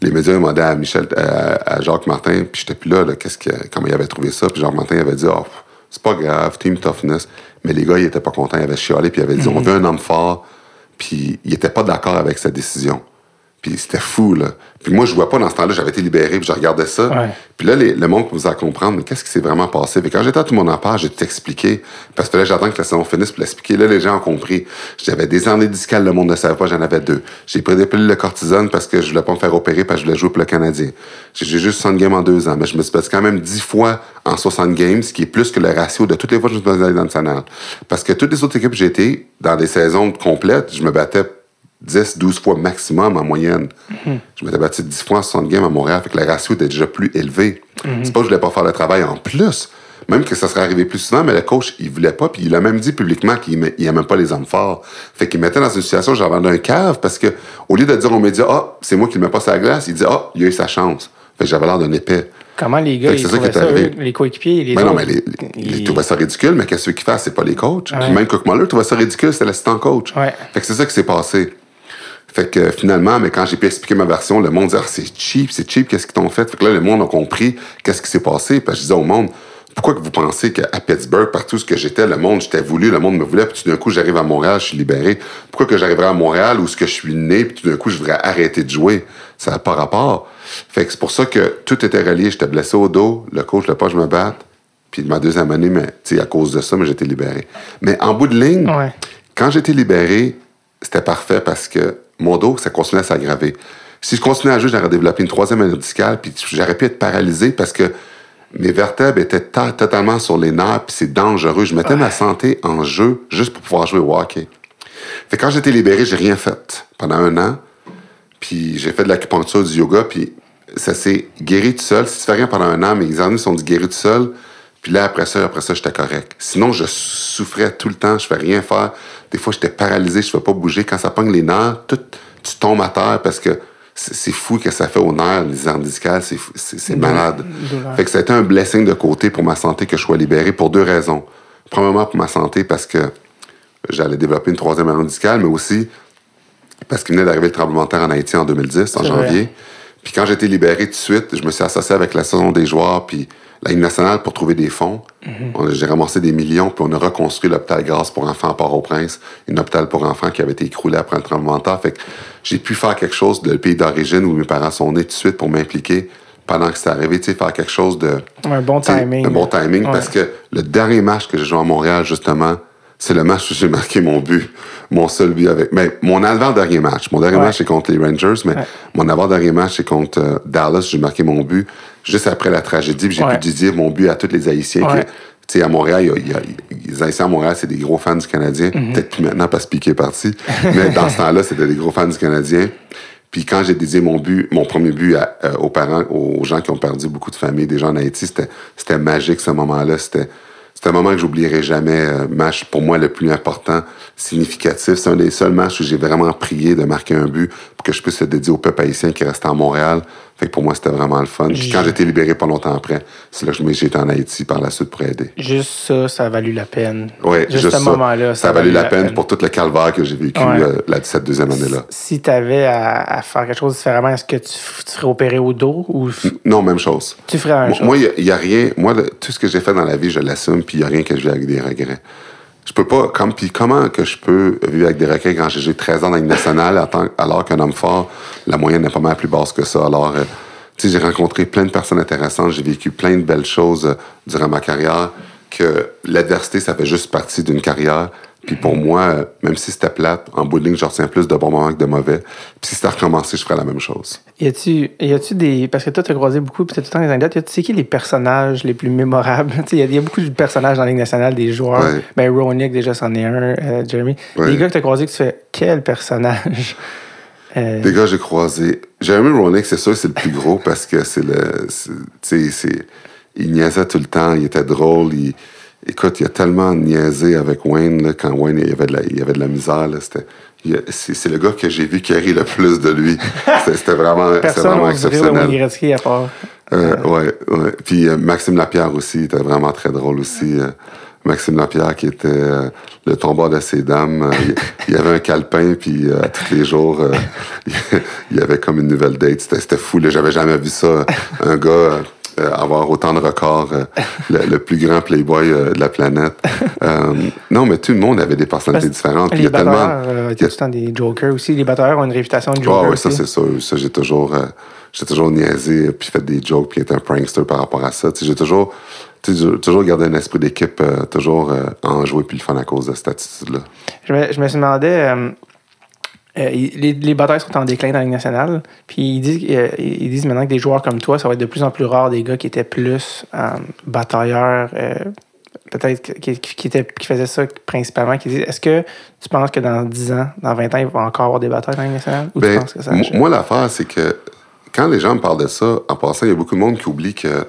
les médias demandaient à Michel, à, à Jacques Martin, puis j'étais plus là, là qu'est-ce que, comment il avait trouvé ça. Puis Jacques Martin avait dit, oh, c'est pas grave, team toughness. Mais les gars, ils étaient pas contents, ils avaient chialé, puis ils avaient dit, on veut un homme fort. Puis ils étaient pas d'accord avec sa décision. Puis c'était fou, là. Puis moi, je vois pas dans ce temps-là, j'avais été libéré, puis je regardais ça. Ouais. Puis là, les- le monde commençait à comprendre, mais qu'est-ce qui s'est vraiment passé? Puis quand j'étais à tout mon appart, j'ai tout expliqué. Parce que là, j'attends que la saison finisse pour l'expliquer. Là, les gens ont compris. J'avais des années discales, le monde ne savait pas, j'en avais deux. J'ai pris des pilules de cortisone parce que je voulais pas me faire opérer parce que je voulais jouer pour le Canadien. J'ai juste 60 games en deux ans, mais je me suis battu quand même 10 fois en 60 games, ce qui est plus que le ratio de toutes les fois que je me suis battu dans le national. Parce que toutes les autres équipes que j'ai été, dans des saisons complètes, je me battais 10, 12 fois maximum en moyenne. Je m'étais battu 10 fois en 60 games à Montréal, fait que le ratio était déjà plus élevé. C'est pas que je voulais pas faire le travail en plus. Même que ça serait arrivé plus souvent, mais le coach, il voulait pas, puis il a même dit publiquement qu'il aimait, il aimait pas les hommes forts. Fait qu'il mettait dans une situation, j'avais un cave, parce que, au lieu de dire aux médias, ah, c'est moi qui le mets pas la glace, il dit, ah, il a eu sa chance. Fait que j'avais l'air d'un épais. Comment les gars, ils c'est ça ça, eux, les coéquipiers, les Mais non, autres, mais les, les, ils- trouvaient ça ridicule, mais qu'est-ce qu'ils fassent? C'est pas les coachs. Ouais. Puis même Cook Muller trouvait ça ridicule, c'était l'assistant coach. Ouais. Fait que c'est ça qui s'est passé. Fait que finalement, mais quand j'ai pu expliquer ma version, le monde disait ah, c'est cheap, c'est cheap, qu'est-ce qu'ils t'ont fait? Fait que là, le monde a compris qu'est-ce qui s'est passé. Puis je disais au monde, pourquoi que vous pensez qu'à Pittsburgh, partout ce que j'étais, le monde, j'étais voulu, le monde me voulait, puis tout d'un coup, j'arrive à Montréal, je suis libéré. Pourquoi que j'arriverais à Montréal où ce que je suis né, puis tout d'un coup, je voudrais arrêter de jouer? Ça n'a pas rapport. Fait que c'est pour ça que tout était relié. J'étais blessé au dos, le coach ne pas je me batte. Puis ma deuxième année, mais tu sais, à cause de ça, mais j'étais libéré. Mais en bout de ligne, Ouais. quand j'étais libéré, c'était parfait parce que mon dos, ça continuait à s'aggraver. Si je continuais à jouer, j'aurais développé une troisième année discale, puis j'aurais pu être paralysé parce que mes vertèbres étaient ta- totalement sur les nerfs, puis c'est dangereux. Je mettais ma santé en jeu juste pour pouvoir jouer au hockey. Fait que quand j'étais libéré, j'ai rien fait pendant un an. Puis j'ai fait de l'acupuncture, du yoga, puis ça s'est guéri tout seul. Si tu fais rien pendant un an, mes examens sont dit guéri tout seul. Puis là, après ça, après ça, j'étais correct. Sinon, je souffrais tout le temps, je fais rien faire. Des fois, j'étais paralysé, je ne fais pas bouger. Quand ça pogne les nerfs, tout, tu tombes à terre parce que c'est fou que ça fait aux nerfs, les hernies discales, c'est fou- c'est c'est malade. Fait que ça a été un blessing de côté pour ma santé que je sois libéré pour deux raisons. Premièrement, pour ma santé, parce que j'allais développer une troisième discale, mais aussi parce qu'il venait d'arriver le tremblement de terre en Haïti en 2010, en janvier. Puis quand j'ai été libéré tout de suite, je me suis associé avec la Saison des joueurs, puis la Ligue nationale pour trouver des fonds. On a- J'ai ramassé des millions, puis on a reconstruit l'hôpital Grâce pour enfants à Port-au-Prince, un hôpital pour enfants qui avait été écroulé après le tremblement de terre. Fait que j'ai pu faire quelque chose de le pays d'origine où mes parents sont nés tout de suite pour m'impliquer pendant que c'est arrivé, tu sais, faire quelque chose de... Un bon timing. Un bon timing, Ouais. parce que le dernier match que j'ai joué à Montréal, justement, c'est le match où j'ai marqué mon but, mon seul but avec. Mais mon avant-dernier match. Mon dernier Ouais. match, c'est contre les Rangers, mais Ouais. mon avant-dernier match, c'est contre euh, Dallas. J'ai marqué mon but juste après la tragédie, puis j'ai Ouais. pu dédier mon but à tous les Haïtiens. Tu sais, à Montréal, y a- il y a- les Haïtiens à Montréal, c'est des gros fans du Canadien. Mhm. Peut-être plus maintenant parce que Piqué est parti. *laughs* Mais dans ce temps-là, c'était des gros fans du Canadien. Puis quand j'ai dédié mon but, mon premier but à- euh, aux parents, aux gens qui ont perdu beaucoup de familles, des gens en Haïti, c'était, c'était magique ce moment-là. C'était, c'était un moment que j'oublierai jamais. euh, match pour moi le plus important, significatif. C'est un des seuls matchs où j'ai vraiment prié de marquer un but que je puisse le dédier au peuple haïtien qui restait à Montréal. Fait que pour moi, c'était vraiment le fun. Puis quand j'ai été libéré pas longtemps après, c'est là que été en Haïti par la suite pour aider. Juste ça, ça a valu la peine. Ouais, juste, juste ce ça. moment-là. Ça a valu la peine pour tout le calvaire que j'ai vécu Ouais. euh, la, cette deuxième année-là. Si tu avais à, à faire quelque chose différemment, est-ce que tu, ferais opérer au dos ou Non, même chose. tu ferais un Moi, chose? Moi, il n'y a, rien. Moi, le- tout ce que j'ai fait dans la vie, je l'assume, puis il n'y a rien que je vis avec des regrets. Je peux pas. Comme, puis comment que je peux vivre avec des requins quand j'ai 13 ans dans une nationale, alors qu'un homme fort, la moyenne est pas mal plus basse que ça. Alors, euh, tu sais, j'ai rencontré plein de personnes intéressantes, j'ai vécu plein de belles choses euh, durant ma carrière, que l'adversité, ça fait juste partie d'une carrière. Puis pour moi, même si c'était plate, en bout de ligne, je retiens plus de bons moments que de mauvais. Puis si c'était recommencé, je ferais la même chose. Y a-tu y a-tu des. Parce que toi, t'as croisé beaucoup, puis t'as tout le temps des anecdotes. Y a-tu c'est qui les personnages les plus mémorables? *laughs* Tu sais, y, a- y a beaucoup de personnages dans la Ligue nationale, des joueurs. Ouais. Ben, Ronick, déjà, c'en est un. euh, Jeremy. Ouais. Des gars que t'as croisés que tu fais, quel personnage? *laughs* Euh, Des gars, j'ai croisé. Jeremy Roenick, c'est sûr, c'est le plus gros parce que c'est le. Tu sais, c'est. Il niaisait tout le temps, il était drôle. Il, écoute, il a tellement niaisé avec Wayne là, quand Wayne il y avait de la, il avait de la misère. là, C'était. C'est le gars que j'ai vu qui a ri le plus de lui. *laughs* C'était vraiment, personne vraiment exceptionnel. Gretzky à part. Euh, ouais, ouais. Puis euh, Maxime Lapierre aussi, était vraiment très drôle aussi. euh. Maxime Lapierre qui était euh, le tombeur de ses dames. il, y avait un calepin, puis à tous les jours, *laughs* il y avait comme une nouvelle date. C'était fou. J'avais jamais vu ça. Un gars avoir autant de records, euh, le, le plus grand playboy euh, de la planète. *laughs* Euh, non, mais tout le monde avait des personnalités différentes. Puis il y Les a tellement... batteurs, euh, étaient tout le temps des jokers aussi. Les batteurs ont une réputation de Ah jokers. ouais, ça aussi. c'est sûr. Ça, j'ai toujours, euh, j'ai toujours niaisé, puis fait des jokes, puis été un prankster par rapport à ça. J'ai toujours, toujours gardé un esprit d'équipe, euh, toujours euh, en jouer puis le fun à cause de cette attitude-là. Je me, je me demandais. euh, euh, les, les batailles sont en déclin dans la Ligue nationale. Puis ils disent, euh, ils disent maintenant que des joueurs comme toi, ça va être de plus en plus rare des gars qui étaient plus euh, batailleurs, peut-être qui, qui, étaient- qui faisaient ça principalement. Qui disent, est-ce que tu penses que dans 10 ans, dans 20 ans, il va encore avoir des batailles dans la Ligue nationale? Ou tu Ben, penses que ça moi, l'affaire, c'est que quand les gens me parlent de ça, en passant, il y a beaucoup de monde qui oublie que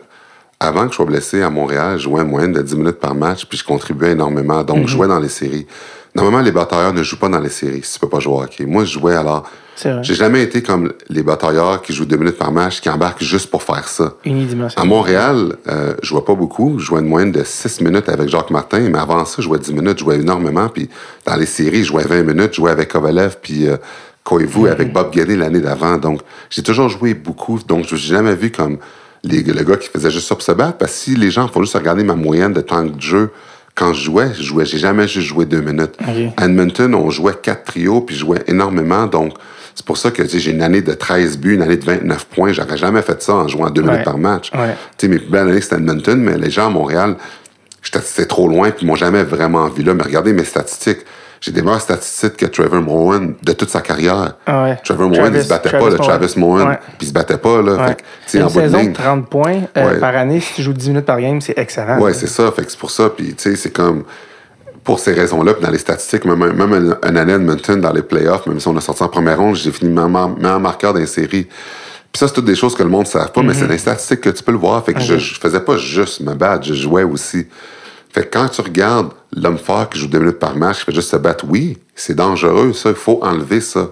avant que je sois blessé à Montréal, je jouais en moyenne de 10 minutes par match, puis je contribuais énormément. Donc, je jouais dans les séries. Normalement, les batailleurs ne jouent pas dans les séries si tu peux pas jouer au hockey. Moi, je jouais alors. C'est vrai. J'ai jamais été comme les batailleurs qui jouent deux minutes par match, qui embarquent juste pour faire ça. À Unidimensionnel. Montréal, euh, je jouais pas beaucoup. Je jouais une moyenne de 6 minutes avec Jacques Martin, mais avant ça, je jouais 10 minutes, je jouais énormément. Puis dans les séries, je jouais 20 minutes, je jouais avec Kovalev, puis euh, Koivu, avec Bob Guédé l'année d'avant. Donc, j'ai toujours joué beaucoup. Donc, je n'ai jamais vu comme les, le gars qui faisait juste ça pour se battre. Parce que si les gens font juste regarder ma moyenne de temps de jeu, quand je jouais, je jouais, j'ai jamais juste joué deux minutes. Ok. À Edmonton, on jouait quatre trios, puis je jouais énormément. Donc, c'est pour ça que j'ai une année de 13 buts, une année de 29 points. J'aurais jamais fait ça en jouant deux Ouais. minutes par match. Ouais. Tu sais, mes plus belles années, c'était Edmonton, mais les gens à Montréal, j'étais trop loin, puis ils m'ont jamais vraiment vu là. Mais regardez mes statistiques. J'ai des meilleures statistiques que Trevor Moran de toute sa carrière. Ah ouais. Trevor Moran, il se battait pas, là, Travis Moran, Ouais. puis il se battait pas, là. Ouais. Fait Une en saison de ligne. 30 points euh, par année, si tu joues 10 minutes par game, c'est excellent. Ouais, c'est ça. Fait que c'est pour ça. Puis, tu sais, c'est comme. Pour ces raisons-là, puis dans les statistiques, même, une année Edmonton, dans les playoffs, même si on a sorti en première ronde, j'ai fini meilleur meilleur marqueur dans série. Puis ça, c'est toutes des choses que le monde ne savent pas, mais c'est dans les statistiques que tu peux le voir. Fait que je, je faisais pas juste me battre, je jouais aussi. Fait que quand tu regardes l'homme fort qui joue deux minutes par match, qui fait juste se battre, oui, c'est dangereux, ça, il faut enlever ça.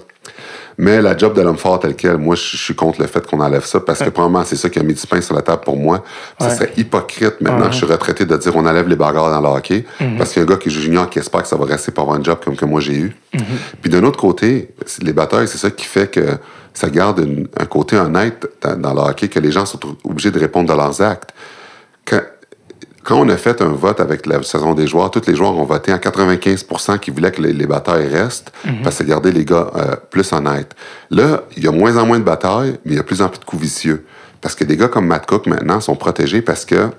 Mais la job de l'homme fort tel quel, moi, je suis contre le fait qu'on enlève ça parce que, probablement, c'est ça qui a mis du pain sur la table pour moi. Ça Ouais. serait hypocrite maintenant que je suis retraité de dire on enlève les bagarres dans le hockey parce qu'il y a un gars qui joue junior qui espère que ça va rester pour avoir un job comme que moi j'ai eu. Puis d'un autre côté, les batailles, c'est ça qui fait que ça garde une- un côté honnête dans, dans le hockey que les gens sont obligés de répondre de leurs actes. Quand, quand on a fait un vote avec la saison des joueurs, tous les joueurs ont voté en 95% qui voulaient que les, les batailles restent parce que garder les gars euh, plus honnêtes. Là, il y a moins en moins de batailles, mais il y a plus en plus de coups vicieux. Parce que des gars comme Matt Cook, maintenant, sont protégés parce que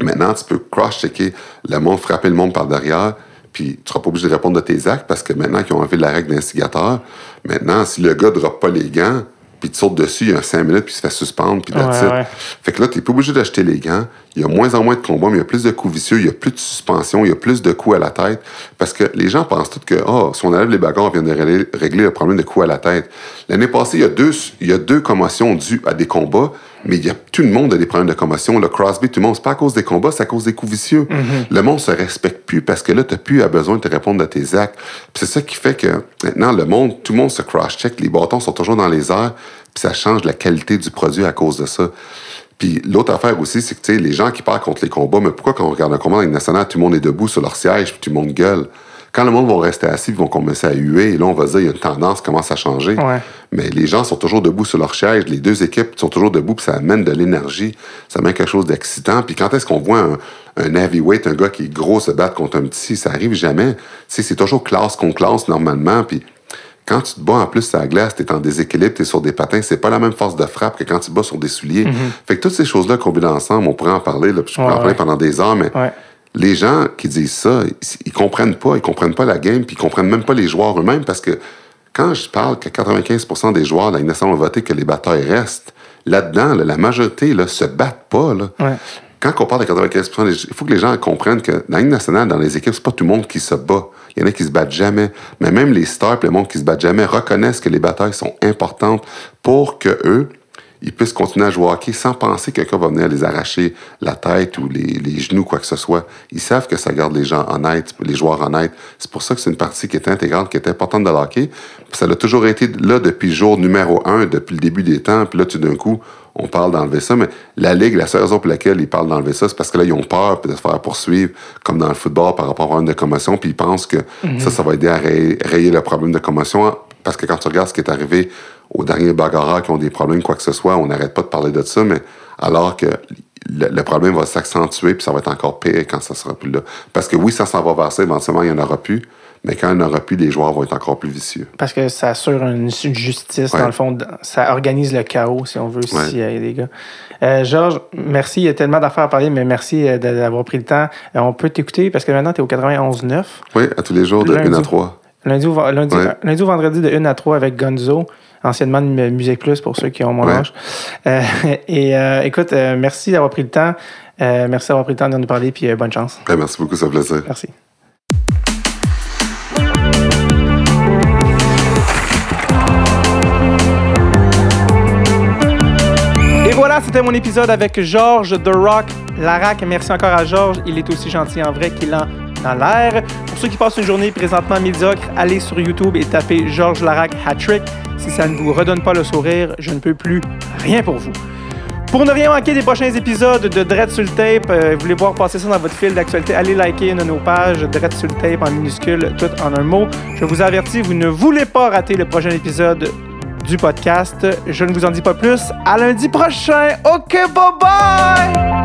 maintenant, tu peux cross-checker le monde, frapper le monde par derrière, puis tu seras pas obligé de répondre de tes actes parce que maintenant qu'ils ont enlevé la règle d'instigateur, maintenant, si le gars ne drop pas les gants, puis tu sautes dessus, il y a 5 minutes, puis il se fait suspendre, puis that's Ouais, ouais. Fait que là, tu n'es pas obligé d'acheter les gants. Il y a moins en moins de combats, mais il y a plus de coups vicieux, il y a plus de suspension, il y a plus de coups à la tête. Parce que les gens pensent tous que, oh, si on enlève les bagarres, on vient de régler, régler le problème de coups à la tête. L'année passée, il y, a deux, il y a deux commotions dues à des combats, mais il y a, tout le monde a des problèmes de commotion. Le Crosby, tout le monde, c'est pas à cause des combats, c'est à cause des coups vicieux. Le monde se respecte plus parce que là, tu n'as plus à besoin de te répondre de tes actes. C'est ça qui fait que maintenant, le monde, tout le monde se cross-check, les bâtons sont toujours dans les airs, puis ça change la qualité du produit à cause de ça. Puis l'autre affaire aussi, c'est que tu sais, les gens qui partent contre les combats, mais pourquoi quand on regarde un combat dans une nationale, tout le monde est debout sur leur siège, puis tout le monde gueule? Quand le monde va rester assis, ils vont commencer à huer. Et là, on va dire, il y a une tendance qui commence à changer. Ouais. Mais les gens sont toujours debout sur leur chaise. Les deux équipes sont toujours debout, puis ça amène de l'énergie. Ça amène quelque chose d'excitant. Puis quand est-ce qu'on voit un, un heavyweight, un gars qui est gros se battre contre un petit, ça arrive jamais. C'est toujours classe contre classe, normalement. Puis quand tu te bats en plus à la glace, tu es en déséquilibre, tu es sur des patins, c'est pas la même force de frappe que quand tu te bats sur des souliers. Fait que toutes ces choses-là combinées ensemble, on pourrait en parler, là, puis je pourrais Ouais, en parler ouais. pendant des heures, mais Ouais. Les gens qui disent ça, ils, comprennent pas, ils comprennent pas la game, puis ils comprennent même pas les joueurs eux-mêmes, parce que quand je parle que 95% des joueurs de la Ligue nationale ont voté que les batailles restent, là-dedans, là, la majorité là, se battent pas. Là. Ouais. Quand on parle de 95 des- il faut que les gens comprennent que dans la Ligue nationale, dans les équipes, c'est pas tout le monde qui se bat. Il y en a qui se battent jamais. Mais même les stars le monde qui se battent jamais reconnaissent que les batailles sont importantes pour que eux, ils puissent continuer à jouer au hockey sans penser que quelqu'un va venir les arracher la tête ou les, les genoux, quoi que ce soit. Ils savent que ça garde les gens honnêtes, les joueurs honnêtes. C'est pour ça que c'est une partie qui est intégrante, qui est importante de l'hockey. Puis Ça a toujours été là depuis jour numéro un, depuis le début des temps. Puis là, tout d'un coup, on parle d'enlever ça. Mais la Ligue, la seule raison pour laquelle ils parlent d'enlever ça, c'est parce que là, ils ont peur de se faire poursuivre, comme dans le football, par rapport à une de commotion. Puis ils pensent que ça, ça va aider à rayer, rayer le problème de commotion. Parce que quand tu regardes ce qui est arrivé aux derniers bagarreurs qui ont des problèmes, quoi que ce soit, on n'arrête pas de parler de ça, mais alors que le, le problème va s'accentuer, puis ça va être encore pire quand ça sera plus là. Parce que oui, ça s'en va vers ça, éventuellement, il n'y en aura plus, mais quand il n'y en aura plus, les joueurs vont être encore plus vicieux. Parce que ça assure une, justice, Ouais. dans le fond. Ça organise le chaos, si on veut, Ouais. s'il y a des gars. Euh, Georges, merci. Il y a tellement d'affaires à parler, mais merci euh, d'avoir pris le temps. Euh, on peut t'écouter parce que maintenant, tu es au 91.9. Oui, à tous les jours, de Lundi. 1 à 3. Lundi ou, lundi, Ouais. lundi ou vendredi de 1 à 3 avec Gonzo, anciennement de Musique Plus pour ceux qui ont mon Ouais. âge. Euh, *laughs* et euh, écoute, euh, merci d'avoir pris le temps. Merci d'avoir pris le temps de nous parler, puis bonne chance. Ben, merci beaucoup, ça plaisir. Merci. Et voilà, c'était mon épisode avec Georges The Rock Larac. Merci encore à Georges. Il est aussi gentil en vrai qu'il en dans l'air. Pour ceux qui passent une journée présentement médiocre, allez sur YouTube et tapez Georges Larac Hat-Trick. Si ça ne vous redonne pas le sourire, je ne peux plus rien pour vous. Pour ne rien manquer des prochains épisodes de Dread sur le tape, euh, vous voulez voir passer ça dans votre fil d'actualité, allez liker une de nos pages Dread sur le tape en minuscule, tout en un mot. Je vous avertis, vous ne voulez pas rater le prochain épisode du podcast. Je ne vous en dis pas plus. À lundi prochain. OK, bye bye!